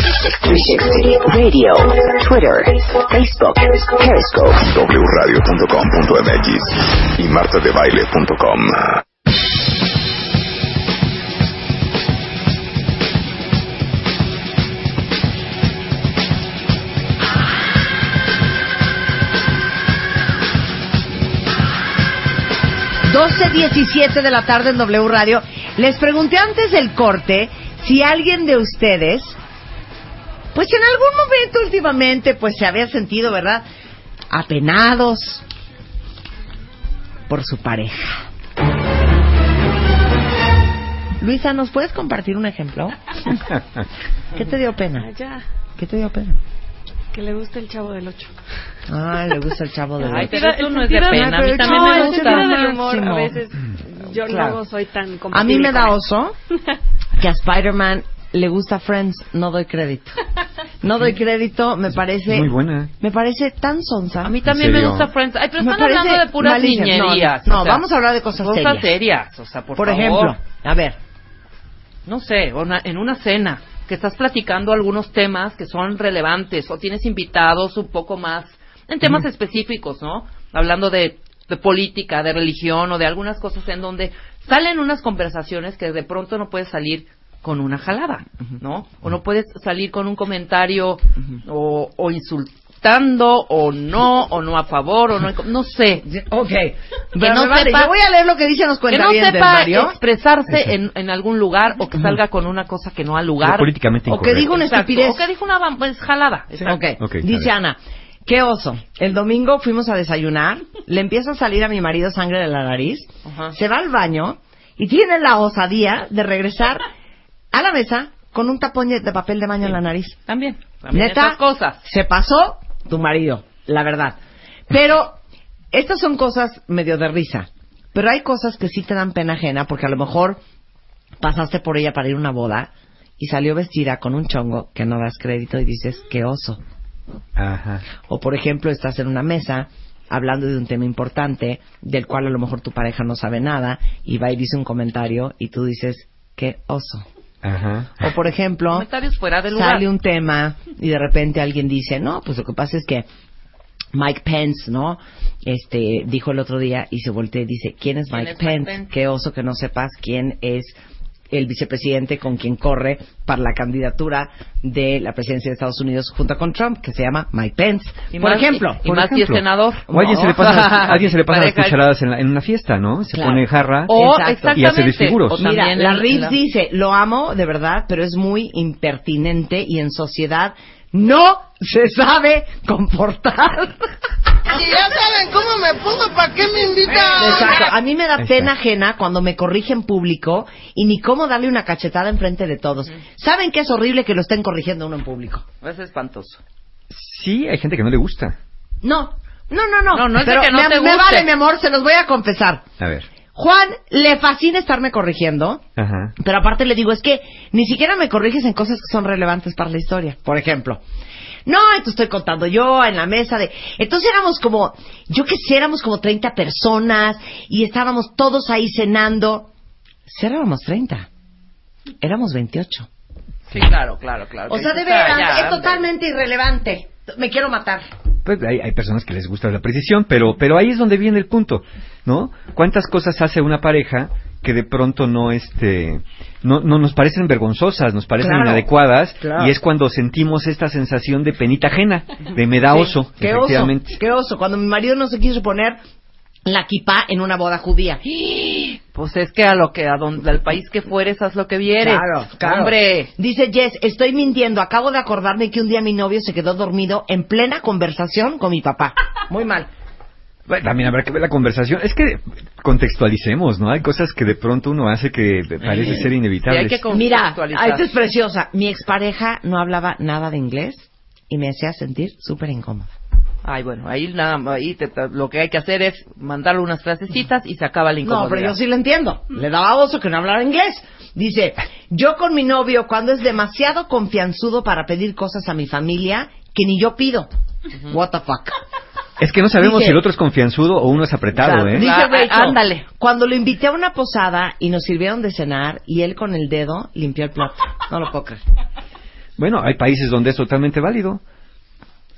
360 Radio, Twitter, Facebook, Periscope. wradio.com.mx y martadebaile.com. Doce diecisiete de la tarde en W Radio. Les pregunté antes del corte si alguien de ustedes, pues en algún momento últimamente, pues se había sentido, ¿verdad? Apenados por su pareja. Luisa, ¿nos puedes compartir un ejemplo? ¿Qué te dio pena? ¿Qué te dio pena? Que le gusta el chavo del 8. Ay, le gusta el chavo de Ay, los- pero eso no es de pena. A mí también no, me el gusta. del humor, a veces yo Claro. no soy tan A mí me da oso que a Spider-Man le gusta Friends. No doy crédito. No doy crédito, me parece... Muy buena. Me parece tan sonsa. A mí también ¿En me gusta Friends. Ay, pero Me están hablando de puras. No, niñerías. no, o sea, vamos a hablar de cosas Cosas serias. serias, o sea, por, Por favor. ejemplo, a ver, no sé, una- en una cena que estás platicando algunos temas que son relevantes o tienes invitados un poco más en temas específicos, ¿no? Hablando de, de política, de religión o de algunas cosas en donde salen unas conversaciones que de pronto no puedes salir con una jalada, ¿no? O no puedes salir con un comentario o, o o no, o no a favor o no, no sé. ok. Que Pero no vale, sepa- yo voy a leer lo que dicen los que no cuentavientes, sepa Mario. expresarse en, en algún lugar o que salga con una cosa que no ha lugar. Políticamente O que incorrecto. diga una estupidez. O que dijo una pues, jalada. Exacto. Ok, Ok, dice. Ana, qué oso. El domingo fuimos a desayunar, le empieza a salir a mi marido sangre de la nariz, Ajá. se va al baño y tiene la osadía de regresar a la mesa con un tapón de papel de baño en la nariz. También. También Neta, cosas. se pasó tu marido, la verdad. Pero estas son cosas medio de risa. Pero hay cosas que sí te dan pena ajena porque a lo mejor pasaste por ella para ir a una boda y salió vestida con un chongo que no das crédito y dices, qué oso. Ajá. O por ejemplo, estás en una mesa hablando de un tema importante del cual a lo mejor tu pareja no sabe nada y va y dice un comentario y tú dices, qué oso. Ajá. O por ejemplo, Comentarios fuera de lugar. sale un tema y de repente alguien dice, no, pues lo que pasa es que Mike Pence, ¿no? Este, dijo el otro día y se voltea y dice, ¿quién es ¿Quién Mike es Mike Pence? Pence? Qué oso que no sepas quién es el vicepresidente con quien corre para la candidatura de la presidencia de Estados Unidos junto con Trump, que se llama Mike Pence. Y por más- ejemplo. y Por más si es ejemplo. senador. O alguien se le pasa, a alguien se le pasa las cucharadas en, la- en una fiesta, ¿no? Se Claro. pone jarra. O. Y hace disfiguros. Mira, la Reeves dice, lo amo de verdad, pero es muy impertinente y en sociedad no se sabe comportar. Si ya saben cómo me pongo, ¿para qué me invitan? Exacto. A mí me da pena ajena cuando me corrige en público y ni cómo darle una cachetada enfrente de todos. ¿Saben que es horrible que lo estén corrigiendo uno en público? Es espantoso. Sí, hay gente que no le gusta. No, no, no, no. No, no es de Pero que no me, te me guste. vale, mi amor, se los voy a confesar. A ver. Juan le fascina estarme corrigiendo, Ajá. pero aparte le digo, es que ni siquiera me corriges en cosas que son relevantes para la historia. Por ejemplo, no, esto estoy contando yo en la mesa de... Entonces éramos como, yo qué sé, éramos como 30 personas y estábamos todos ahí cenando. Sí, éramos 30. Éramos 28. Sí, claro, claro, claro. O sea, de veras, es totalmente irrelevante. Me quiero matar. Pues hay, hay personas que les gusta la precisión, pero, pero ahí es donde viene el punto, ¿no? ¿Cuántas cosas hace una pareja que de pronto no, este, no, no nos parecen vergonzosas, nos parecen Claro, inadecuadas, claro. y es cuando sentimos esta sensación de penita ajena, de me da Sí, oso, Qué oso, efectivamente. qué oso. Cuando mi marido no se quiso poner la kipá en una boda judía. Pues es que a lo que, a donde, al país que fueres, haz lo que vieres. Claro, claro. Hombre. Dice Jess, estoy mintiendo. Acabo de acordarme que un día mi novio se quedó dormido en plena conversación con mi papá. Muy mal. Bueno, también habrá que ver la conversación. Es que contextualicemos, ¿no? Hay cosas que de pronto uno hace que parece ser inevitables. Mira, ah, esto es preciosa. Mi expareja no hablaba nada de inglés y me hacía sentir súper incómoda. Ay, bueno, ahí nada, ahí te- te- lo que hay que hacer es mandarle unas frasecitas y se acaba la incomodidad. No, pero yo sí lo entiendo. Le daba oso que no hablara inglés. Dice, yo con mi novio cuando es demasiado confianzudo para pedir cosas a mi familia que ni yo pido. What the fuck. Es que no sabemos Dice- si el otro es confianzudo o uno es apretado, ¿eh? Dice Rachel, ándale. Cuando lo invité a una posada y nos sirvieron de cenar y él con el dedo limpió el plato. No lo puedo creer. Bueno, hay países donde es totalmente válido.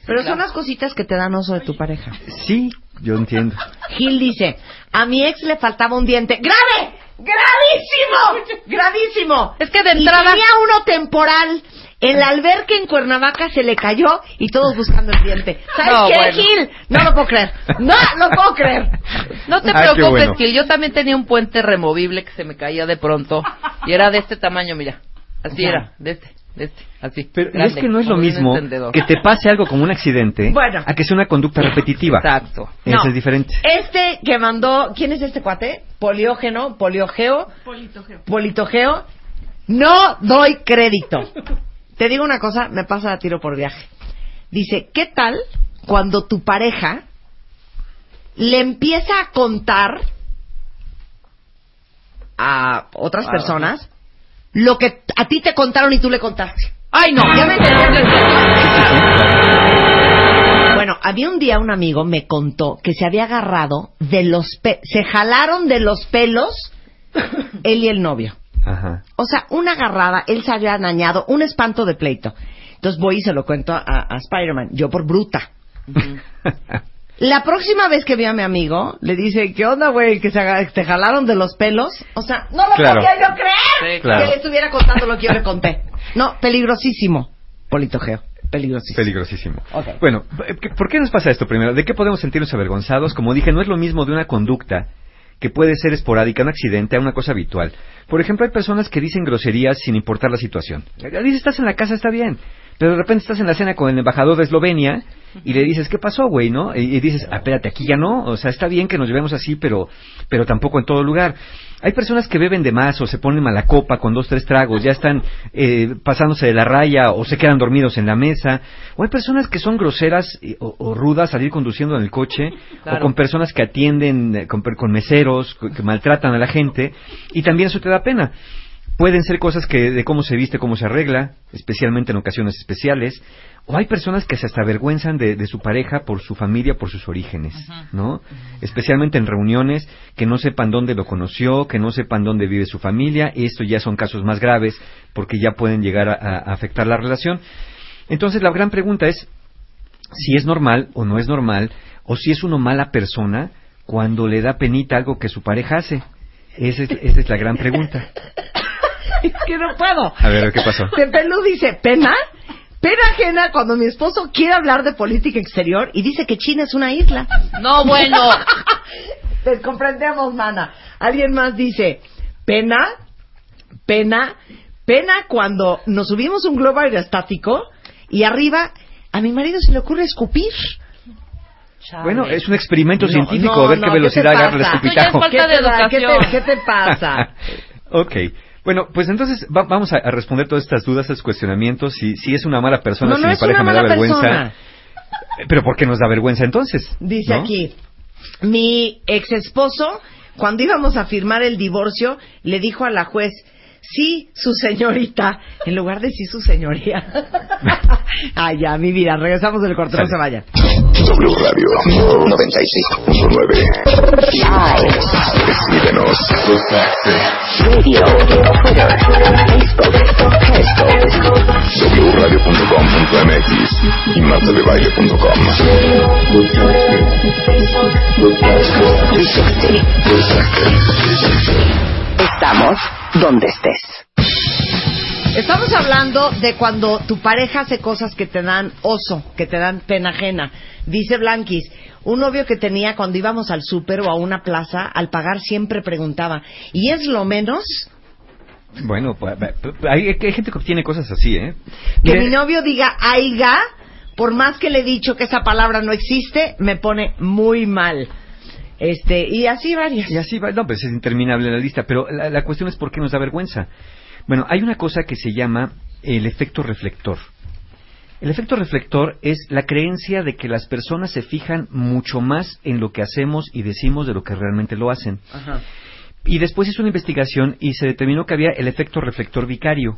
Pero son las cositas que te dan oso de tu pareja. Sí, yo entiendo. Gil dice, a mi ex le faltaba un diente. ¡Grave! ¡Gravísimo! ¡Gravísimo! Es que de Y entrada- tenía uno temporal. En la alberca en Cuernavaca se le cayó y todos buscando el diente. ¿Sabes No, qué, bueno. Gil? No lo puedo creer. No lo puedo creer. No te Ah, preocupes, bueno. Gil. Yo también tenía un puente removible que se me caía de pronto. Y era de este tamaño, mira. Así Ajá. era. De este, este. Así. Pero es que no es lo mismo que te pase algo como un accidente Bueno. a que sea una conducta repetitiva. Exacto. Eso No. es diferente. Este que mandó, ¿quién es este cuate? Poliógeno, poliogeo, politogeo. No doy crédito. Te digo una cosa, me pasa a tiro por viaje. Dice, ¿qué tal cuando tu pareja le empieza a contar a otras Ah, personas lo que a ti te contaron y tú le contaste? Ay, no, ya me entendí. Bueno, había un día un amigo me contó que se había agarrado de los pe se jalaron de los pelos él y el novio. Ajá. O sea, una agarrada, él se había dañado, un espanto de pleito. Entonces voy y se lo cuento a, a Spider-Man, yo por bruta. La próxima vez que vi a mi amigo, le dice, ¿qué onda, güey? Que se te jalaron de los pelos. O sea, no lo Claro. podía yo creer Sí, claro. que le estuviera contando lo que yo le conté. No, peligrosísimo. Politogeo, peligrosísimo. Peligrosísimo. Ok. Bueno, ¿por qué nos pasa esto primero? ¿De qué podemos sentirnos avergonzados? Como dije, no es lo mismo de una conducta que puede ser esporádica, un accidente, a una cosa habitual. Por ejemplo, hay personas que dicen groserías sin importar la situación. Dices, estás en la casa, está bien. Pero de repente estás en la cena con el embajador de Eslovenia y le dices, ¿qué pasó, güey? ¿No? Y, dices, ah, espérate, aquí ya no. O sea, está bien que nos llevemos así, pero, pero tampoco en todo lugar. Hay personas que beben de más o se ponen mala copa con dos, tres tragos, ya están eh, pasándose de la raya o se quedan dormidos en la mesa. O hay personas que son groseras eh, o, o rudas al ir conduciendo en el coche Claro. o con personas que atienden eh, con, con meseros, que maltratan a la gente y también eso te da pena. Pueden ser cosas que de cómo se viste, cómo se arregla, especialmente en ocasiones especiales. O hay personas que se hasta avergüenzan de, de su pareja por su familia, por sus orígenes, ¿no? Especialmente en reuniones, que no sepan dónde lo conoció, que no sepan dónde vive su familia. Esto ya son casos más graves porque ya pueden llegar a- afectar la relación. Entonces la gran pregunta es si es normal o no es normal, o si es uno mala persona cuando le da penita algo que su pareja hace. Esa es, esa es la gran pregunta. Es que no puedo. A ver, ¿qué pasó? Pepelu dice, ¿pena? Pena ajena cuando mi esposo quiere hablar de política exterior y dice que China es una isla. No, bueno. Les comprendemos, mana. Alguien más dice, pena, pena, pena cuando nos subimos un globo aerostático y arriba a mi marido se le ocurre escupir. Bueno, es un experimento No, científico, no, a ver no, qué ¿qué velocidad agarra el pasa? escupitajo. ¿Qué te da- ¿Qué te, qué te pasa? ok. Bueno, pues entonces va- vamos a, a responder todas estas dudas, estos cuestionamientos. Si, si es una mala persona, No, si no mi pareja una me da mala vergüenza. persona. Eh, Pero ¿por qué nos da vergüenza entonces? Dice ¿No? aquí, mi ex esposo, cuando íbamos a firmar el divorcio, le dijo a la juez, sí, su señorita, en lugar de sí, su señoría. Ay, ya, mi vida, regresamos del corte, no se vayan. W Radio 96.9. Live. Escríbenos. Radio. Twitter. Facebook. Periscope. wradio.com.mx y martadebaile.com. 360. Estamos donde estés. Estamos hablando de cuando tu pareja hace cosas que te dan oso, que te dan pena ajena. Dice Blanquis, un novio que tenía cuando íbamos al súper o a una plaza, al pagar siempre preguntaba, ¿y es lo menos? Bueno, pues, hay, hay gente que tiene cosas así, ¿eh? Que Mire, mi novio diga aiga, por más que le he dicho que esa palabra no existe, me pone muy mal. Este, y así varias. Y así no, pues es interminable la lista, pero la, la cuestión es por qué nos da vergüenza. Bueno, hay una cosa que se llama el efecto reflector. El efecto reflector es la creencia de que las personas se fijan mucho más en lo que hacemos y decimos de lo que realmente lo hacen. Ajá. Y después hizo una investigación y se determinó que había el efecto reflector vicario,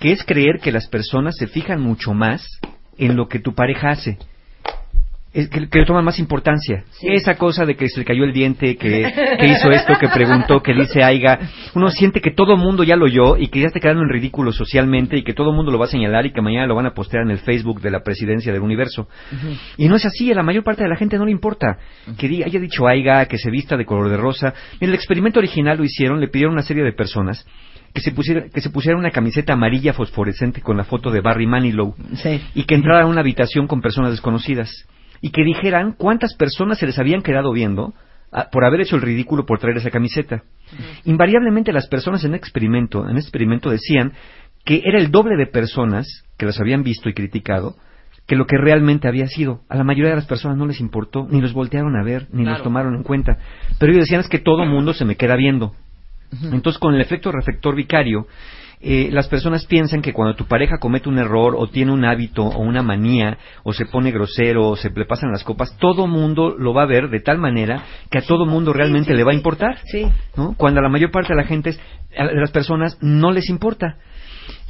que es creer que las personas se fijan mucho más en lo que tu pareja hace. Es que, que le toman más importancia. Esa cosa de que se le cayó el diente, que, que hizo esto, que preguntó, que dice aiga. Uno siente que todo el mundo ya lo oyó y que ya está quedando en ridículo socialmente y que todo el mundo lo va a señalar y que mañana lo van a postear en el Facebook de la presidencia del universo. Y no es así, a la mayor parte de la gente no le importa que diga, haya dicho aiga, que se vista de color de rosa. En el experimento original lo hicieron, le pidieron a una serie de personas que se pusiera, que se pusiera una camiseta amarilla fosforescente con la foto de Barry Manilow Sí. y que entraran a una habitación con personas desconocidas y que dijeran cuántas personas se les habían quedado viendo ah, por haber hecho el ridículo por traer esa camiseta. Invariablemente las personas en el experimento, en experimento decían que era el doble de personas que las habían visto y criticado que lo que realmente había sido. A la mayoría de las personas no les importó, ni los voltearon a ver, ni los tomaron en cuenta. Pero ellos decían es que todo mundo se me queda viendo. Entonces, con el efecto reflector vicario, eh, las personas piensan que cuando tu pareja comete un error o tiene un hábito o una manía o se pone grosero o se le pasan las copas, todo mundo lo va a ver de tal manera que a todo mundo realmente le va a importar. Sí. ¿no? Cuando a la mayor parte de la gente, a las personas no les importa.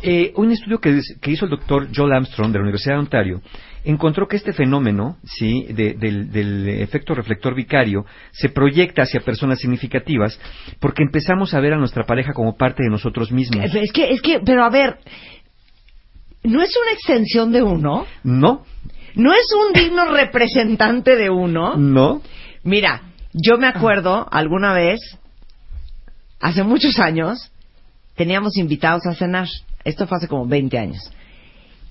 Eh, un estudio que, que hizo el doctor Joel Armstrong de la Universidad de Ontario encontró que este fenómeno sí, de- del, del efecto reflector vicario se proyecta hacia personas significativas porque empezamos a ver a nuestra pareja como parte de nosotros mismos. Es que, es que, pero a ver, ¿no es una extensión de uno? ¿No? ¿No es un digno representante de uno? ¿No? Mira, yo me acuerdo alguna vez, hace muchos años, teníamos invitados a cenar. Esto fue hace como 20 años.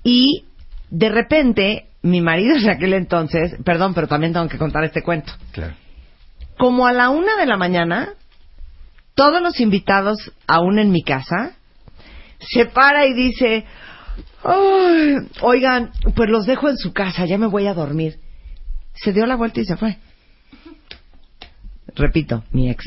Y de repente, mi marido en aquel entonces, perdón, pero también tengo que contar este cuento. Claro. Como a la una de la mañana, todos los invitados, aún en mi casa, se para y dice, "Ay, oigan, pues los dejo en su casa, ya me voy a dormir. Se dio la vuelta y se fue. Repito, mi ex.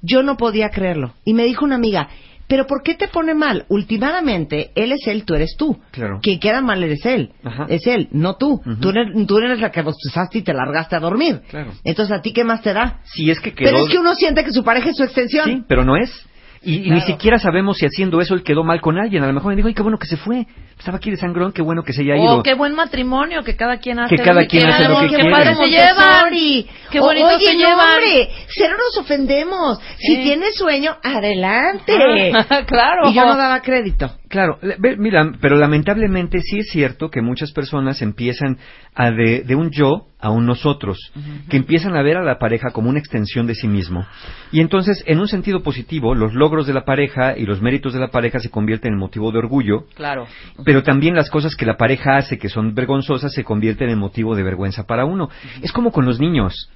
Yo no podía creerlo. Y me dijo una amiga, pero ¿por qué te pone mal? Últimamente, él es él, tú eres tú. Claro. Quien queda mal eres él. Ajá. Es él, no tú. Tú, eres, tú eres la que bostezaste y te largaste a dormir. Claro. Entonces, ¿a ti qué más te da? Si es que quedó... Pero es que uno siente que su pareja es su extensión. Sí, pero no es. Y, y ni siquiera sabemos si haciendo eso él quedó mal con alguien. A lo mejor me dijo, ay, qué bueno que se fue. Estaba aquí de sangrón, qué bueno que se haya ido. Oh, qué buen matrimonio, que cada quien hace Que cada lo quien quiera. hace lo que qué quiere. padre se llevan. Qué bonito Oye, se no, llevan. hombre, cero nos ofendemos. Si Sí. tienes sueño, adelante. Ah, claro. Y yo no daba crédito. Claro, mira, pero lamentablemente sí es cierto que muchas personas empiezan a de, de un yo a un nosotros, que empiezan a ver a la pareja como una extensión de sí mismo. Y entonces, en un sentido positivo, los logros de la pareja y los méritos de la pareja se convierten en motivo de orgullo, Claro. pero también las cosas que la pareja hace que son vergonzosas se convierten en motivo de vergüenza para uno. Es como con los niños.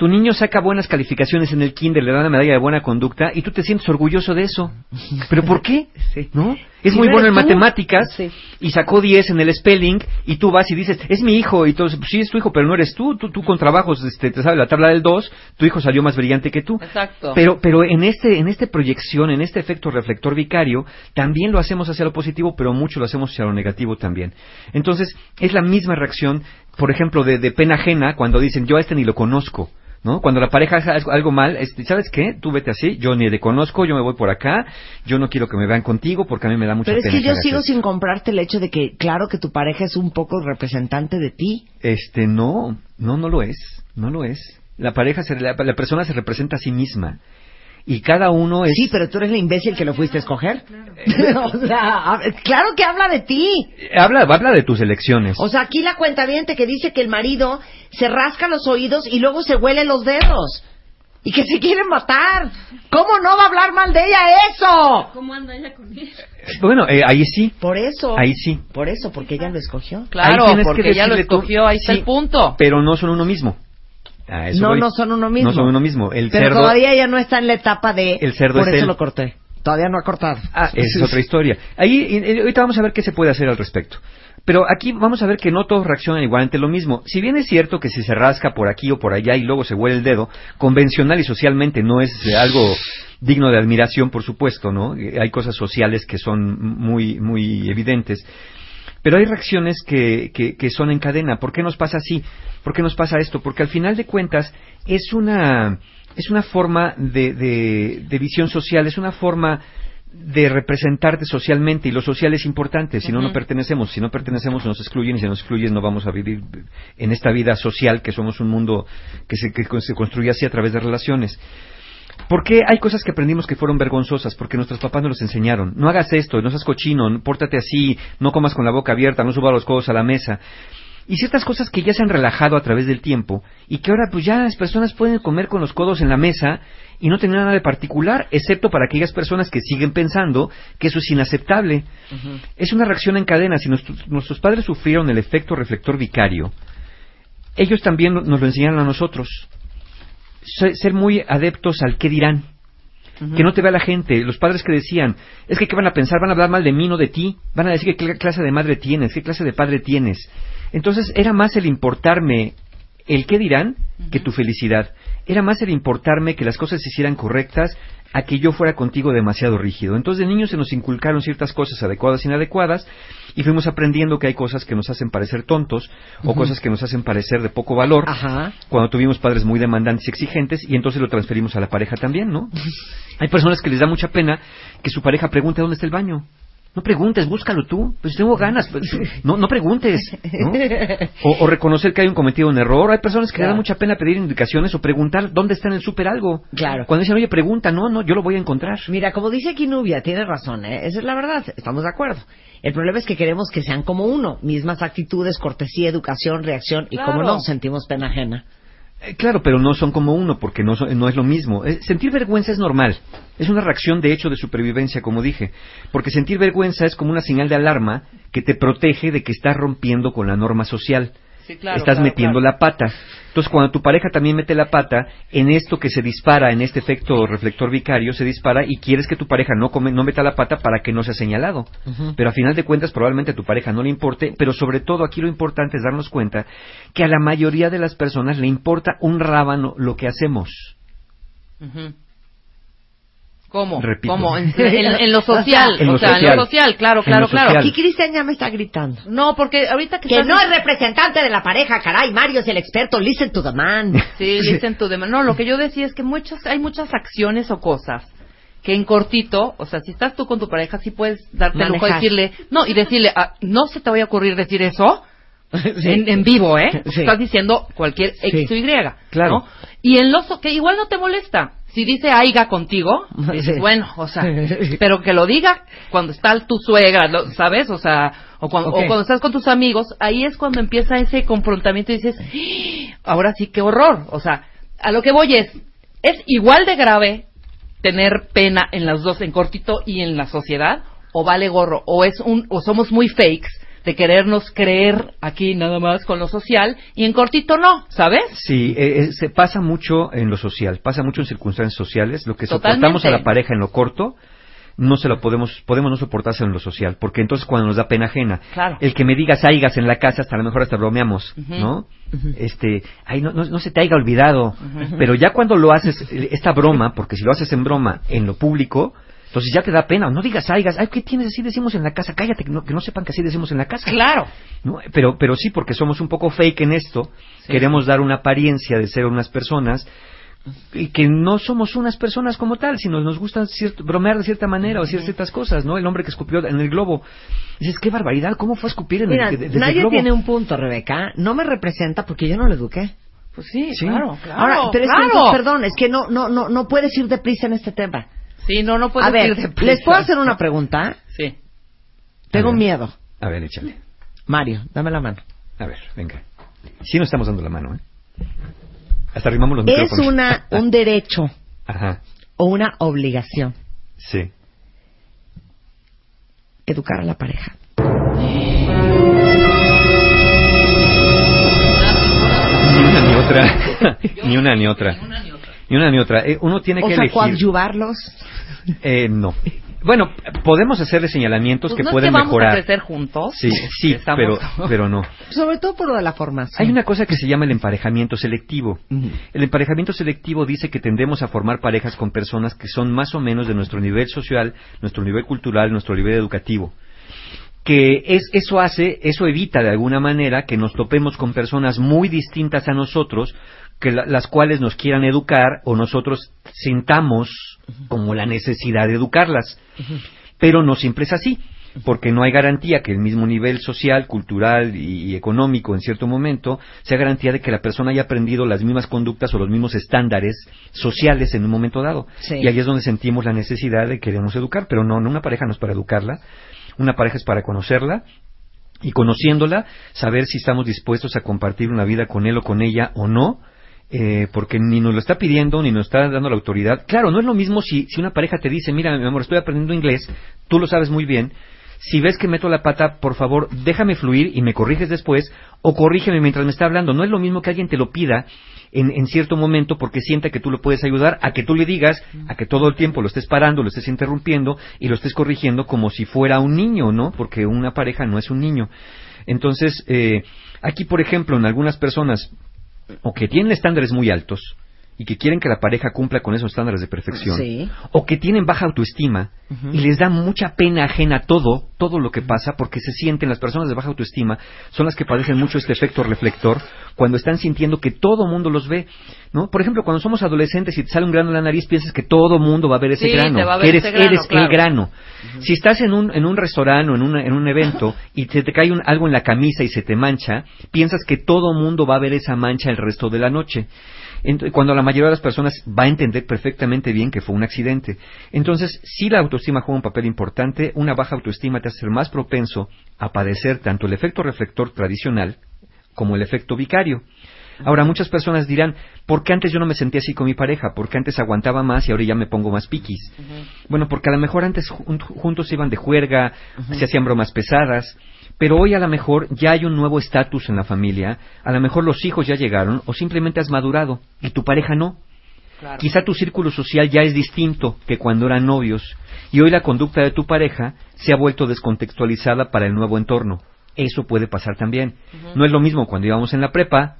Tu niño saca buenas calificaciones en el kinder, le dan la medalla de buena conducta y tú te sientes orgulloso de eso. ¿Pero por qué? ¿No? Es muy no bueno en tú. matemáticas y sacó 10 en el spelling y tú vas y dices, es mi hijo. Y entonces, pues sí, es tu hijo, pero no eres tú. Tú, tú con trabajos este, te sabes la tabla del 2, tu hijo salió más brillante que tú. Exacto. Pero, pero en este, en esta proyección, en este efecto reflector vicario, también lo hacemos hacia lo positivo, pero mucho lo hacemos hacia lo negativo también. Entonces, es la misma reacción, por ejemplo, de, de pena ajena cuando dicen, yo a este ni lo conozco. ¿No? Cuando la pareja hace algo- algo mal, este, ¿sabes qué? Tú vete así, yo ni te conozco, yo me voy por acá, yo no quiero que me vean contigo porque a mí me da mucha Pero es pena. que yo sigo eso. sin comprarte el hecho de que, claro que tu pareja es un poco representante de ti. Este, no, no, no lo es, no lo es. La pareja, se, la, la persona se representa a sí misma. Y cada uno es... Sí, pero tú eres el imbécil que lo fuiste a escoger. o sea, claro que habla de ti. Habla, habla de tus elecciones. O sea, aquí la cuenta que dice que el marido se rasca los oídos y luego se huele los dedos. Y que se quiere matar. ¿Cómo no va a hablar mal de ella eso? ¿Cómo anda ella con él? Bueno, eh, ahí sí. Por eso. Ahí sí. Por eso, porque ella lo escogió. Claro, Ahí tienes que porque ella lo escogió, ahí está sí, el punto. Pero no son uno mismo. Eso No, voy. no son uno mismo. No son uno mismo. El Pero cerdo, todavía ella no está en la etapa de... El cerdo Por es eso lo corté. Todavía no ha cortado. Ah, es otra historia. Ahí, y- y ahorita vamos a ver qué se puede hacer al respecto. Pero aquí vamos a ver que no todos reaccionan igual ante lo mismo. Si bien es cierto que si se rasca por aquí o por allá y luego se huele el dedo, convencional y socialmente no es algo digno de admiración, por supuesto, ¿no? Eh, Hay cosas sociales que son muy, muy evidentes. Pero hay reacciones que, que, que son en cadena. ¿Por qué nos pasa así? ¿Por qué nos pasa esto? Porque al final de cuentas es una, es una forma de, de, de visión social, es una forma de representarte socialmente y lo social es importante, si no, no Ujú. pertenecemos, si no pertenecemos nos excluyen y si nos excluyen no vamos a vivir en esta vida social que somos un mundo que se, que se construye así a través de relaciones. ¿Por qué hay cosas que aprendimos que fueron vergonzosas? Porque nuestros papás nos los enseñaron. No hagas esto, no seas cochino, no- pórtate así, no comas con la boca abierta, no subas los codos a la mesa. Y ciertas cosas que ya se han relajado a través del tiempo y que ahora pues ya las personas pueden comer con los codos en la mesa y no tener nada de particular, excepto para aquellas personas que siguen pensando que eso es inaceptable. Es una reacción en cadena. Si nuestros, nuestros padres sufrieron el efecto reflector vicario, ellos también nos lo enseñaron a nosotros. Se- Ser muy adeptos al qué dirán. Que no te vea la gente. Los padres que decían, es que ¿qué van a pensar? Van a hablar mal de mí, no de ti. Van a decir qué cl- clase de madre tienes, qué clase de padre tienes. Entonces era más el importarme el qué dirán que tu felicidad. Era más el importarme que las cosas se hicieran correctas a que yo fuera contigo demasiado rígido. Entonces de niños se nos inculcaron ciertas cosas adecuadas e inadecuadas y fuimos aprendiendo que hay cosas que nos hacen parecer tontos o cosas que nos hacen parecer de poco valor Ajá. cuando tuvimos padres muy demandantes y exigentes y entonces lo transferimos a la pareja también, ¿no? Hay personas que les da mucha pena que su pareja pregunte dónde está el baño. No preguntes, búscalo tú. Pues tengo ganas. pues, no, no preguntes. ¿no? O, o reconocer que hay un cometido un error. Hay personas que les da mucha pena pedir indicaciones o preguntar dónde está en el súper algo. Claro. Cuando dicen, oye, pregunta, no, no, yo lo voy a encontrar. Mira, como dice aquí Nubia, tiene razón, ¿eh? Esa es la verdad, estamos de acuerdo. El problema es que queremos que sean como uno, mismas actitudes, cortesía, educación, reacción, y como Claro. no, sentimos pena ajena. Eh, Claro, pero no son como uno, porque no, son- no es lo mismo. Eh, sentir vergüenza es normal. Es una reacción de hecho de supervivencia, como dije. Porque sentir vergüenza es como una señal de alarma que te protege de que estás rompiendo con la norma social. Sí, claro, estás claro, metiendo claro. la pata. Entonces, cuando tu pareja también mete la pata, en esto que se dispara, en este efecto reflector vicario, se dispara y quieres que tu pareja no, come- no meta la pata para que no sea señalado. Pero a final de cuentas, probablemente a tu pareja no le importe, pero sobre todo aquí lo importante es darnos cuenta que a la mayoría de las personas le importa un rábano lo que hacemos. ¿Cómo? Repito. ¿Cómo? En, en- en lo social. En o lo sea, en social. lo social, claro, En claro, claro. social. Aquí Cristian ya me está gritando. No, porque ahorita que, Que estás- no es representante de la pareja, caray, Mario es el experto, listen to the man. Sí, listen to them. No, lo que yo decía es que muchas, hay muchas acciones o cosas que en cortito, o sea, si estás tú con tu pareja, sí puedes darte el lujo de decirle, no, y decirle, ah, no se te vaya a ocurrir decir eso en, en vivo, ¿eh? Sí. Estás diciendo cualquier X Sí. o Y. Claro. ¿no? Y en los que igual no te molesta. Si dice aiga contigo, dices, bueno, o sea, pero que lo diga cuando está tu suegra, lo- ¿sabes? O sea, o cuando, o cuando estás con tus amigos, ahí es cuando empieza ese confrontamiento y dices, "¡Ah! ahora sí, qué horror. O sea, a lo que voy es, es igual de grave tener pena en las dos, en cortito y en la sociedad, o vale gorro, o es un, o somos muy fakes de querernos creer aquí nada más con lo social y en cortito no, ¿sabes? Sí, eh, eh, se pasa mucho en lo social, pasa mucho en circunstancias sociales. Lo que Totalmente. soportamos a la pareja en lo corto, no se lo podemos, podemos no soportárselo en lo social, porque entonces cuando nos da pena ajena, Claro. el que me digas aigas en la casa, hasta a lo mejor hasta bromeamos. ¿no? Este, ay, no, no, no se te haya olvidado, pero ya cuando lo haces, eh, esta broma, porque si lo haces en broma en lo público, entonces ya te da pena, no digas aigas, ay, ¿qué tienes? Así decimos en la casa, cállate, que no, que no sepan que así decimos en la casa. Claro. ¿no? Pero, pero sí, porque somos un poco fake en esto, Sí. queremos dar una apariencia de ser unas personas y que no somos unas personas como tal, sino nos gusta cierto- bromear de cierta manera o decir ciertas cosas, ¿no? El hombre que escupió en el globo. Dices, qué barbaridad, ¿cómo fue a escupir en Mira, el, de- desde el nadie globo? tiene un punto, Rebeca. No me representa porque yo no lo eduqué. Pues sí, Sí. claro, claro. Ahora, pero es que claro. entonces, perdón, es que no, no, no, no puedes ir deprisa en este tema. Sí, no, no puedes A ver, ir deprisa. ¿les puedo hacer una pregunta? Sí. Tengo A ver. miedo. A ver, échale. Mario, dame la mano. A ver, venga. Sí nos estamos dando la mano, ¿eh? Hasta arrimamos los ¿Es micrófonos. una, un derecho Ajá, o una obligación sí. educar a la pareja? Ni una ni otra. ni una ni otra. Ni una ni otra. Eh, uno tiene O que sea, elegir. coadyuvarlos. Eh, no. Bueno, podemos hacerle señalamientos Pues que no es pueden que vamos mejorar. a crecer juntos. Sí, sí, Estamos- pero, pero no. Sobre todo por lo de la formación. Hay una cosa que se llama el emparejamiento selectivo. El emparejamiento selectivo dice que tendemos a formar parejas con personas que son más o menos de nuestro nivel social, nuestro nivel cultural, nuestro nivel educativo. Que es, eso hace, eso evita de alguna manera que nos topemos con personas muy distintas a nosotros, que la- las cuales nos quieran educar o nosotros sintamos como la necesidad de educarlas. Pero no siempre es así, porque no hay garantía que el mismo nivel social, cultural y, y económico en cierto momento sea garantía de que la persona haya aprendido las mismas conductas o los mismos estándares sociales en un momento dado. Sí. Y ahí es donde sentimos la necesidad de queremos educar, pero no, no una pareja no es para educarla, una pareja es para conocerla y conociéndola, saber si estamos dispuestos a compartir una vida con él o con ella o no, eh, porque ni nos lo está pidiendo ni nos está dando la autoridad. Claro, no es lo mismo si, si una pareja te dice, mira, mi amor, estoy aprendiendo inglés, tú lo sabes muy bien, si ves que meto la pata, por favor, déjame fluir y me corriges después, o corrígeme mientras me está hablando. No es lo mismo que alguien te lo pida en, en cierto momento porque sienta que tú lo puedes ayudar, a que tú le digas, a que todo el tiempo lo estés parando, lo estés interrumpiendo y lo estés corrigiendo como si fuera un niño, ¿no? Porque una pareja no es un niño. Entonces, eh, aquí, por ejemplo, en algunas personas o que tienen estándares muy altos y que quieren que la pareja cumpla con esos estándares de perfección, Sí. o que tienen baja autoestima y les da mucha pena ajena todo, todo lo que pasa, porque se sienten, las personas de baja autoestima son las que padecen mucho este efecto reflector cuando están sintiendo que todo mundo los ve, ¿no? Por ejemplo, cuando somos adolescentes y te sale un grano en la nariz, piensas que todo mundo va a ver ese Sí, grano, ver eres, ese grano, eres claro. el grano. Si estás en un, en un restaurante o en, una- en un evento y te, te cae un- algo en la camisa y se te mancha, piensas que todo mundo va a ver esa mancha el resto de la noche. Cuando la mayoría de las personas va a entender perfectamente bien que fue un accidente. Entonces, si la autoestima juega un papel importante, una baja autoestima te hace ser más propenso a padecer tanto el efecto reflector tradicional como el efecto vicario. Ahora, muchas personas dirán, ¿por qué antes yo no me sentía así con mi pareja? ¿Por qué antes aguantaba más y ahora ya me pongo más piquis? Bueno, porque a lo mejor antes jun- juntos se iban de juerga, se hacían bromas pesadas, pero hoy a lo mejor ya hay un nuevo estatus en la familia, a lo mejor los hijos ya llegaron o simplemente has madurado y tu pareja no. Quizá tu círculo social ya es distinto que cuando eran novios y hoy la conducta de tu pareja se ha vuelto descontextualizada para el nuevo entorno. Eso puede pasar también. No es lo mismo cuando íbamos en la prepa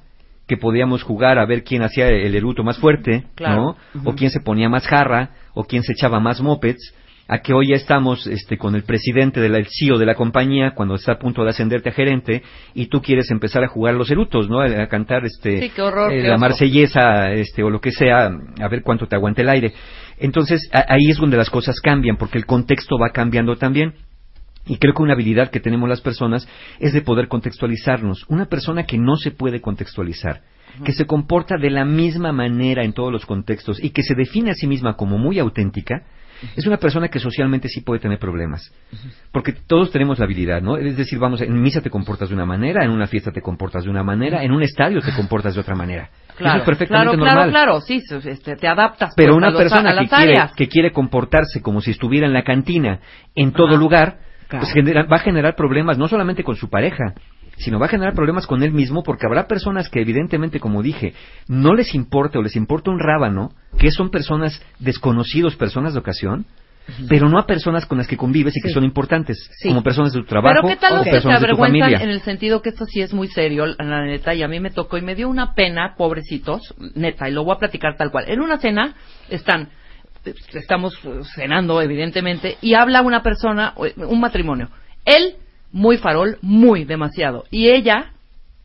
que podíamos jugar a ver quién hacía el eruto más fuerte, Claro. ¿no? O quién se ponía más jarra, o quién se echaba más mopeds, a que hoy ya estamos este, con el presidente del CEO de la compañía cuando está a punto de ascenderte a gerente y tú quieres empezar a jugar los erutos, ¿no? A, a cantar este Sí, horror, eh, la marsellesa este o lo que sea, a ver cuánto te aguante el aire. Entonces, a- ahí es donde las cosas cambian porque el contexto va cambiando también. Y creo que una habilidad que tenemos las personas es de poder contextualizarnos. Una persona que no se puede contextualizar, que se comporta de la misma manera en todos los contextos y que se define a sí misma como muy auténtica, es una persona que socialmente sí puede tener problemas. Porque todos tenemos la habilidad, ¿no? Es decir, vamos, en misa te comportas de una manera, en una fiesta te comportas de una manera, en un estadio te comportas de otra manera. Claro, Eso es perfectamente claro, normal. claro, claro, sí, este, te adaptas. Pero pues, una los- persona que quiere, que quiere comportarse como si estuviera en la cantina en todo lugar, pues genera- va a generar problemas no solamente con su pareja, sino va a generar problemas con él mismo porque habrá personas que evidentemente, como dije, no les importa o les importa un rábano, que son personas desconocidos, personas de ocasión, pero no a personas con las que convives y que son importantes, como personas de tu trabajo Pero qué tal o los que se personas de tu avergüenzan familia. en el sentido que esto sí es muy serio, la neta, y a mí me tocó y me dio una pena, pobrecitos, neta, y lo voy a platicar tal cual. En una cena están, estamos cenando, evidentemente, y habla una persona, un matrimonio. Él, muy farol, muy demasiado. Y ella,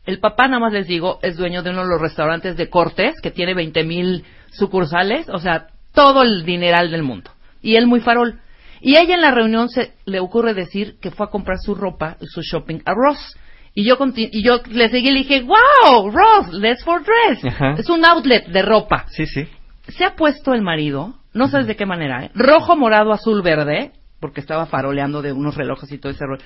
el papá, nada más les digo, es dueño de uno de los restaurantes de Cortés, que tiene 20 mil sucursales, o sea, todo el dineral del mundo. Y él muy farol. Y ella en la reunión se le ocurre decir que fue a comprar su ropa, su shopping a Ross. Y yo, y yo le seguí y le dije, wow, Ross, let's for dress. Ajá. Es un outlet de ropa. Sí, sí. Se ha puesto el marido, no sabes de qué manera, ¿eh? rojo, morado, azul, verde, porque estaba faroleando de unos relojes y todo ese rollo.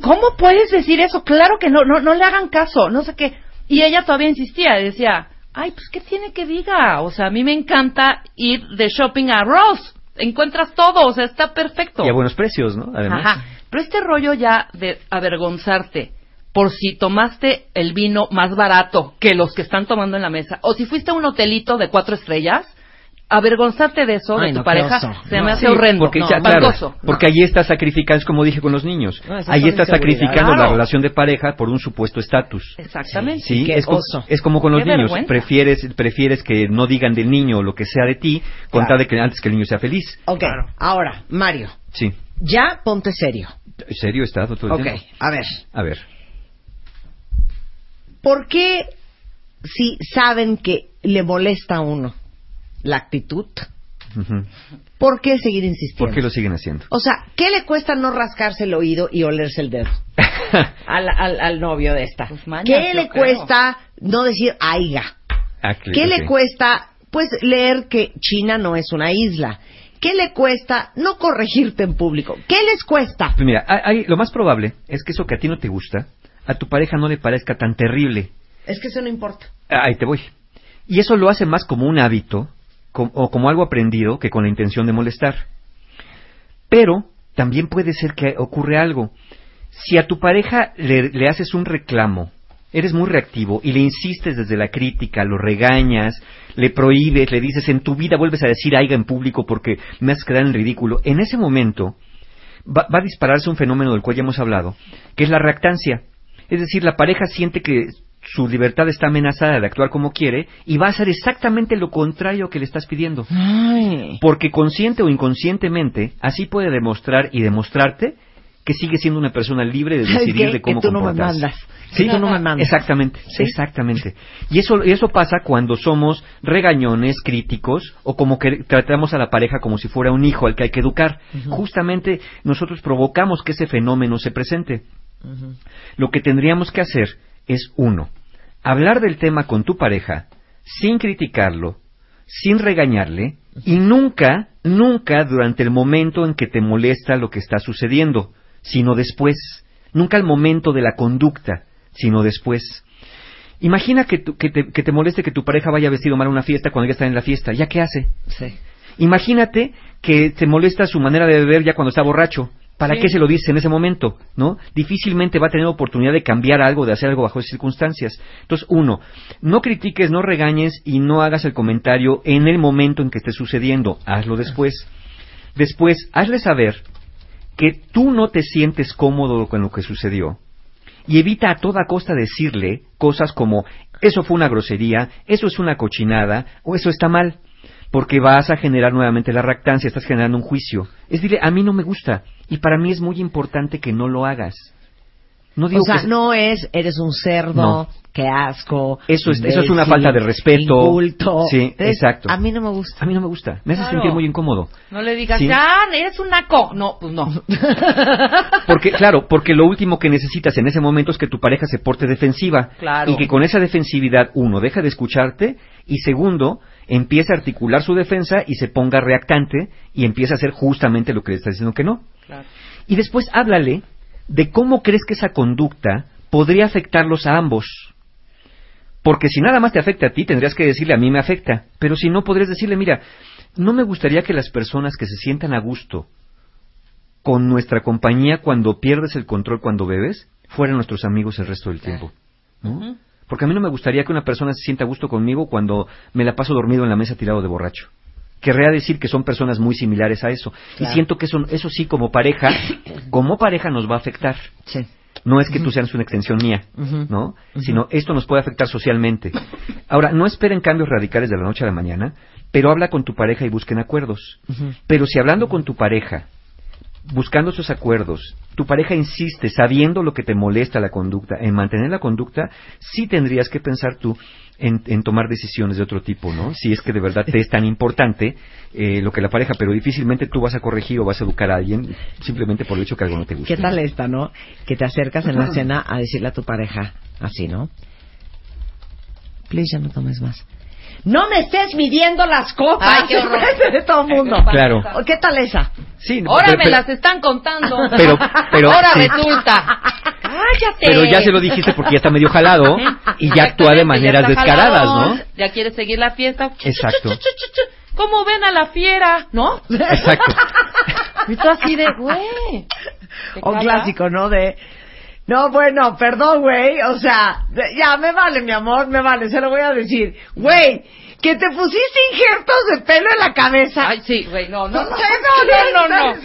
¿Cómo puedes decir eso? Claro que no, no, no le hagan caso, no sé qué. Y ella todavía insistía y decía, ay, pues ¿qué tiene que diga? O sea, a mí me encanta ir de shopping a Ross. Encuentras todo, o sea, está perfecto. Y a buenos precios, ¿no? Además. Ajá. Pero este rollo ya de avergonzarte por si tomaste el vino más barato que los que están tomando en la mesa, o si fuiste a un hotelito de cuatro estrellas, avergonzarte de eso, Ay, de tu no, pareja, oso. se me hace Sí, horrendo. Porque, No, ya, claro, porque allí estás sacrificando, es como dije con los niños, estás inseguridades. sacrificando Claro. la relación de pareja por un supuesto estatus. Exactamente. Sí, es, co- oso. es como con los Qué niños. vergüenza. Prefieres, prefieres que no digan del niño lo que sea de ti, con Claro. tal de que antes que el niño sea feliz. Ok, ahora, Mario, Sí. ya ponte serio. ¿Serio Ok, tiempo? a ver, A ver. ¿por qué si saben que le molesta a uno la actitud, por qué seguir insistiendo? ¿Por qué lo siguen haciendo? O sea, ¿qué le cuesta no rascarse el oído y olerse el dedo al, al- al novio de esta? mañas, ¿Qué le creo. cuesta no decir aiga? Ah, que- ¿Qué le ok. cuesta, pues, leer que China no es una isla? ¿Qué le cuesta no corregirte en público? ¿Qué les cuesta? Pues mira, hay- lo más probable es que eso que a ti no te gusta, a tu pareja no le parezca tan terrible. Es que eso no importa. Ah, Ahí te voy. Y eso lo hace más como un hábito o como algo aprendido que con la intención de molestar. Pero también puede ser que ocurre algo. Si a tu pareja le, haces un reclamo, eres muy reactivo y le insistes desde la crítica, lo regañas, le prohíbes, le dices en tu vida vuelves a decir aiga en público porque me has quedado en ridículo, en ese momento va, va a dispararse un fenómeno del cual ya hemos hablado, que es la reactancia. Es decir, la pareja siente que su libertad está amenazada de actuar como quiere y va a hacer exactamente lo contrario que le estás pidiendo. Porque consciente o inconscientemente, así puede demostrar y demostrarte que sigue siendo una persona libre de ¿Sabes decidir de cómo que tú no me mandas. Sí, tú no me mandas. Exactamente, ¿Sí? exactamente. Y eso, y eso pasa cuando somos regañones, críticos, o como que tratamos a la pareja como si fuera un hijo al que hay que educar. Justamente nosotros provocamos que ese fenómeno se presente. Lo que tendríamos que hacer es, uno, hablar del tema con tu pareja sin criticarlo, sin regañarle, y nunca, nunca durante el momento en que te molesta lo que está sucediendo, sino después. Nunca al momento de la conducta, sino después. Imagina que, tu- que, te, que te moleste que tu pareja vaya vestido mal a una fiesta cuando ya está en la fiesta. ¿Ya qué hace? Sí. Imagínate que te molesta su manera de beber ya cuando está borracho. ¿Para Sí. qué se lo dice en ese momento? ¿No? Difícilmente va a tener oportunidad de cambiar algo, de hacer algo bajo esas circunstancias. Entonces, uno, no critiques, no regañes y no hagas el comentario en el momento en que esté sucediendo. Hazlo después. Después, hazle saber que tú no te sientes cómodo con lo que sucedió y evita a toda costa decirle cosas como eso fue una grosería, eso es una cochinada o eso está mal, porque vas a generar nuevamente la reactancia, estás generando un juicio. Es decir, a mí no me gusta y para mí es muy importante que no lo hagas. No digo o sea, que no es, eres un cerdo, No. qué asco. Eso es- eso es una falta de respeto. inculto. Sí, exacto. A mí no me gusta. a mí no me gusta, me hace Claro. sentir muy incómodo. No le digas, Sí. ah, eres un naco. No, pues no. Porque, claro, porque lo último que necesitas en ese momento es que tu pareja se porte defensiva. Claro. Y que con esa defensividad, uno, deja de escucharte y segundo, empieza a articular su defensa y se ponga reactante y empieza a hacer justamente lo que le estás diciendo que no. Claro. Y después háblale de cómo crees que esa conducta podría afectarlos a ambos. Porque si nada más te afecta a ti, tendrías que decirle a mí me afecta. Pero si no, podrías decirle, mira, no me gustaría que las personas que se sientan a gusto con nuestra compañía cuando pierdes el control cuando bebes, fueran nuestros amigos el resto del tiempo. ¿no? Porque a mí no me gustaría que una persona se sienta a gusto conmigo cuando me la paso dormido en la mesa tirado de borracho. querría decir que son personas muy similares a eso. Claro. Y siento que eso, eso sí, como pareja, como pareja nos va a afectar. Sí. No es que tú seas una extensión mía. ¿no? Sino esto nos puede afectar socialmente. Ahora, no esperen cambios radicales de la noche a la mañana, pero habla con tu pareja y busquen acuerdos. Pero si hablando con tu pareja, buscando esos acuerdos, tu pareja insiste, sabiendo lo que te molesta la conducta, en mantener la conducta, sí tendrías que pensar tú en, en tomar decisiones de otro tipo, ¿no? Si es que de verdad te es tan importante eh, lo que la pareja, pero difícilmente tú vas a corregir o vas a educar a alguien simplemente por el hecho que algo no te gusta. ¿Qué tal esta, no? Que te acercas en la cena a decirle a tu pareja, así, ¿no? Please, ya no tomes más. No me estés midiendo las copas Ay, qué horror. de todo el mundo. Claro. ¿O ¿Qué tal esa? Sí, Ahora pero- me pero- las están contando. Pero- pero- Ahora sí. resulta. Cállate. Pero ya se lo dijiste porque ya está medio jalado y ya actúa de maneras descaradas, ¿no? Ya quiere seguir la fiesta. Exacto. ¿Cómo ven a la fiera? ¿No? Exacto. Y tú así de, güey. ¿te O caga? clásico, ¿no? De, no, bueno, perdón, güey. O sea, ya, me vale, mi amor, me vale. Se lo voy a decir. Güey, que te pusiste injertos de pelo en la cabeza. Ay, sí, güey, no, no, no. no, no, no, no.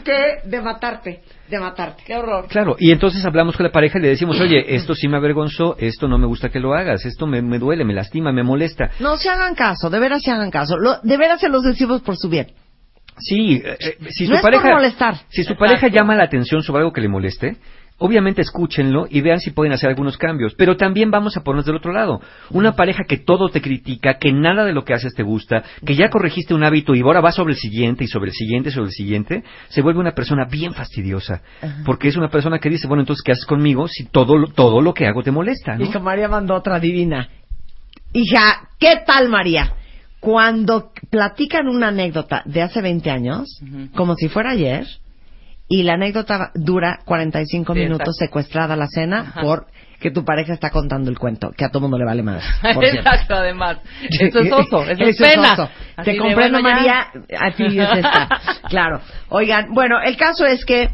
De matarte, de matarte. Qué horror. Claro, y entonces hablamos con la pareja y le decimos, oye, esto sí me avergonzó, esto no me gusta que lo hagas, esto me, me duele, me lastima, me molesta. No se hagan caso, de veras se hagan caso. Lo- de veras se los decimos por su bien. Sí, eh, eh, si No su es por molestar. si su pareja llama la atención sobre algo que le moleste, obviamente escúchenlo y vean si pueden hacer algunos cambios. Pero también vamos a ponernos del otro lado. Una pareja que todo te critica, que nada de lo que haces te gusta, que ya corregiste un hábito y ahora va sobre el siguiente y sobre el siguiente y sobre el siguiente, se vuelve una persona bien fastidiosa. Porque es una persona que dice, bueno, entonces, ¿qué haces conmigo si todo, lo- todo lo que hago te molesta? ¿no? Hija, María mandó otra divina. Hija, ¿qué tal, María? Cuando platican una anécdota de hace 20 años, como si fuera ayer, y la anécdota dura 45 Sí, minutos exacto. secuestrada la cena Ajá. por que tu pareja está contando el cuento, que a todo mundo le vale más. por. Exacto, además. Eso es oso, eso, es Eso es pena. oso. Te comprendo, bueno. María. Así es esta. Claro. Oigan, bueno, el caso es que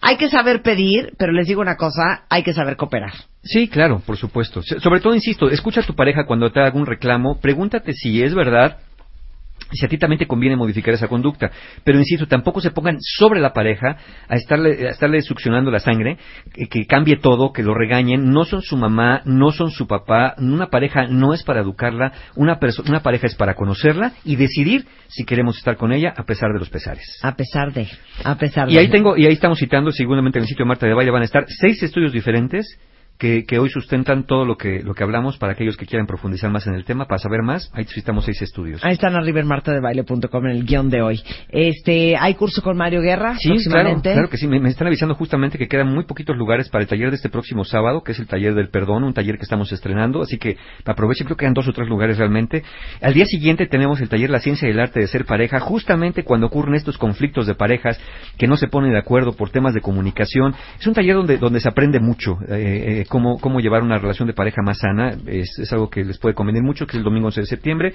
hay que saber pedir, pero les digo una cosa, hay que saber cooperar. Sí, claro, por supuesto. Sobre todo, insisto, escucha a tu pareja cuando te haga un reclamo, pregúntate si es verdad si a ti también te conviene modificar esa conducta. Pero insisto, tampoco se pongan sobre la pareja a estarle, a estarle succionando la sangre, que, que cambie todo, que lo regañen. No son su mamá, no son su papá. Una pareja no es para educarla, una, una pareja es para conocerla y decidir si queremos estar con ella a pesar de los pesares. A pesar de, a pesar de. Y ahí tengo, y ahí estamos citando, seguramente en el sitio de Marta de Baile van a estar seis estudios diferentes que, que hoy sustentan todo lo que, lo que hablamos para aquellos que quieran profundizar más en el tema, para saber más, ahí citamos seis estudios. Ahí están arriba en martadebaile.com en el guion de hoy. Este, ¿hay curso con Mario Guerra Sí, claro, próximamente? claro que sí. Me, me están avisando justamente que quedan muy poquitos lugares para el taller de este próximo sábado, que es el taller del perdón, un taller que estamos estrenando, así que aprovechen, creo que quedan dos o tres lugares realmente. Al día siguiente tenemos el taller La ciencia y el arte de ser pareja, justamente cuando ocurren estos conflictos de parejas que no se ponen de acuerdo por temas de comunicación. Es un taller donde, donde se aprende mucho, eh, eh, cómo, cómo llevar una relación de pareja más sana, es, algo que les puede convenir mucho, que es el domingo 11 de septiembre.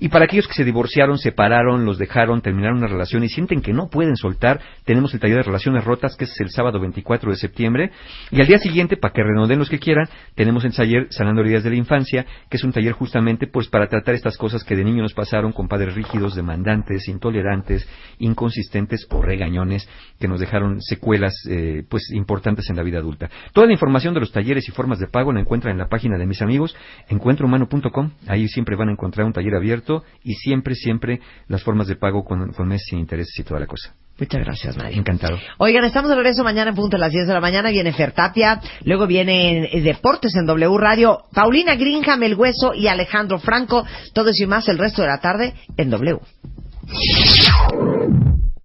Y para aquellos que se divorciaron, separaron, los dejaron, terminaron una relación y sienten que no pueden soltar, tenemos el taller de relaciones rotas, que es el sábado 24 de septiembre. Y al día siguiente, para que renoden los que quieran, tenemos el taller Sanando Heridas de la Infancia, que es un taller justamente pues para tratar estas cosas que de niño nos pasaron con padres rígidos, demandantes, intolerantes, inconsistentes o regañones, que nos dejaron secuelas eh, pues importantes en la vida adulta. Toda la información de los talleres y formas de pago la encuentran en la página de mis amigos, encuentrohumano.com. Ahí siempre van a encontrar un taller abierto y siempre, siempre las formas de pago con, con meses sin intereses y toda la cosa. Muchas gracias, Mario. Encantado. Oigan, estamos de regreso mañana en punto a las 10 de la mañana. Viene Fertapia, luego vienen eh, Deportes en W Radio, Paulina Greenham, El Hueso y Alejandro Franco. Todo eso y más el resto de la tarde en W.